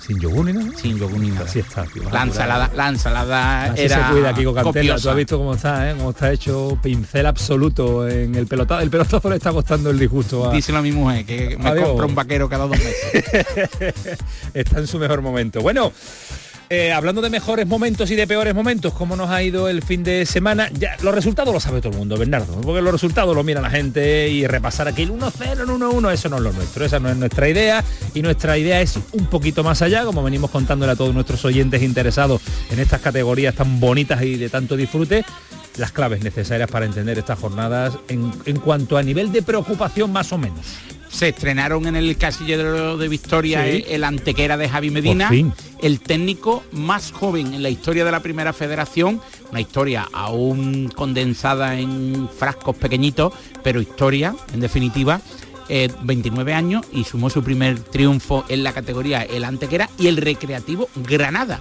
Sin yogur ni nada. Sin yogur ni nada. Así está, tío. La ensalada, la ensalada Así era se cuida Kiko Cantela. Tú copiosa. has visto cómo está, ¿eh? Cómo está hecho pincel absoluto en el pelotazo. El pelotazo le está costando el disgusto a, Díselo a mi mujer, que me Adiós. compra un vaquero cada dos meses. está en su mejor momento. Bueno, eh, hablando de mejores momentos y de peores momentos, ¿cómo nos ha ido el fin de semana? Ya, los resultados lo sabe todo el mundo, Bernardo, porque los resultados lo mira la gente y repasar aquí el 1-0, el 1-1, eso no es lo nuestro, esa no es nuestra idea y nuestra idea es un poquito más allá, como venimos contándole a todos nuestros oyentes interesados en estas categorías tan bonitas y de tanto disfrute, las claves necesarias para entender estas jornadas en, en cuanto a nivel de preocupación más o menos. Se estrenaron en el casillero de Victoria Sí. el, el Antequera de Javi Medina, el técnico más joven en la historia de la primera federación, una historia aún condensada en frascos pequeñitos, pero historia, en definitiva. eh, 29 años y sumó su primer triunfo en la categoría el Antequera y el Recreativo Granada.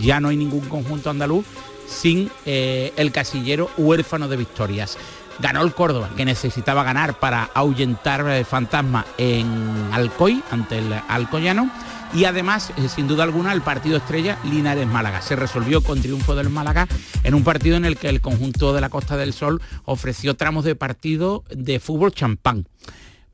Ya no hay ningún conjunto andaluz sin eh, el casillero huérfano de victorias. Ganó el Córdoba, que necesitaba ganar para ahuyentar eh, fantasma en Alcoy, ante el Alcoyano. Y además, eh, sin duda alguna, el partido estrella Linares-Málaga. Se resolvió con triunfo del Málaga en un partido en el que el conjunto de la Costa del Sol ofreció tramos de partido de fútbol champán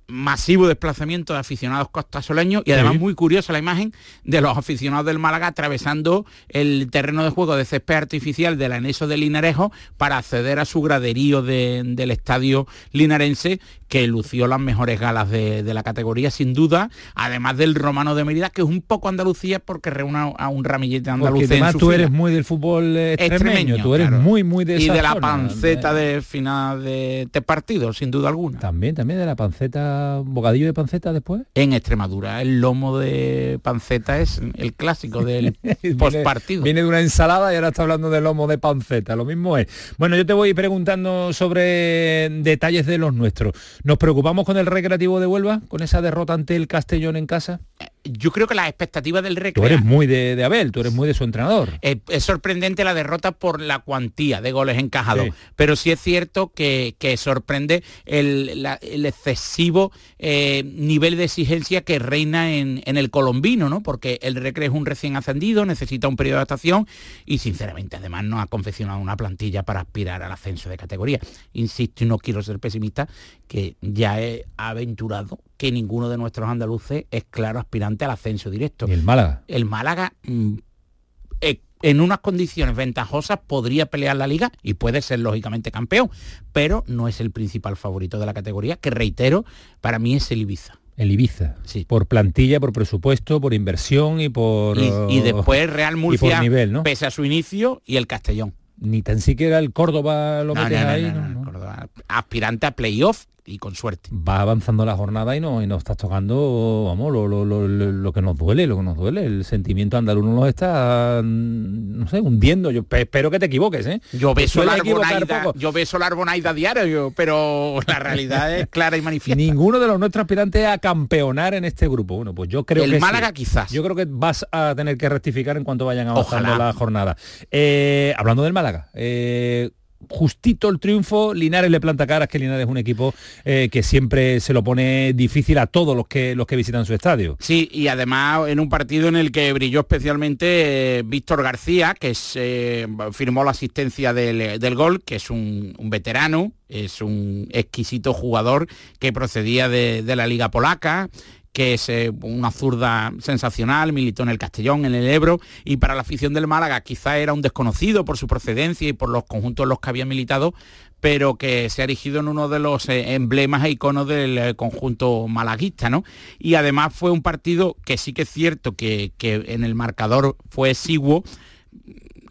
masivo desplazamiento de aficionados costasoleños y además Sí. muy curiosa la imagen de los aficionados del Málaga atravesando el terreno de juego de césped artificial del anexo de Linarejo para acceder a su graderío de- del estadio linarense que lució las mejores galas de, de la categoría sin duda, además del Romano de Mérida que es un poco Andalucía porque reúne a un ramillete andaluz en además su tú fila. eres muy del fútbol extremeño, tú eres claro. muy, muy de y esa de la zona, panceta de final de este partido sin duda alguna También, también de la panceta, bocadillo de panceta después. en Extremadura. El lomo de panceta es el clásico del Viene- postpartido. Viene de una ensalada y ahora está hablando de lomo de panceta, lo mismo es. Bueno, yo te voy preguntando sobre detalles de los nuestros. ¿Nos preocupamos con el recreativo de Huelva, con esa derrota ante el Castellón en casa? Yo creo que las expectativas del Tú recreo eres muy de, de Abel, tú eres muy de su entrenador. Eh, es sorprendente la derrota por la cuantía de goles encajados, Sí. pero sí es cierto que, que sorprende el, la- el excesivo eh, nivel de exigencia que reina en, en el colombino, ¿no? Porque el Recre es un recién ascendido, necesita un periodo de adaptación y sinceramente además no ha confeccionado una plantilla para aspirar al ascenso de categoría. Insisto y no quiero ser pesimista, que ya he aventurado que ninguno de nuestros andaluces es claro aspirante al ascenso directo. Y el Málaga. El Málaga mm, eh, en unas condiciones ventajosas podría pelear la liga y puede ser lógicamente campeón, pero no es el principal favorito de la categoría, que reitero, para mí es el Ibiza. El Ibiza. Por plantilla, por presupuesto, por inversión y por... Y, y después Real y por Murcia, nivel, ¿no? pese a su inicio, y el Castellón. Ni tan siquiera el Córdoba lo No, ahí. Córdoba, aspirante a playoff y con suerte. va avanzando la jornada y no y nos estás tocando vamos lo, lo- lo- lo- que nos duele lo que nos duele el sentimiento andaluz nos está mm, no sé hundiendo yo pe- espero que te equivoques ¿eh? Yo beso, la Arbonaida, yo beso la Arbonaida diario, pero la realidad es clara y manifiesta. ninguno de los nuestros aspirantes a campeonar en este grupo bueno pues yo creo El que sí. Málaga quizás. yo creo que vas a tener que rectificar en cuanto vayan avanzando Ojalá. la jornada Eh, hablando del Málaga eh, justito el triunfo, Linares le planta caras que Linares es un equipo eh, que siempre se lo pone difícil a todos los que los que visitan su estadio. Sí, y además en un partido en el que brilló especialmente eh, Víctor García, que es, eh, firmó la asistencia del, del gol, que es un, un veterano, es un exquisito jugador que procedía de, de la Liga Polaca que es eh, una zurda sensacional, militó en el Castellón, en el Ebro, y para la afición del Málaga quizá era un desconocido por su procedencia y por los conjuntos en los que había militado, pero que se ha erigido en uno de los eh, emblemas e iconos del eh, conjunto malaguista, ¿no? Y además fue un partido que sí que es cierto que, que en el marcador fue exiguo,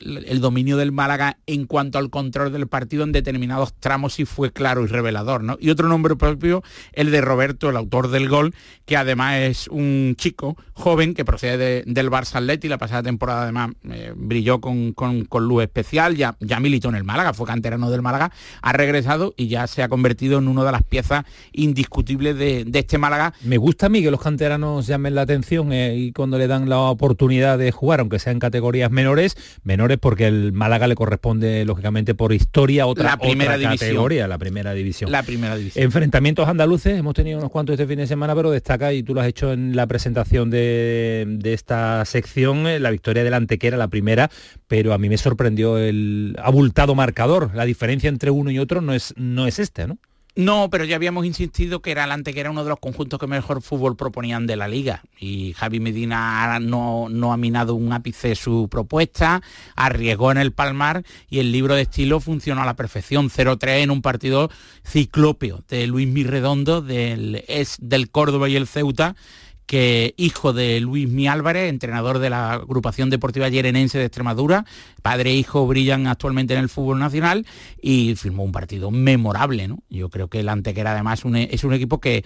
el dominio del Málaga en cuanto al control del partido en determinados tramos sí fue claro y revelador, ¿no? Y otro nombre propio, el de Roberto, el autor del gol, que además es un chico joven que procede de- del Barça Atleti, la pasada temporada además eh, brilló con, con- con luz especial, ya, ya militó en el Málaga, fue canterano del Málaga, ha regresado y ya se ha convertido en una de las piezas indiscutibles de, de este Málaga. Me gusta a mí que los canteranos llamen la atención eh, y cuando le dan la oportunidad de jugar, aunque sea en categorías menores, menores porque el Málaga le corresponde lógicamente por historia otra, La primera otra categoría, la primera división. La primera división. Enfrentamientos andaluces, hemos tenido unos cuantos este fin de semana, pero destaca, y tú lo has hecho en la presentación de, de esta sección, eh, la victoria del Antequera, la primera, pero a mí me sorprendió el abultado marcador. La diferencia entre uno y otro no es, no es este, ¿no? No, pero ya habíamos insistido que era el que era uno de los conjuntos que mejor fútbol proponían de la liga. Y Javi Medina no, no ha minado un ápice su propuesta, arriesgó en el palmar y el libro de estilo funcionó a la perfección. 0-3 en un partido ciclópeo de Luis Mirredondo, del, es del Córdoba y el Ceuta que hijo de Luis Mi Álvarez, entrenador de la agrupación deportiva yerenense de Extremadura, padre e hijo brillan actualmente en el fútbol nacional y firmó un partido memorable, ¿no? Yo creo que el Antequera además es un equipo que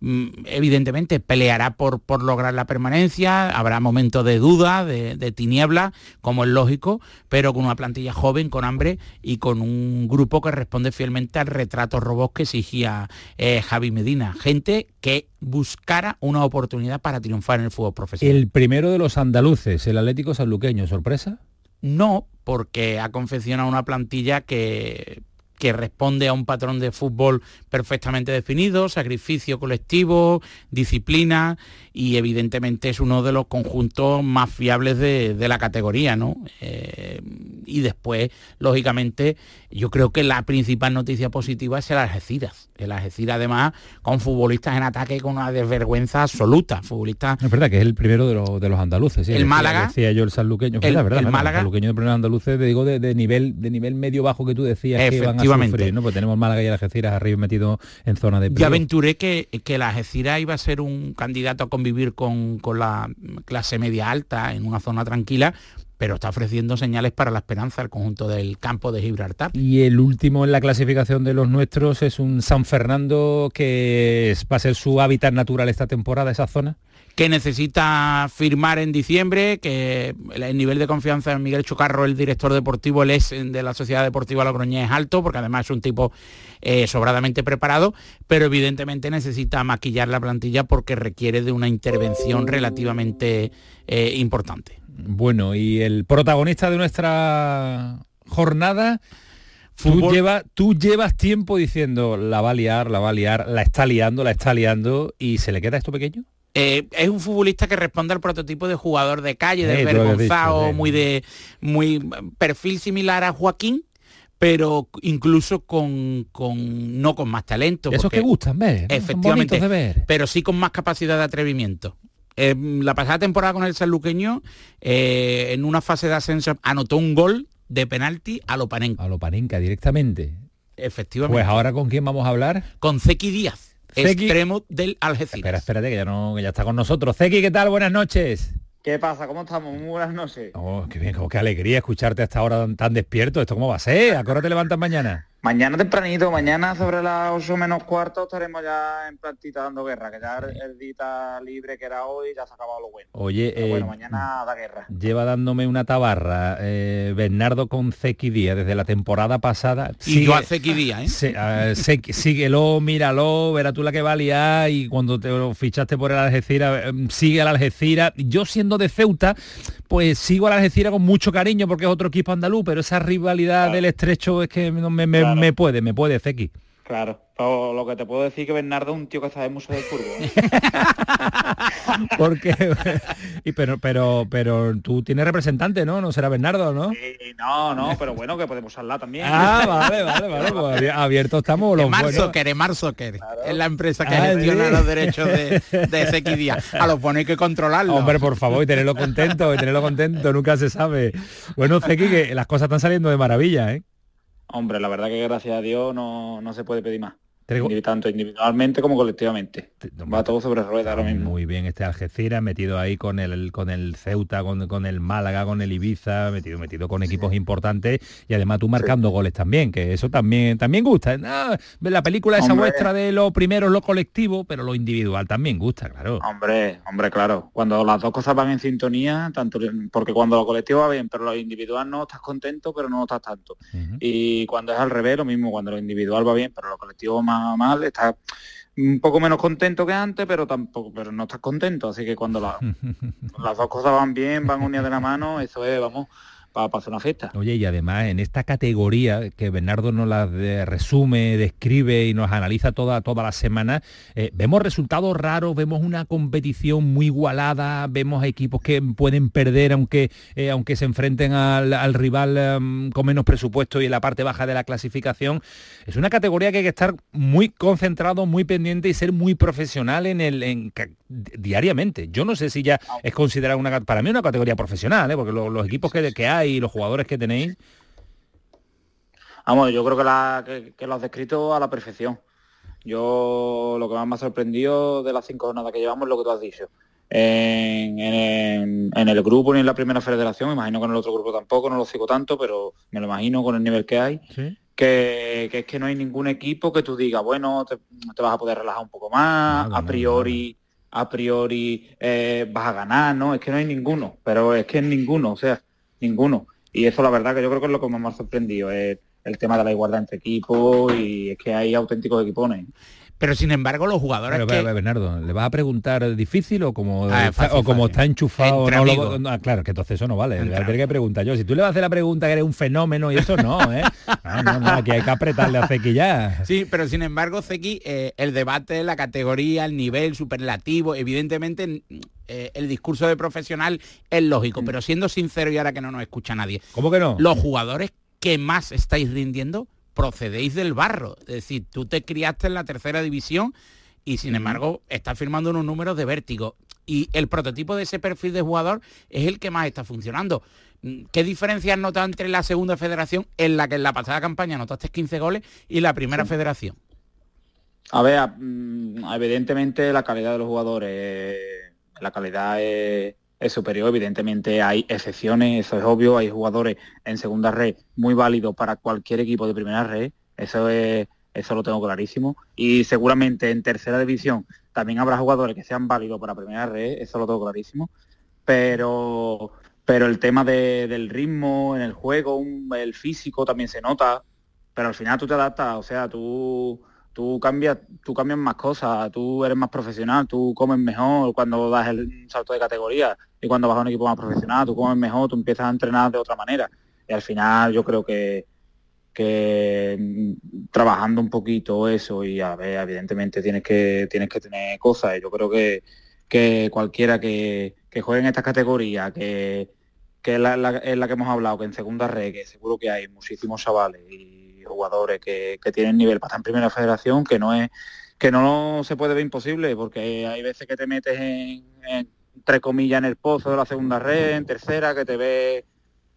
evidentemente peleará por, por lograr la permanencia, habrá momentos de duda, de, de tiniebla, como es lógico, pero con una plantilla joven, con hambre y con un grupo que responde fielmente al retrato robot que exigía eh, Javi Medina. Gente que buscara una oportunidad para triunfar en el fútbol profesional. El primero de los andaluces, el Atlético Sanluqueño, sorpresa. No, porque ha confeccionado una plantilla que, que responde a un patrón de fútbol perfectamente definido, sacrificio colectivo, disciplina y evidentemente es uno de los conjuntos más fiables de, de la categoría, ¿no? Eh, y después, lógicamente, yo creo que la principal noticia positiva es el Algeciras. El Algeciras además con futbolistas en ataque con una desvergüenza absoluta, futbolistas Es verdad que es el primero de, los- de los andaluces. sí, El decía- Málaga. Decía yo el sanluqueño. El- verdad, verdad, el verdad, Málaga. El sanluqueño de primeros andaluces, te digo, de, de nivel de nivel medio bajo que tú decías que iban a Efectivamente. sufrir, ¿no? Pues tenemos Málaga y Algeciras arriba metido en zona de Ya playoff. aventuré que, que la Algeciras iba a ser un candidato a convivir con, con la clase media alta en una zona tranquila, pero está ofreciendo señales para la esperanza al conjunto del campo de Gibraltar. Y el último en la clasificación de los nuestros es un San Fernando que es- va a ser su hábitat natural esta temporada, esa zona. que necesita firmar en diciembre, que el nivel de confianza de Miguel Chocarro, el director deportivo, el ex de la Sociedad Deportiva Logroñés es alto, porque además es un tipo eh, sobradamente preparado, pero evidentemente necesita maquillar la plantilla porque requiere de una intervención relativamente eh, importante. Bueno, y el protagonista de nuestra jornada, tú, lleva- tú llevas tiempo diciendo la va a liar, la va a liar, la está liando, la está liando, y se le queda esto pequeño. Eh, es un futbolista que responde al prototipo de jugador de calle, Eh, desvergonzado, dicho, sí. muy de muy perfil similar a Joaquín, pero incluso con, con- no con más talento. Esos que gustan. Son Efectivamente, de ver. pero sí con más capacidad de atrevimiento. Eh, la pasada temporada con el sanluqueño, eh, en una fase de ascenso, anotó un gol de penalti a Lopanenka. A Lopanenka directamente. Efectivamente. Pues ahora con quién vamos a hablar? Con Zeki Díaz, Zeki- extremo del Algeciras. Espera, espérate, que ya no, que ya está con nosotros. Zeki, ¿qué tal? Buenas noches. ¿Qué pasa? ¿Cómo estamos? Muy buenas noches. Oh, qué bien, como qué alegría escucharte hasta ahora tan, tan despierto. ¿Esto cómo va a ser? ¿A qué hora te levantas mañana? Mañana tempranito, mañana sobre las 8 menos cuarto estaremos ya en plantita dando guerra, que ya el, el día libre que era hoy ya se ha acabado lo bueno. Oye, Pero bueno, eh, mañana da guerra. lleva dándome una tabarra eh, Bernardo con Zeki Díaz desde la temporada pasada. Y yo a Zeki Díaz, ¿eh? Se- síguelo, míralo, verás tú la que va a liar y cuando te lo fichaste por el Algeciras, eh, sigue al Algeciras. Yo siendo de Ceuta, pues sigo al Algeciras con mucho cariño porque es otro equipo andaluz, pero esa rivalidad del estrecho es que no me, me- Claro. Me puede, me puede, Zeki. Claro, pero lo que te puedo decir que Bernardo es un tío que sabe mucho del fútbol. ¿eh? Porque y pero pero pero tú tienes representante, ¿no? No será Bernardo, ¿no? Y no, no, pero bueno, que podemos hablar también. Ah, vale, vale, vale. Pues abi- abiertos estamos los buenos. Soccer, Emar Soccer. Es la empresa que Ah, gestiona sí. los derechos de, de Zeki Díaz. A los buenos hay que controlarlo. Hombre, por favor, y tenerlo contento, y tenerlo contento, nunca se sabe. Bueno, Zeki, que las cosas están saliendo de maravilla, ¿eh? Hombre, la verdad que gracias a Dios no, no se puede pedir más. Tengo- Indivi- Tanto individualmente como colectivamente. Va todo sobre ruedas ahora mismo. Muy bien este Algeciras, metido ahí con el con el Ceuta, con, con el Málaga, con el Ibiza, metido, metido con equipos importantes y además tú marcando goles también, que eso también también gusta. Ah, la película esa vuestra de lo primero lo colectivo, pero lo individual también gusta, claro. Hombre, hombre, claro. Cuando las dos cosas van en sintonía, tanto porque cuando lo colectivo va bien, pero lo individual no estás contento, pero no estás tanto. Y cuando es al revés, lo mismo, cuando lo individual va bien, pero lo colectivo más mal, estás un poco menos contento que antes, pero tampoco, pero no estás contento. Así que cuando la- las dos cosas van bien, van unidas de la mano, eso es, vamos, para hacer una fiesta. Oye, y además en esta categoría que Bernardo nos la de- resume, describe y nos analiza toda, toda la semana, eh, vemos resultados raros, vemos una competición muy igualada, vemos equipos que pueden perder aunque, eh, aunque se enfrenten al, al rival em, con menos presupuesto y en la parte baja de la clasificación. Es una categoría que hay que estar muy concentrado, muy pendiente y ser muy profesional en el en diariamente. Yo no sé si ya es considerada una para mí una categoría profesional, ¿eh? porque lo- los equipos que, que hay y los jugadores que tenéis. Vamos, yo creo que, la, que, que lo has descrito a la perfección. Yo lo que más me ha sorprendido de las cinco jornadas que llevamos es lo que tú has dicho. En, en- en el grupo ni en la primera federación, imagino que en el otro grupo tampoco, no lo sigo tanto, pero me lo imagino con el nivel que hay, que, que es que no hay ningún equipo que tú digas, bueno, te, te vas a poder relajar un poco más, a priori, a priori eh, vas a ganar, ¿no? Es que no hay ninguno, pero es que es ninguno, o sea, ninguno. Y eso la verdad que yo creo que es lo que más me ha sorprendido, es el tema de la igualdad entre equipos y es que hay auténticos equipones. Pero sin embargo los jugadores Pero, que... pero, Bernardo, ¿le vas a preguntar difícil o como, Ah, está, fácil, o como fácil. está enchufado? Entre no lo- amigos. no, claro, que entonces eso no vale. Le voy a tener que preguntar yo. Si tú le vas a hacer la pregunta que eres un fenómeno y eso no, ¿eh? No, no, no, aquí hay que apretarle a Zeki ya. Sí, pero sin embargo, Zeki, eh, el debate, la categoría, el nivel superlativo, evidentemente eh, el discurso de profesional es lógico, pero siendo sincero y ahora que no nos escucha nadie. ¿Cómo que no? Los jugadores que más estáis rindiendo procedéis del barro. Es decir, tú te criaste en la tercera división y sin embargo estás firmando unos números de vértigo. Y el prototipo de ese perfil de jugador es el que más está funcionando. Mm, ¿Qué diferencias notas entre la segunda federación, en la que en la pasada campaña notaste 15 goles, y la primera federación? A ver, mm, evidentemente la calidad de los jugadores, la calidad es, superior, evidentemente hay excepciones, eso es obvio, hay jugadores en segunda red muy válidos para cualquier equipo de primera red, eso es, eso lo tengo clarísimo. Y seguramente en tercera división también habrá jugadores que sean válidos para primera red, eso lo tengo clarísimo. Pero pero el tema de- del ritmo en el juego, el físico también se nota, pero al final tú te adaptas, o sea, tú tú cambias, tú cambias más cosas, tú eres más profesional, tú comes mejor cuando das el salto de categoría y cuando vas a un equipo más profesional, tú comes mejor, tú empiezas a entrenar de otra manera. Y al final yo creo que, que mm, trabajando un poquito eso y a ver, evidentemente tienes que, tienes que tener cosas. Y yo creo que, que cualquiera que, que juegue en estas categorías, que, que es la, es la que hemos hablado, que en segunda red, que seguro que hay muchísimos chavales y jugadores que, que tienen nivel para estar en primera federación, que no es que no se puede ver imposible, porque hay veces que te metes en, en, entre comillas en el pozo de la segunda red, en tercera, que te ve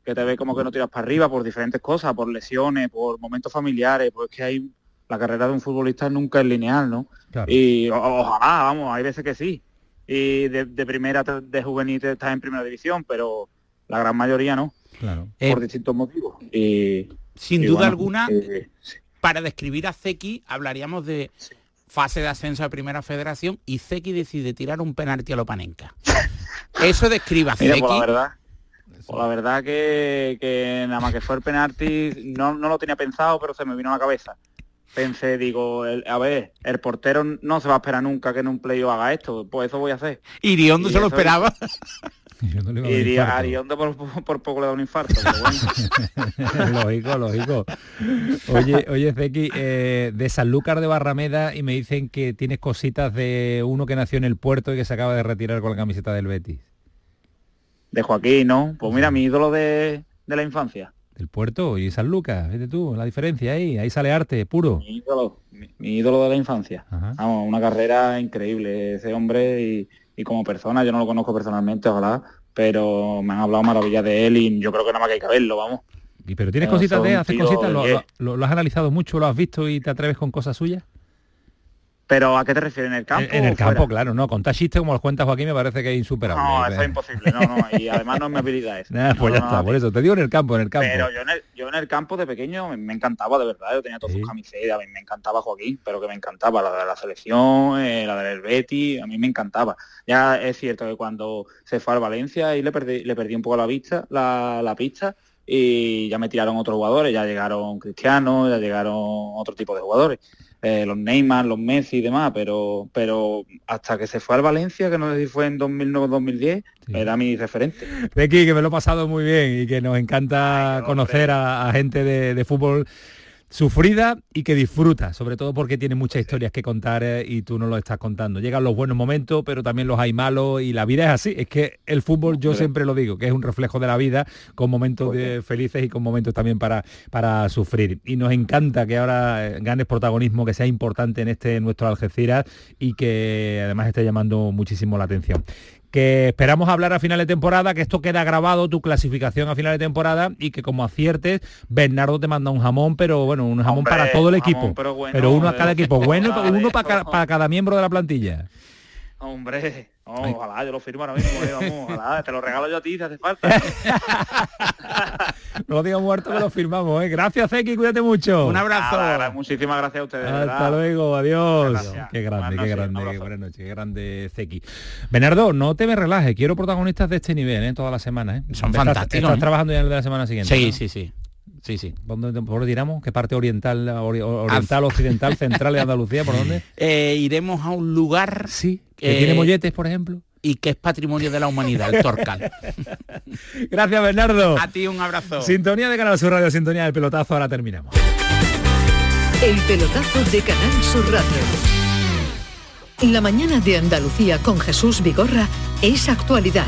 que te ve como que no tiras para arriba por diferentes cosas, por lesiones, por momentos familiares, pues que hay la carrera de un futbolista nunca es lineal, ¿no? Y o- ojalá, vamos, hay veces que sí. Y de, de primera, de juvenil te- estás en primera división, pero la gran mayoría no, Claro. por distintos motivos. Y, Sin y duda bueno, alguna, eh, para describir a Zeki hablaríamos de fase de ascenso a primera federación y Zeki decide tirar un penalti a Lopanenka. Eso describe a Mira, Zeki. pues la verdad, pues la verdad que, que nada más que fue el penalti, no, no lo tenía pensado, pero se me vino a la cabeza. Pensé, digo, el- a ver, el portero no se va a esperar nunca que en un playo haga esto, pues eso voy a hacer. Iriondo Y se lo eso- esperaba. Y diría, a Iriondo por, por poco le da un infarto, pero bueno. lógico, lógico. Oye, oye, Zeki, eh, de Sanlúcar de Barrameda y me dicen que tienes cositas de uno que nació en el puerto y que se acaba de retirar con la camiseta del Betis. De Joaquín, ¿no? Pues mira, mi ídolo de, de la infancia. Del puerto y Sanlúcar, vete tú, la diferencia ahí, ahí sale arte puro. Mi ídolo, mi, mi ídolo de la infancia. Vamos, una carrera increíble ese hombre y, y como persona, yo no lo conozco personalmente, ojalá, pero me han hablado maravillas de él y yo creo que nada más que hay que verlo, vamos. Y pero tienes Pero cositas de, un haces cositas, de lo, diez. lo- lo has analizado mucho, lo has visto y te atreves con cosas suyas. Pero ¿a qué te refieres? ¿En el campo? En, en el fuera? campo, claro, no, contar chistes como los cuenta Joaquín me parece que es insuperable. No, Eh, eso es imposible, no, no, y además no es mi habilidad eso. Nah, pues ya no, está, no, por eso te digo en el campo, en el campo. Pero yo en el, yo en el campo de pequeño me, me encantaba, de verdad, yo tenía todas sus camisetas, me encantaba Joaquín, pero que me encantaba, la de la selección, eh, la del Betty, a mí me encantaba. Ya es cierto que cuando se fue al Valencia y le perdí, le perdí un poco la vista, la, la pista, y ya me tiraron otros jugadores, ya llegaron Cristiano, ya llegaron otro tipo de jugadores. Eh, los Neymar, los Messi y demás, pero pero hasta que se fue al Valencia, que no sé si fue en 2009-2010, era mi referente. Becky, que me lo he pasado muy bien y que nos encanta conocer a, a gente de, de fútbol sufrida y que disfruta, sobre todo porque tiene muchas historias que contar eh, y tú no lo estás contando. Llegan los buenos momentos, pero también los hay malos y la vida es así. Es que el fútbol, yo siempre lo digo, que es un reflejo de la vida, con momentos de felices y con momentos también para, para sufrir. Y nos encanta que ahora eh, ganes protagonismo, que sea importante en este nuestro Algeciras y que además esté llamando muchísimo la atención que esperamos hablar a final de temporada, que esto queda grabado, tu clasificación a final de temporada y que como aciertes, Bernardo te manda un jamón, pero bueno, un jamón para todo el equipo, pero, uno a cada equipo, bueno, uno para, para cada miembro de la plantilla. Hombre, ojalá, yo lo firmo ahora mismo, eh, vamos, ojalá, te lo regalo yo a ti si hace falta. no digo muerto que lo firmamos, ¿eh? Gracias, Zeki, cuídate mucho. Un abrazo. muchísimas gracias a ustedes. Hasta luego, adiós. Qué grande, qué grande, qué buenas noches, qué grande Zeki. Bernardo, no te me relajes, quiero protagonistas de este nivel, ¿eh? Toda la semana, ¿eh? Son fantásticos. Estás ¿eh? trabajando ya en el de la semana siguiente. Sí, ¿no? sí, sí. Sí, sí. ¿Por dónde, por dónde tiramos? ¿Qué parte oriental, ori- oriental, occidental, central de Andalucía? ¿Por dónde? Eh, iremos a un lugar sí, que tiene molletes, por ejemplo. Y que es patrimonio de la humanidad, el Torcal. Gracias, Bernardo. A ti un abrazo. Sintonía de Canal Sur Radio, sintonía del pelotazo, ahora terminamos. El pelotazo de Canal Sur Radio. La mañana de Andalucía con Jesús Vigorra es actualidad,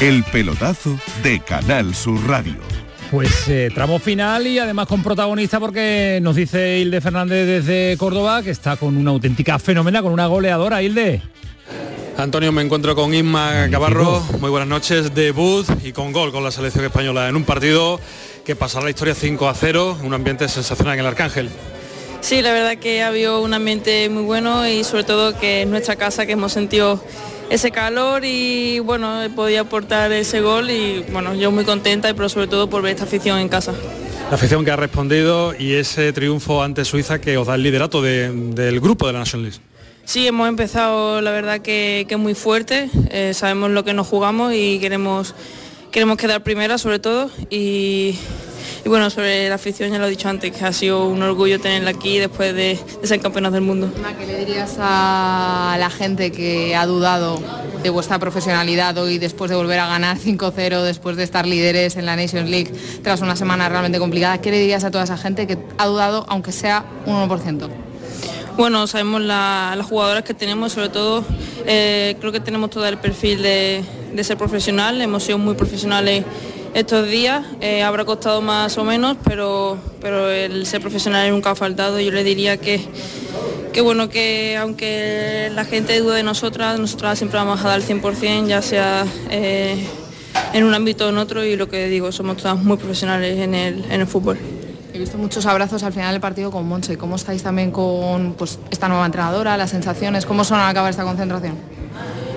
El pelotazo de Canal Sur Radio. Pues eh, tramo final y además con protagonista porque nos dice Hilde Fernández desde Córdoba que está con una auténtica fenómena, con una goleadora, Hilde. Antonio, me encuentro con Isma Cabarro. Muy buenas noches. Debut y con gol con la selección española en un partido que pasará la historia 5 a 0, un ambiente sensacional en el Arcángel. Sí, la verdad que ha habido un ambiente muy bueno y sobre todo que es nuestra casa que hemos sentido ese calor y bueno, he podido aportar ese gol y bueno, yo muy contenta, pero sobre todo por ver esta afición en casa. La afición que ha respondido y ese triunfo ante Suiza que os da el liderato de- del grupo de la National League. Sí, hemos empezado la verdad que, que muy fuerte, eh, sabemos lo que nos jugamos y queremos, queremos quedar primera sobre todo y, y bueno, sobre la afición ya lo he dicho antes, que ha sido un orgullo tenerla aquí después de, de ser campeonas del mundo. ¿Qué le dirías a la gente que ha dudado de vuestra profesionalidad hoy después de volver a ganar 5-0, después de estar líderes en la Nations League tras una semana realmente complicada? ¿Qué le dirías a toda esa gente que ha dudado, aunque sea un 1%? Bueno, sabemos la- las jugadoras que tenemos, sobre todo eh, creo que tenemos todo el perfil de, de ser profesional, hemos sido muy profesionales estos días, eh, habrá costado más o menos, pero, pero el ser profesional nunca ha faltado. Yo le diría que, que bueno, que aunque la gente dude de nosotras, nosotras siempre vamos a dar el 100%, ya sea eh, en un ámbito o en otro, y lo que digo, somos todas muy profesionales en el, en el fútbol. He visto muchos abrazos al final del partido con Monse. ¿Cómo estáis también con pues, esta nueva entrenadora, las sensaciones? ¿Cómo son al acabar esta concentración?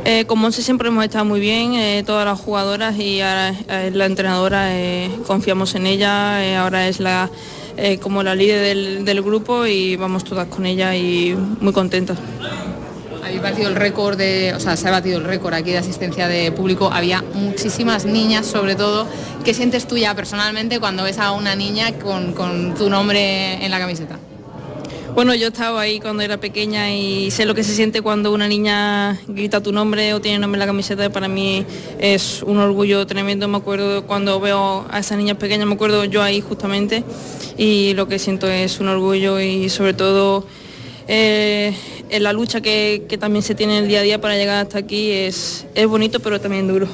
Eh, con Monse siempre hemos estado muy bien, eh, todas las jugadoras y ahora eh, la entrenadora, eh, confiamos en ella, ahora es como la líder del, grupo y vamos todas con ella y muy contentas. Batido el récord de, o sea, se ha batido el récord aquí de asistencia de público. Había muchísimas niñas, sobre todo. ¿Qué sientes tú ya personalmente cuando ves a una niña con tu nombre en la camiseta? Bueno, yo estaba ahí cuando era pequeña y sé lo que se siente cuando una niña grita tu nombre o tiene nombre en la camiseta. Para mí es un orgullo tremendo. Me acuerdo cuando veo a esas niñas pequeñas, me acuerdo yo ahí justamente y lo que siento es un orgullo y sobre todo eh, en la lucha que, que también se tiene en el día a día para llegar hasta aquí es, es bonito pero también duro.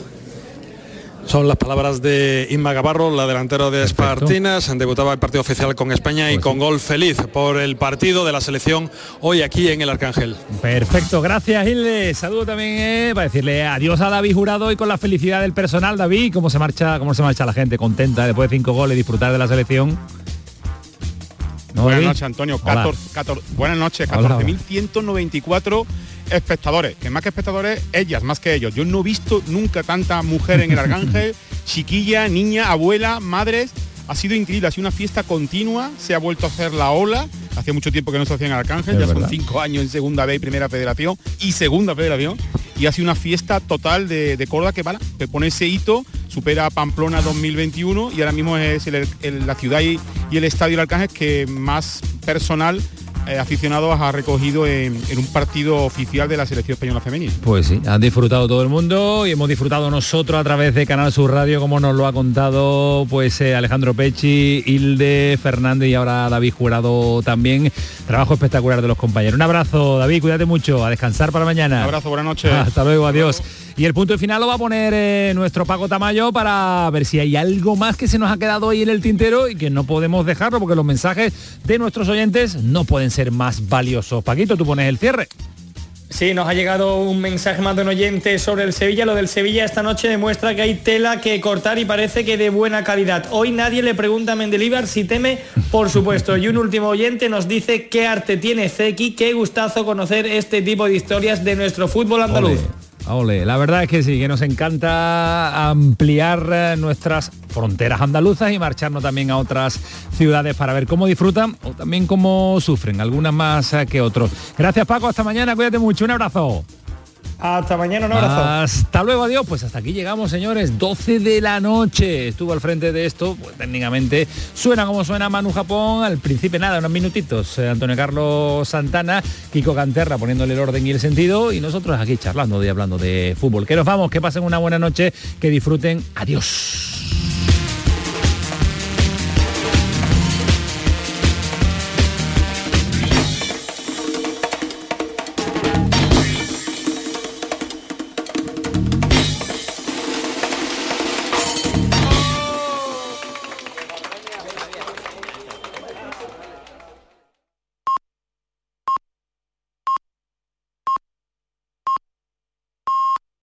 Son las palabras de Inma Gavarro, la delantera de Espartinas. Debutaba el partido oficial con España y con gol feliz por el partido de la selección hoy aquí en el Arcángel. Perfecto, gracias Hilde. Saludo también eh, para decirle adiós a David Jurado y con la felicidad del personal. David, ¿cómo se marcha, cómo se marcha la gente? Contenta después de cinco goles, disfrutar de la selección. Buenas noches, Antonio. buenas noches, 14.194 espectadores, que más que espectadores, ellas, más que ellos. Yo no he visto nunca tanta mujer en el Arcángel, chiquilla, niña, abuela, madres. Ha sido increíble, ha sido una fiesta continua, se ha vuelto a hacer la ola. Hacía mucho tiempo que no se hacía en Arcángel, ya son cinco años en segunda B y primera federación y segunda federación. Y ha sido una fiesta total de, de Córdoba que, para, que pone ese hito, supera a Pamplona 2021 y ahora mismo es la ciudad y, y el estadio del Arcángel que más personal aficionados ha recogido en, un partido oficial de la selección española femenina. Pues sí, han disfrutado todo el mundo y hemos disfrutado nosotros a través de Canal Sur Radio, como nos lo ha contado pues eh, Alejandro Pechi, Hilde, Fernández y ahora David Jurado también. Trabajo espectacular de los compañeros. Un abrazo, David, cuídate mucho, a descansar para mañana. Un abrazo, buenas noches. Hasta luego, adiós. Y el punto final lo va a poner eh, nuestro Paco Tamayo para ver si hay algo más que se nos ha quedado ahí en el tintero y que no podemos dejarlo porque los mensajes de nuestros oyentes no pueden ser más valiosos. Paquito, tú pones el cierre. Sí, nos ha llegado un mensaje más de un oyente sobre el Sevilla. Lo del Sevilla esta noche demuestra que hay tela que cortar y parece que de buena calidad. Hoy nadie le pregunta a Mendelibar si teme, por supuesto. Y un último oyente nos dice qué arte tiene Zeki, qué gustazo conocer este tipo de historias de nuestro fútbol andaluz. La verdad es que sí, que nos encanta ampliar eh, nuestras fronteras andaluzas y marcharnos también a otras ciudades para ver cómo disfrutan o también cómo sufren, algunas más eh, que otros. Gracias Paco, hasta mañana, cuídate mucho, un abrazo. Hasta mañana, un abrazo. Hasta luego, adiós. Pues hasta aquí llegamos, señores. 12 de la noche. Estuvo al frente de esto, pues técnicamente suena como suena Manu Japón. Al principio nada, unos minutitos. Eh, Antonio Carlos Santana, Kiko Canterra poniéndole el orden y el sentido. Y nosotros aquí charlando y hablando de fútbol. Que nos vamos, que pasen una buena noche, que disfruten. Adiós.